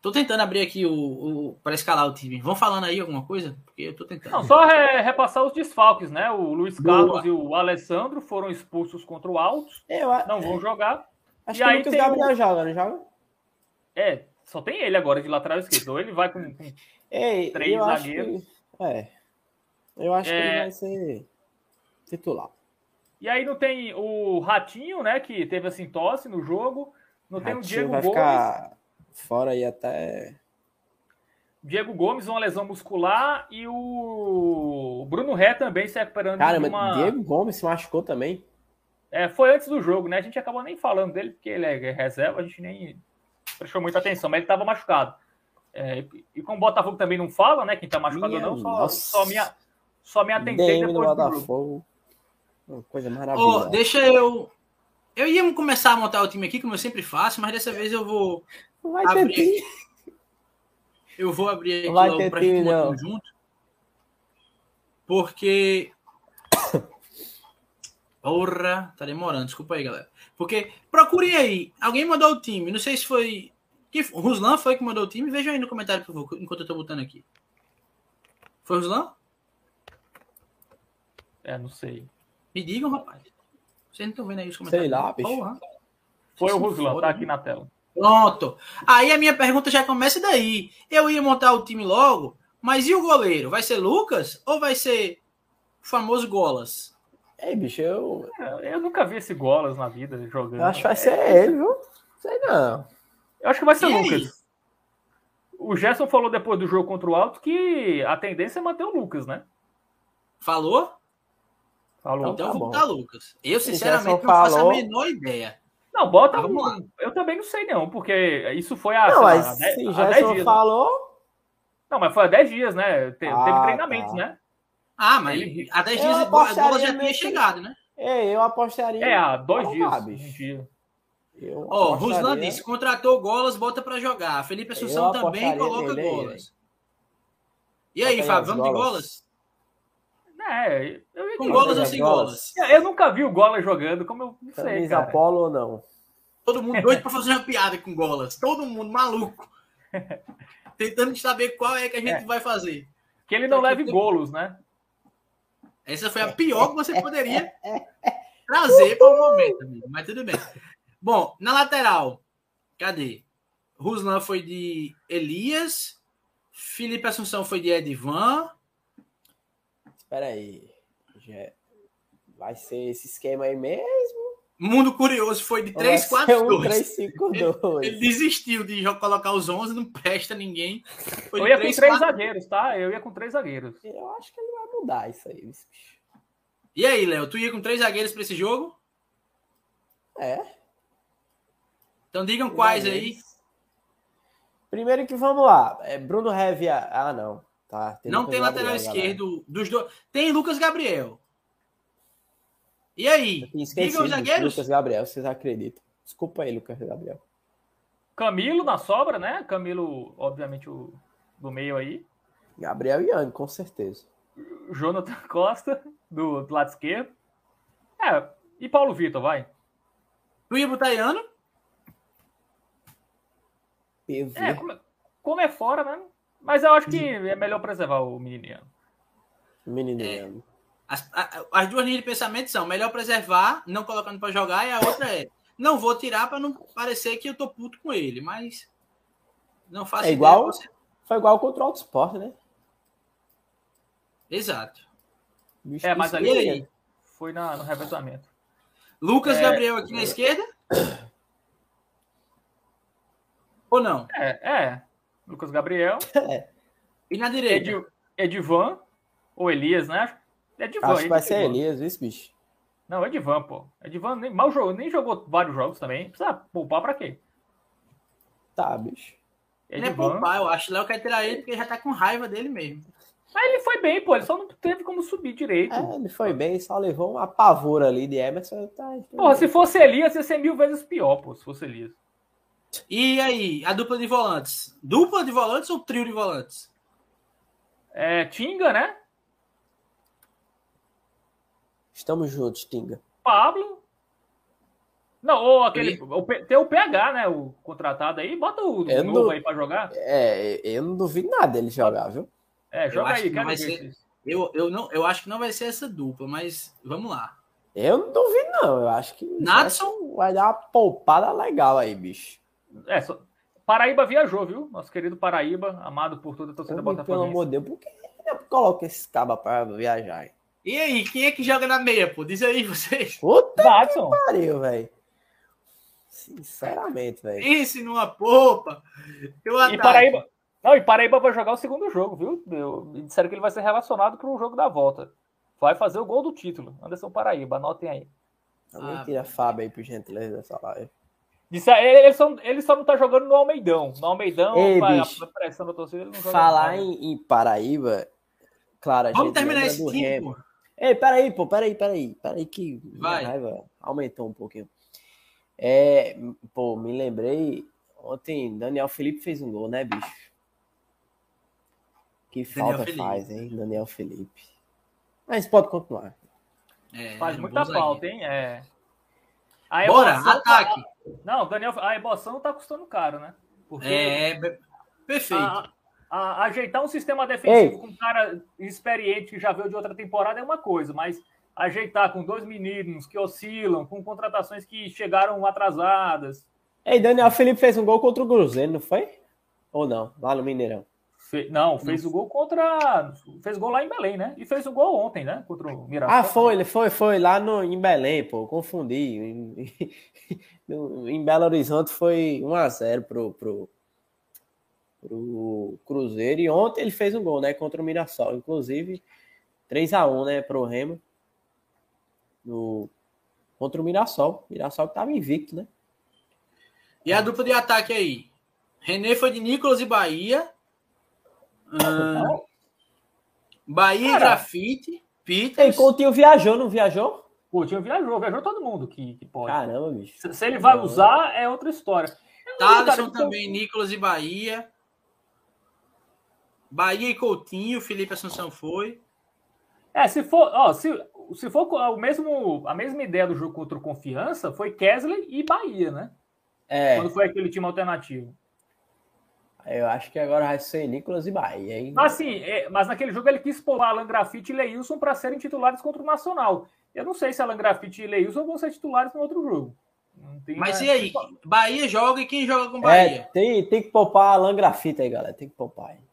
Tô tentando abrir aqui o, o para escalar o time. Vão falando aí alguma coisa? Porque eu tô tentando. Não, só re, repassar os desfalques, né? O Luiz Carlos Boa. e o Alessandro foram expulsos contra o Altos. Eu, não vão jogar. Acho e que aí o Lucas Gabriel o... joga, não joga? É, só tem ele agora de lateral esquerdo. Ou ele vai com, com Ei, três zagueiros. Que... É. Eu acho é... que ele vai ser titular. E aí não tem o Ratinho, né? Que teve assim tosse no jogo. Não Ratinho tem o Diego vai Gomes. Ficar fora aí até. Diego Gomes, uma lesão muscular, e o Bruno Ré também se recuperando. Cara, mas uma... Diego Gomes se machucou também. É, foi antes do jogo, né? A gente acabou nem falando dele, porque ele é reserva, a gente nem prestou muita atenção, mas ele estava machucado. É, e como o Botafogo também não fala, né? Quem tá machucado ou não, só, só, me, só me atentei DM depois do Botafogo. Uma coisa maravilhosa. Oh, deixa eu. Eu ia começar a montar o time aqui, como eu sempre faço, mas dessa vez eu vou não vai abrir. Eu vou abrir aqui vai logo pra time, gente não. junto. Porque. Porra, tá demorando, desculpa aí, galera. Porque, procurem aí. Alguém mandou o time. Não sei se foi. Quem, o Ruslan foi que mandou o time. Veja aí no comentário, por favor, enquanto eu tô botando aqui. Foi o Ruslan? É, não sei. Me digam, rapaz. Vocês não estão vendo aí os comentários? Sei lá, bicho. Porra. Foi o Ruslan, tá aqui na tela. Pronto. Aí a minha pergunta já começa daí. Eu ia montar o time logo, mas e o goleiro? Vai ser Lucas ou vai ser o famoso Golas? Ei, bicho, eu. Eu nunca vi esse Golas na vida jogando. Eu acho que vai ser ele, viu? Sei não. Eu acho que vai ser o Lucas. O Gerson falou depois do jogo contra o Alto que a tendência é manter o Lucas, né? Falou? Falou. Então tá vou botar Lucas. Eu, sinceramente, não faço a menor ideia. Não, bota um. Eu também não sei, não, porque isso foi há. Não, mas lá, se já 10 dias, né? falou. Né? Não, mas foi há 10 dias, né? Te, ah, teve treinamento, tá. né? Ah, mas Ele... há 10 dias a bola já tinha chegado, né? É, eu apostaria. É, há dois dias. Um dia. Ó, oh, Ruslan disse: contratou Golas, bota pra jogar. Felipe Assunção também coloca Golas. E aí, Fábio, vamos de Golas? É, eu Com golas ou sem golas? Eu nunca vi o Golas jogando, como eu não sei, cara. Apolo ou não? Todo mundo doido pra fazer uma piada com golas. Todo mundo maluco. Tentando saber qual é que a gente é. vai fazer. Que ele não leve golos, né? Essa foi a pior que você poderia trazer para o momento, amigo. Mas tudo bem. Bom, na lateral, cadê? Ruslan foi de Elias. Felipe Assunção foi de Edvan. Espera aí. Já... Vai ser esse esquema aí mesmo? Mundo Curioso foi de 3-4-2. ele, ele desistiu de colocar os 11, não presta ninguém. Foi eu ia 3, com três 4... zagueiros, tá? Eu ia com três zagueiros. Eu acho que ele vai mudar isso aí. E aí, Léo, tu ia com três zagueiros para esse jogo? É. Então digam quais aí. Primeiro que vamos lá. É Bruno Heavy. Ah, não. Tá, tem não Lucas tem lateral Gabriel, esquerdo galera. dos dois. Tem Lucas Gabriel. E aí? Diga os zagueiros. Lucas Gabriel, vocês acreditam? Desculpa aí, Lucas Gabriel. Camilo na sobra, né? Camilo, obviamente, o do meio aí. Gabriel e Anne, com certeza. Jonathan Costa, do, do lado esquerdo. É, e Paulo Vitor, vai. Tu ia botar Iano? É, como, é, como é fora, né? Mas eu acho que é melhor preservar o menino. Meniniano. É. As, as, duas linhas de pensamento são melhor preservar, não colocando para jogar, e a outra é não vou tirar para não parecer que eu tô puto com ele, mas não faço É igual, você... foi igual contra o Auto Sport, né? Exato. Bicho é, mas ali aí? foi na, no revezamento. Lucas é... Gabriel aqui na esquerda? Ou não? É, é. Lucas Gabriel. É. E na direita? Ed, Edivan, ou Elias, né? Edivan. Acho que vai ser Elias, isso, bicho. Não, Edivan, pô. Edivan nem, mal jogou, nem jogou vários jogos também. Precisa poupar pra quê? Tá, bicho. Edivan. Não é poupar, eu acho. Léo quer tirar ele porque já tá com raiva dele mesmo. Mas ele foi bem, pô. Ele só não teve como subir direito. É, ele foi bem, só levou uma pavor ali de Emerson. Tá, Porra, se fosse Elias, ia ser mil vezes pior, pô, se fosse Elias. E aí, a dupla de volantes? Dupla de volantes ou trio de volantes? É, Tinga, né? Estamos juntos, Tinga. Pablo. Não, ou aquele. O, tem o PH, né? O contratado aí, bota o, o novo não, aí pra jogar. É, eu não duvido nada dele jogar, viu? É, joga aí, quero ver. Ser, eu, eu, não, eu acho que não vai ser essa dupla, mas vamos lá. Eu não duvido, não. Eu acho que Natson vai dar uma poupada legal aí, bicho. É, só... Paraíba viajou, viu? Nosso querido Paraíba, amado por toda a torcida Botafogo. Pelo amor de Deus, por que coloca esse caba para viajar? E aí, quem é que joga na meia, pô? Diz aí vocês. Puta Watson. que pariu, velho. Sinceramente, velho. Isso numa popa. Eu e Paraíba. Não, e Paraíba vai jogar o segundo jogo, viu? Eu, disseram que ele vai ser relacionado para o jogo da volta. Vai fazer o gol do título. Anderson Paraíba, anotem aí. Alguém ah, tira a Fábio aí, por gentileza, dessa live. Disse, ele, só, ele só não tá jogando no Almeidão. No Almeidão, Ei, a, a pressão da torcida, ele não joga Falar em, em, Paraíba, claro, a Vamos terminar esse tempo. Ei, peraí, pô, peraí, peraí. Peraí que Vai. raiva aumentou um pouquinho. É, pô, me lembrei, ontem Daniel Felipe fez um gol, né, bicho? Que Daniel falta Felipe. faz, hein, Daniel Felipe. Mas pode continuar. É, faz muita falta, hein? É. A Bora, ataque. Tá... Não, Daniel, a emoção tá custando caro, né? Porque é, perfeito. A, a, ajeitar um sistema defensivo Ei. com um cara experiente que já veio de outra temporada é uma coisa, mas ajeitar com dois meninos que oscilam, com contratações que chegaram atrasadas. Ei, Daniel Felipe fez um gol contra o Cruzeiro, não foi? Ou não? Lá no Mineirão. Fe... Não, fez o gol contra. Fez gol lá em Belém, né? E fez o gol ontem, né? Contra o Mirassol. Ah, foi, ele foi, foi lá no, em Belém, pô. Confundi. em Belo Horizonte foi 1x0 pro, pro, pro Cruzeiro. E ontem ele fez um gol, né? Contra o Mirassol. Inclusive, 3x1, né? Pro Remo. No, contra o Mirassol. O Mirassol que tava invicto, né? E a dupla de ataque aí? René foi de Nicolas e Bahia. Ah, Bahia Cara, Grafite, Peters. Ei, Coutinho viajou, não viajou? Coutinho viajou, viajou todo mundo que, que pode. Caramba, bicho. Se, se ele vai usar, é outra história. Thaleson também. Nicolas e Bahia. Bahia e Coutinho, Felipe Assunção foi. É, se for, ó, se, se for o mesmo, a mesma ideia do jogo contra o Confiança, foi Kesley e Bahia, né? É. Quando foi aquele time alternativo. Eu acho que agora vai ser Nicolas e Bahia. Hein? Mas, assim, é, mas naquele jogo ele quis pôr Alan Grafite e Leilson para serem titulares contra o Nacional. Eu não sei se Alan Grafite e Leilson vão ser titulares no outro jogo. mas mais... e aí? Bahia joga e quem joga com Bahia? É, tem, tem que poupar Alan Grafite aí, galera. Tem que poupar aí.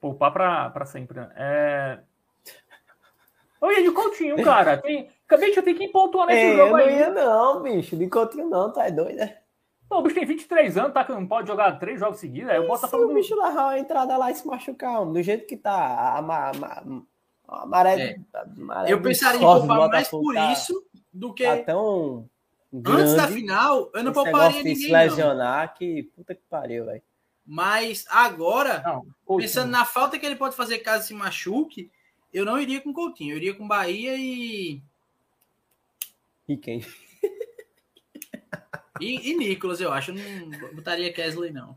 Poupar para sempre, né? É... Oi, de Coutinho, cara. Tem... Bicho, eu tenho que pontuar nesse é, jogo aí. Não ia não, bicho. De Coutinho não, tá doido, né? Pô, o bicho tem 23 anos, tá? Que não pode jogar três jogos seguidos. Aí o Botafogo. Se o bicho levar a entrada lá e se machucar, do jeito que tá, a, a, a, a maré. É. A maré eu pensaria em poupar mais por tá, isso do que. Tá tão grande, Antes da final, eu não pouparia ninguém. se lesionar, não. que puta que pariu, velho. Mas agora, não, pensando na falta que ele pode fazer caso se machuque, eu não iria com Coutinho, eu iria com Bahia e. E quem? E, e Nicolas, eu acho. Eu não botaria Kesley, não.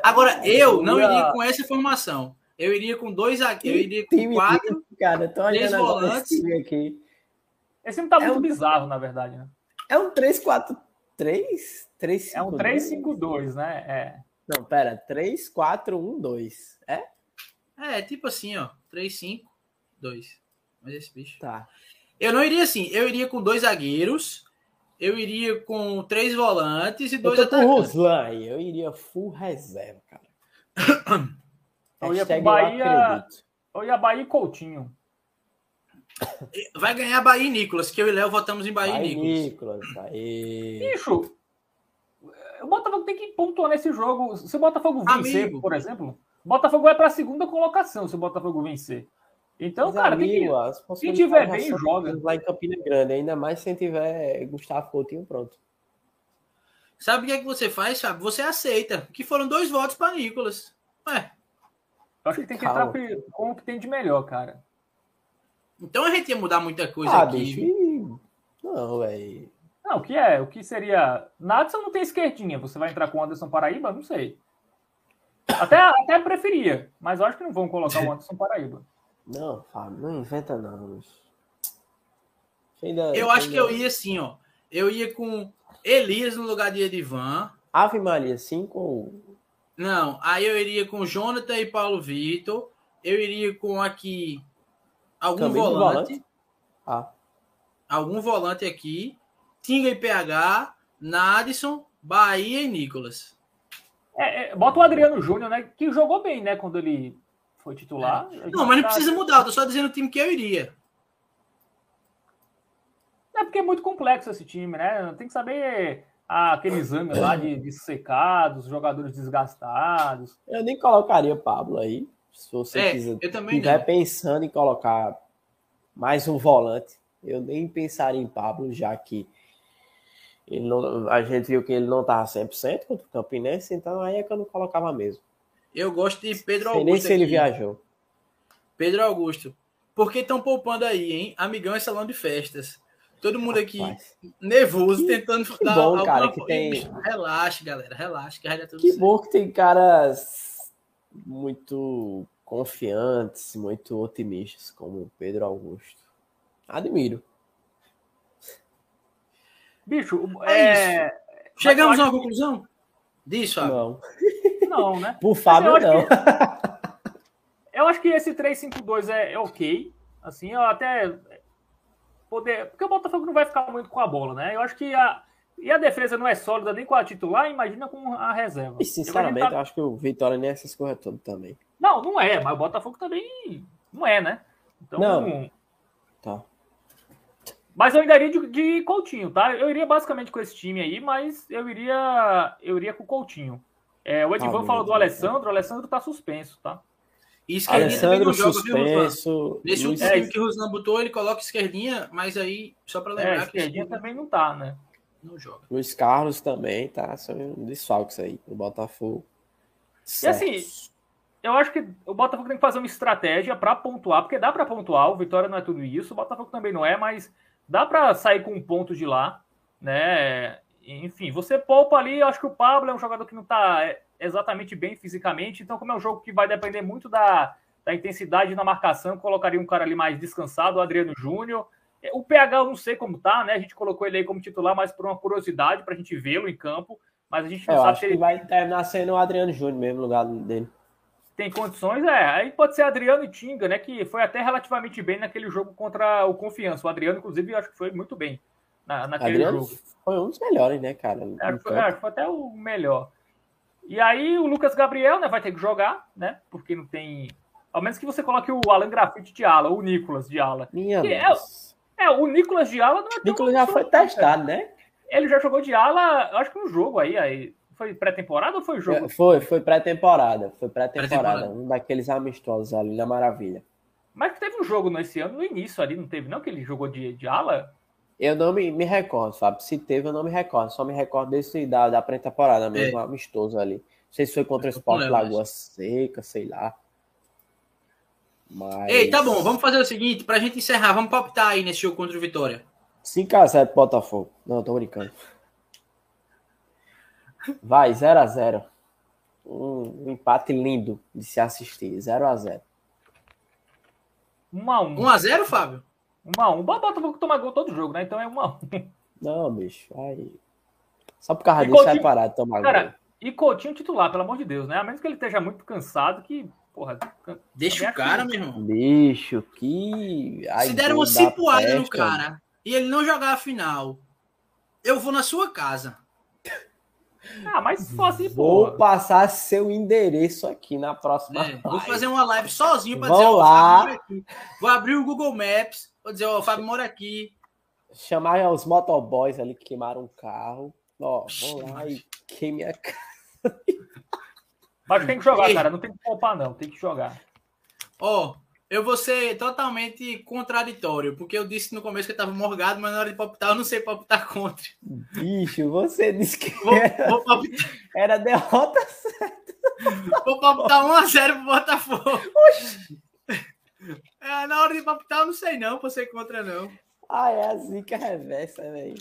Agora, eu não iria com essa formação. Eu iria com dois aqui. Eu iria com quatro. Cara, tô três volantes. Aqui. Esse time tá é muito um, bizarro, na verdade, né? É um 3-4-3? 3 É um 3-5-2, né? É. Não, pera. 3-4-1-2. É? É, tipo assim, ó. 3-5-2. Mas esse bicho. Tá. Eu não iria assim. Eu iria com dois zagueiros eu iria com três volantes e dois eu atacantes. Ruslan, eu iria full reserva, cara. eu ia com Bahia. Eu, ia Bahia e Coutinho. Vai ganhar Bahia e Nicolas, que eu e Léo votamos em Bahia, Bahia e Nicolas. Nicolas Bahia. Bicho, o Botafogo tem que pontuar nesse jogo. Se o Botafogo vencer, Amigo. por exemplo, o Botafogo vai para a segunda colocação se o Botafogo vencer. Então, Mas, cara, amigo, que, se tiver bem, joga. Lá em Campina Grande, ainda mais se tiver Gustavo Coutinho pronto. Sabe o que é que você faz, sabe? Você aceita. Que foram dois votos para Nicolas. Ué. Eu acho que tem que Calma. entrar com o que tem de melhor, cara. Então a gente ia mudar muita coisa ah, aqui. Bicho, não, velho. Não, o que é? O que seria. Nadson não tem esquerdinha. Você vai entrar com o Anderson Paraíba? Não sei. Até, até preferia, mas eu acho que não vão colocar o Anderson Paraíba. Não, Fábio, não inventa não. Ainda, Eu acho ainda... que eu ia assim, ó. Eu ia com Elias no lugar de Edivan. Ave Maria, sim, com. Não, aí eu iria com Jonathan e Paulo Vitor. Eu iria com aqui algum volante, volante? Ah, Algum volante aqui. Tinga e PH, Nadson, Bahia e Nicolas. É, é, bota o Adriano Júnior, né? Que jogou bem, né? Quando ele foi titular. Gente Não, mas não tá- precisa mudar. Eu tô só dizendo o time que eu iria. É porque é muito complexo esse time, né? Tem que saber ah, aquele exame lá de, de secados, jogadores desgastados. eu nem colocaria Pablo aí. Se você É, quiser, eu também tiver não. pensando em colocar mais um volante, eu nem pensaria em Pablo, já que ele não, a gente viu que ele não estava 100% contra o Campinense, então aí é que eu não colocava mesmo. Eu gosto de Pedro Sei nem Augusto. se ele aqui. viajou. Pedro Augusto. Por que estão poupando aí, hein? Amigão é salão de festas. Todo mundo aqui Rapaz, nervoso, Que- tentando que bom, cara, que tem- Relaxa, galera. Relaxa, que dar tudo Que bom que tem caras muito confiantes, muito otimistas, como o Pedro Augusto. Admiro. Bicho, É é. Chegamos a uma conclusão? Disso, Fábio. Não. que- Não, né? Por Fábio, eu acho não. Eu acho que esse 3-5-2 é, é ok. Assim, eu até. Poder... Porque o Botafogo não vai ficar muito com a bola, né? Eu acho que a. E a defesa não é sólida nem com a titular, imagina com a reserva. E, sinceramente, Eu eu acho que o Vitória nem essas coisas todas também. Não, não é, mas o Botafogo também não é, né? Então, Não. Tá. Mas eu ainda iria de, de Coutinho, tá? Eu iria basicamente com esse time aí, mas eu iria eu iria com o Coutinho. É, o Edivan Ah, falou do beleza. Alessandro, o Alessandro tá suspenso, tá? E esquerdinha suspenso. Nesse último É, time que o Ruslan botou, ele coloca esquerdinha, mas aí, só pra É, lembrar a que esquerdinha esquerdinha também não tá, né? Não joga. Luiz Carlos também, tá? São desfalques aí no Botafogo. E assim, eu acho que o Botafogo tem que fazer uma estratégia pra pontuar, porque dá pra pontuar, o Vitória não é tudo isso, o Botafogo também não é, mas dá pra sair com um ponto de lá, né? Enfim, você poupa ali, eu acho que o Pablo é um jogador que não tá é, exatamente bem fisicamente, então como é um jogo que vai depender muito da, da intensidade na marcação, colocaria um cara ali mais descansado, o Adriano Júnior. O PH eu não sei como tá, né? A gente colocou ele aí como titular, mas por uma curiosidade pra gente vê-lo em campo, mas a gente É, não eu sabe acho se que ele vai terminar sendo o Adriano Júnior mesmo, no lugar dele. tem condições, é. Aí pode ser Adriano e Tinga, né? Que foi até relativamente bem naquele jogo contra o Confiança. O Adriano, inclusive, eu acho que foi muito bem na, naquele Adriano jogo. foi um dos melhores, né, cara? que foi, que foi até o melhor. E aí o Lucas Gabriel, né, vai ter que jogar, né? Porque não tem. Ao menos que você coloque o Alan Grafite de ala, o Nicolas de ala. Minha Que é-. É, o Nicolas de ala não é Nicolas já foi testado, né? Ele já jogou de ala, acho que um jogo aí. aí. Foi pré-temporada ou foi jogo? Foi, foi pré-temporada. Foi pré-temporada. Pré-temporada. Um daqueles amistosos ali na Maravilha. Mas que teve um jogo nesse ano, no início ali, não teve, não? Que ele jogou de, de ala? Eu não me, me recordo, Fábio. Se teve, eu não me recordo. Só me recordo desse da, da pré-temporada mesmo, amistoso ali. Não sei se foi contra o Sport Lagoa Seca, sei lá. Mas... Ei, tá bom, vamos fazer o seguinte, pra gente encerrar, vamos palpitar aí nesse jogo contra o Vitória. 5x0 pro Botafogo. Não, tô brincando. Vai, 0x0. Um, um empate lindo de se assistir. 0x0. 1 a 1 1x0, Fábio? 1 a 1 O Botafogo toma gol todo jogo, né? Então é 1 a 1 Não, bicho. Vai. Só por causa E disso vai parar de tomar gol. Cara, e Coutinho titular, pelo amor de Deus, né? A menos que ele esteja muito cansado, que, porra. Deixa o também cara, meu irmão. Bicho, que. Ai, Se der uma dor da cipuada no cara e ele não jogar a final, eu vou na sua casa. Ah, mas se assim, Vou pô. passar seu endereço aqui na próxima. É, vou fazer uma live sozinho pra Vão dizer, ó, o lá. Fábio mora aqui. Vou abrir o Google Maps, vou dizer, ó, o Fábio mora aqui. Chamar os motoboys ali que queimaram o carro. Ó, vão lá e queime a casa. Mas tem que jogar, Ei. cara. Não tem que poupar, não. Tem que jogar. Ó, eu vou ser totalmente contraditório, porque eu disse no começo que eu tava morgado, mas na hora de palpitar eu não sei palpitar contra. Bicho, você disse que Vou, era, vou palpitar, era derrota. vou palpitar 1x0 pro Botafogo. É, na hora de palpitar eu não sei não, pra ser contra não. Ah, é assim que é reversa, velho.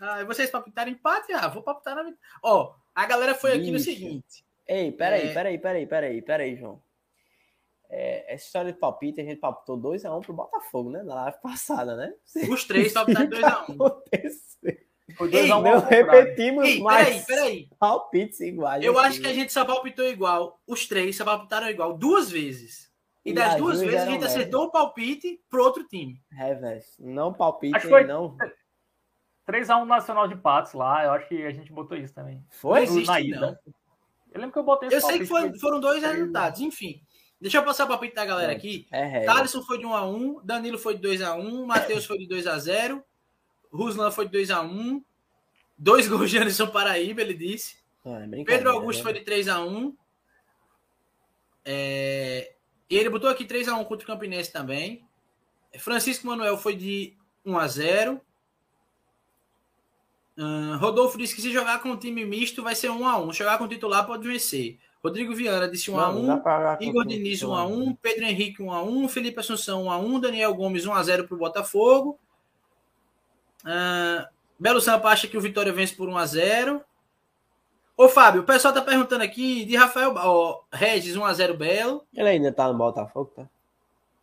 Ah, vocês palpitaram empate? Ah, vou palpitar na. Ó, a galera foi aqui no Bicho. seguinte. Ei, peraí, É. peraí, peraí, peraí, peraí, João. é, essa história de palpite, a gente palpitou 2x1 um pro Botafogo, né? Na live passada, né? Os três palpitaram 2x1. Foi 2x1. Um não repetimos Ei, mais. Peraí, peraí. Palpites iguais. Eu assim. acho que a gente só palpitou igual. Os três só palpitaram igual duas vezes. E, e das duas vezes a gente acertou o palpite pro outro time. É, velho. Não palpite, acho foi... não. 3x1 Nacional de Patos lá, eu acho que a gente botou isso também. Foi? Não existe, na ida. Não. Eu lembro que eu botei Eu sei que foi, foram dois resultados, enfim. Deixa eu passar o palpite da galera aqui. É, é, Thaleson foi de 1x1, Danilo foi de 2x1, Matheus foi de 2x0, Ruslan foi de 2x1, dois gols de Anderson Paraíba, ele disse. É Pedro Augusto né? foi de 3x1. É... E ele botou aqui 3x1 contra o Campinense também. Francisco Manuel foi de 1x0. Uh, Rodolfo disse que se jogar com um time misto vai ser 1 a 1 Jogar com titular pode vencer. Rodrigo Viana disse 1 a 1 Igor Diniz 1 a 1 Pedro Henrique 1 a 1 Felipe Assunção 1 a 1 Daniel Gomes 1 a 0 para o Botafogo. Uh, Belo Sampa acha que o Vitória vence por 1 a 0 Ô Fábio, o pessoal tá perguntando aqui de Rafael ó, Regis 1 a 0 Belo. Ele ainda tá no Botafogo, tá?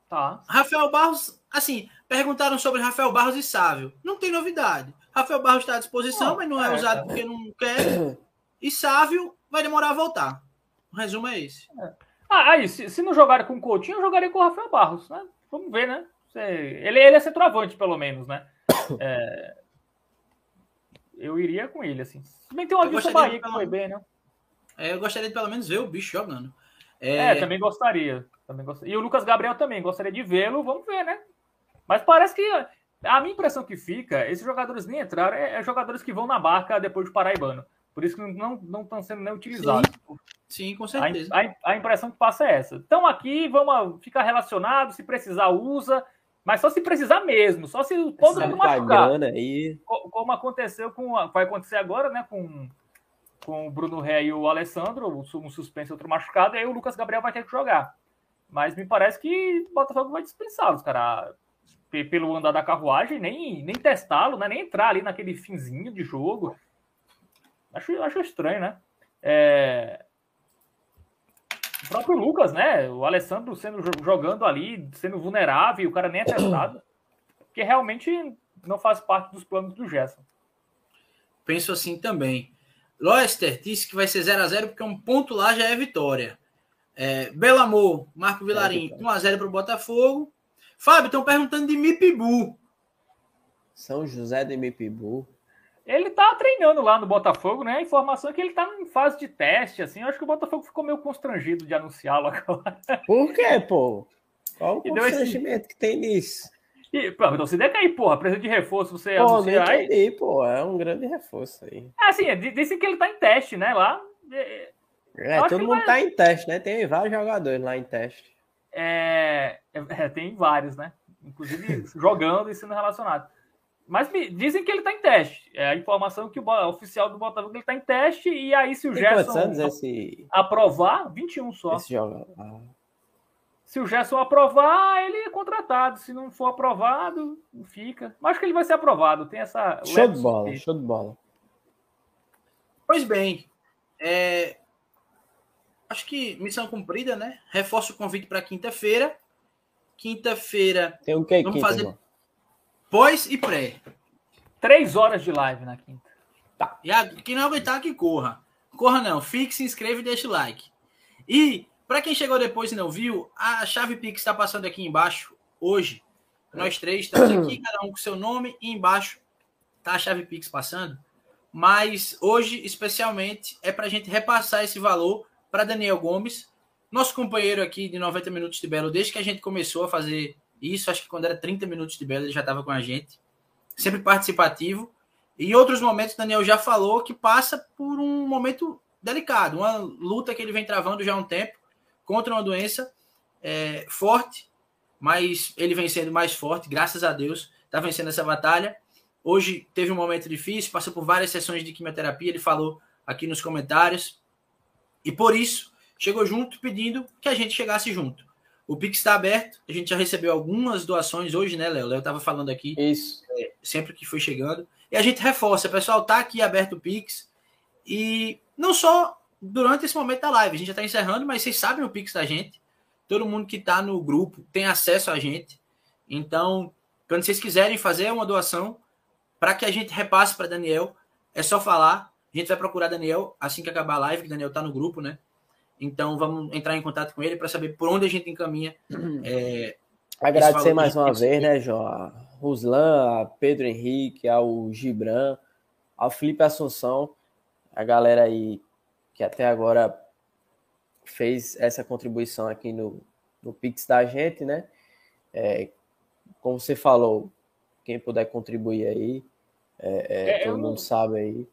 Tá. Rafael Barros, assim, perguntaram sobre Rafael Barros e Sávio. Não tem novidade. Rafael Barros está à disposição, mas não é, é usado porque não quer. E Sávio vai demorar a voltar. O resumo é esse. É. Ah, aí, se, se não jogarem com o Coutinho, eu jogaria com o Rafael Barros, né? Vamos ver, né? Ele, ele é centroavante, pelo menos, né? É, eu iria com ele, assim. Bem tem uma Wilson Bahia que foi bem, né? É, eu gostaria de pelo menos ver o bicho jogando. É, é também gostaria. Também gostaria. E o Lucas Gabriel também, gostaria de vê-lo, vamos ver, né? Mas parece que a minha impressão que fica, esses jogadores nem entraram, é, é jogadores que vão na barca depois do Paraibano. Por isso que não estão não sendo nem utilizados. Sim, sim com certeza. A, a, a, impressão que passa é essa. Então aqui, vamos ficar relacionados, se precisar, usa. Mas só se precisar mesmo, só se todo mundo machucar. Aí. Como aconteceu com. Vai acontecer agora, né? Com, com o Bruno Ré e o Alessandro, um suspenso e outro machucado, e aí o Lucas Gabriel vai ter que jogar. Mas me parece que o Botafogo vai dispensá-los, cara pelo andar da carruagem, nem, nem testá-lo, né? nem entrar ali naquele finzinho de jogo. Acho, acho estranho, né? É... O próprio Lucas, né? O Alessandro sendo jogando ali, sendo vulnerável, o cara nem é testado. Porque realmente não faz parte dos planos do Gerson. Penso assim também. Loester disse que vai ser 0 a 0 porque um ponto lá já é vitória. É, Belamor, Marco Vilarim, é 1x0 para o Botafogo. Fábio, estão perguntando de Mipibu. São José de Mipibu. Ele tá treinando lá no Botafogo, né? A informação é que ele tá em fase de teste, assim. Eu acho que o Botafogo ficou meio constrangido de anunciá-lo agora. Por quê, pô? Qual o constrangimento esse... que tem nisso? E, pô, então se der cair, porra, precisa de reforço, você pô, anunciar aí. Entendi, pô, é um grande reforço aí. É assim, dizem que ele tá em teste, né? Lá. É, todo mundo vai... tá em teste, né? Tem vários jogadores lá em teste. É, é, tem vários, né? Inclusive jogando e sendo relacionado. Mas me, dizem que ele está em teste. É a informação que o oficial do Botafogo está em teste. E aí, se o tem Gerson esse... aprovar, 21 só. Esse joga... ah. Se o Gerson aprovar, ele é contratado. Se não for aprovado, fica. Mas acho que ele vai ser aprovado. Tem essa. Show de bola, show de bola. Pois bem, é, acho que missão cumprida, né? Reforço o convite para quinta-feira. Quinta-feira. Tem o que Vamos quinta, fazer irmão? pós e pré. Três horas de live na quinta. Tá. E a, quem não aguentar, que corra. Corra não. Fique, se inscreva e deixa o like. E, para quem chegou depois e não viu, a chave Pix está passando aqui embaixo hoje. Nós três estamos aqui, cada um com seu nome, e embaixo tá a chave Pix passando. Mas hoje, especialmente, é para a gente repassar esse valor para Daniel Gomes, nosso companheiro aqui de 90 minutos de Belo, desde que a gente começou a fazer isso, acho que quando era 30 minutos de Belo ele já estava com a gente, sempre participativo. E em outros momentos, Daniel já falou que passa por um momento delicado, uma luta que ele vem travando já há um tempo contra uma doença é, forte, mas ele vem sendo mais forte, graças a Deus, está vencendo essa batalha. Hoje teve um momento difícil, passou por várias sessões de quimioterapia, ele falou aqui nos comentários. E por isso, chegou junto pedindo que a gente chegasse junto. O Pix está aberto, a gente já recebeu algumas doações hoje, né, Léo? Léo estava falando aqui. Isso. É, sempre que foi chegando. E a gente reforça, pessoal, tá aqui aberto o Pix. E não só durante esse momento da live, a gente já está encerrando, mas vocês sabem o Pix da gente. todo mundo que está no grupo tem acesso a gente. Então, quando vocês quiserem fazer uma doação para que a gente repasse para Daniel, é só falar. A gente vai procurar Daniel assim que acabar a live, que Daniel está no grupo, né? Então vamos entrar em contato com ele para saber por onde a gente encaminha. É, Agradecer mais uma vez, né, João? A Ruslan, a Pedro Henrique, ao Gibran, ao Felipe Assunção, a galera aí que até agora fez essa contribuição aqui no, no Pix da gente, né? É, como você falou, quem puder contribuir aí, é, é, todo mundo sabe aí.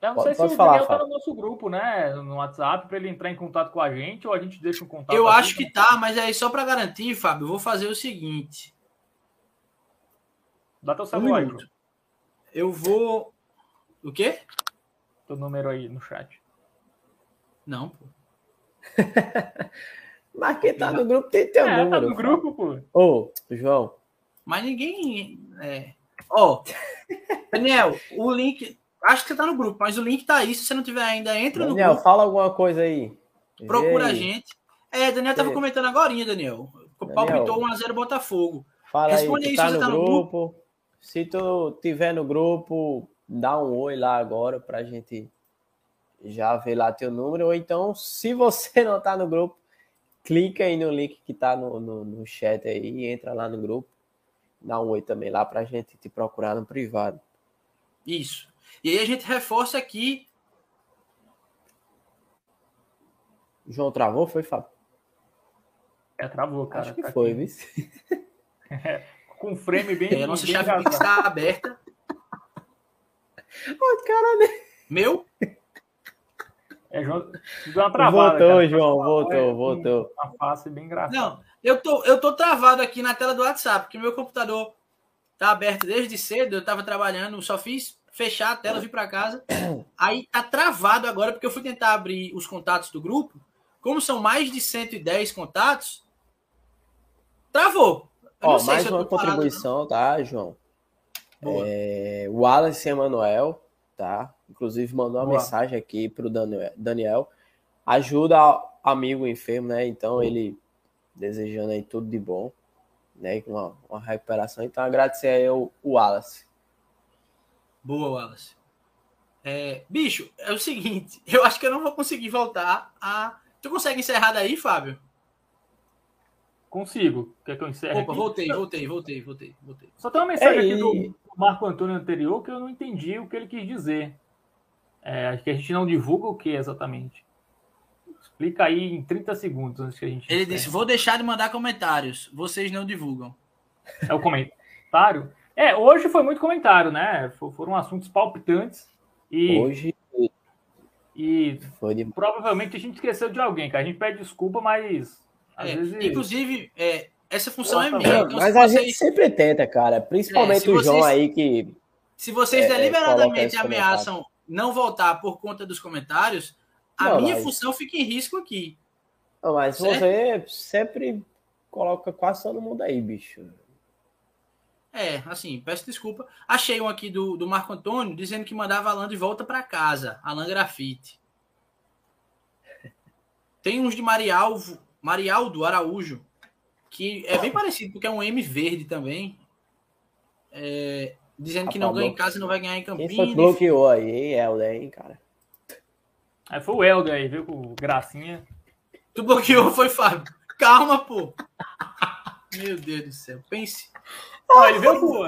Eu não pode, sei se o falar, Daniel tá no nosso grupo, né? No WhatsApp, para ele entrar em contato com a gente, ou a gente deixa um contato. Eu acho que tá, mas aí só para garantir, Fábio, eu vou fazer o seguinte. Dá teu celular um aí, Eu vou. O quê? Teu número aí no chat. Não, pô. mas quem tá no grupo tem teu é, número. Tá no grupo, pô. Ô, João. Mas ninguém. É... Ó, Daniel, o link. Acho que você tá no grupo, mas o link tá aí. Se você não tiver ainda, entra Daniel, no grupo. fala alguma coisa aí. Procura a gente. É, Daniel tava comentando agora, Daniel. Palpitou 1x0 Botafogo. Fala Responde aí, aí tá no, tá no grupo. grupo. Se tu tiver no grupo, dá um oi lá agora pra gente já ver lá teu número. Ou então, se você não tá no grupo, clica aí no link que tá no, no, no chat aí, entra lá no grupo. Dá um oi também lá pra gente te procurar no privado. Isso. E aí a gente reforça aqui. O João travou, foi, Fábio? É, travou, cara. Acho que tá foi, viu? É, com frame bem. É, a nossa chave Pix está aberta. Ô, cara, né? Meu? É, João, deu uma travada. Voltou, cara. João, voltou, é, voltou. Uma face bem engraçada. Não, eu tô, eu tô travado aqui na tela do WhatsApp, porque meu computador tá aberto desde cedo, eu tava trabalhando, só fiz fechar a tela, vir para casa. Aí tá travado agora, porque eu fui tentar abrir os contatos do grupo. Como são mais de 110 contatos, travou. Ó, mais uma contribuição, parado, tá, João? É, o Wallace Emanuel, tá? Inclusive mandou uma Boa. mensagem aqui pro Daniel. Ajuda amigo enfermo, né? Então ele desejando aí tudo de bom, né? Uma, uma recuperação. Então agradecer aí o Wallace. Boa, Wallace. É, bicho, é o seguinte, eu acho que eu não vou conseguir voltar a. Tu consegue encerrar daí, Fábio? Consigo. Quer que eu encerre? Opa, aqui? voltei, voltei, voltei, voltei, voltei. Só tem uma mensagem Ei. aqui do Marco Antônio anterior que eu não entendi o que ele quis dizer. É, acho que a gente não divulga o que exatamente. Explica aí em 30 segundos antes que a gente. Ele disse: vou deixar de mandar comentários. Vocês não divulgam. É o comentário? É, hoje foi muito comentário, né? Foram assuntos palpitantes. E, hoje. E foi provavelmente a gente esqueceu de alguém, que a gente pede desculpa, mas. É, vezes... Inclusive, é, essa função é minha. Então, mas a vocês... gente sempre tenta, cara. Principalmente é, o João aí que. Se vocês é, é, deliberadamente ameaçam não voltar por conta dos comentários, a não, minha mas... função fica em risco aqui. Não, mas certo? você sempre coloca quase todo mundo aí, bicho. É, assim, peço desculpa. Achei um aqui do, do Marco Antônio dizendo que mandava Alan de volta para casa, Alan Grafite. Tem uns de Marialvo, Marialdo Araújo, que é bem parecido, porque é um M verde também. É, dizendo que não ganha em casa e não vai ganhar em Campinas. Quem bloqueou aí, Helder, hein, cara? Aí foi o Helder aí, viu, com gracinha. Tu bloqueou, foi Fábio. Calma, pô. Meu Deus do céu. Pense. Oh, ele veio com.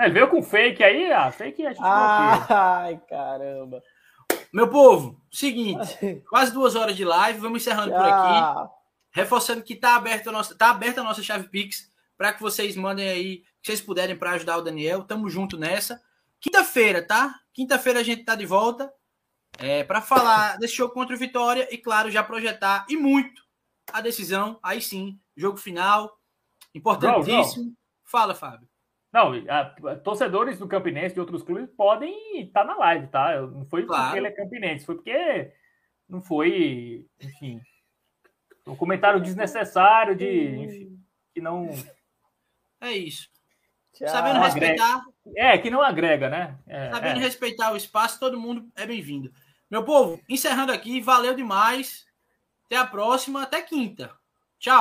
ele veio com fake aí, ah, fake a gente Ai, caramba. Meu povo, seguinte, quase duas horas de live, vamos encerrando por aqui. Reforçando que tá aberta a nossa, tá aberta a nossa chave Pix para que vocês mandem aí, que vocês puderem para ajudar o Daniel. Tamo junto nessa. Quinta-feira, tá? Quinta-feira a gente tá de volta é, para falar desse jogo contra o Vitória e, claro, já projetar e muito a decisão. Aí sim, jogo final, Importantíssimo. Não, não. Fala, Fábio. Não, a, torcedores do Campinense de outros clubes podem estar na live, tá? Não foi claro. porque ele é Campinense, foi porque não foi, enfim, um comentário desnecessário de, enfim, que não. É isso. Tchau. Sabendo respeitar. É, que não agrega, né? É, Sabendo é. respeitar o espaço, todo mundo é bem-vindo. Meu povo, encerrando aqui, valeu demais. Até a próxima, até quinta. Tchau.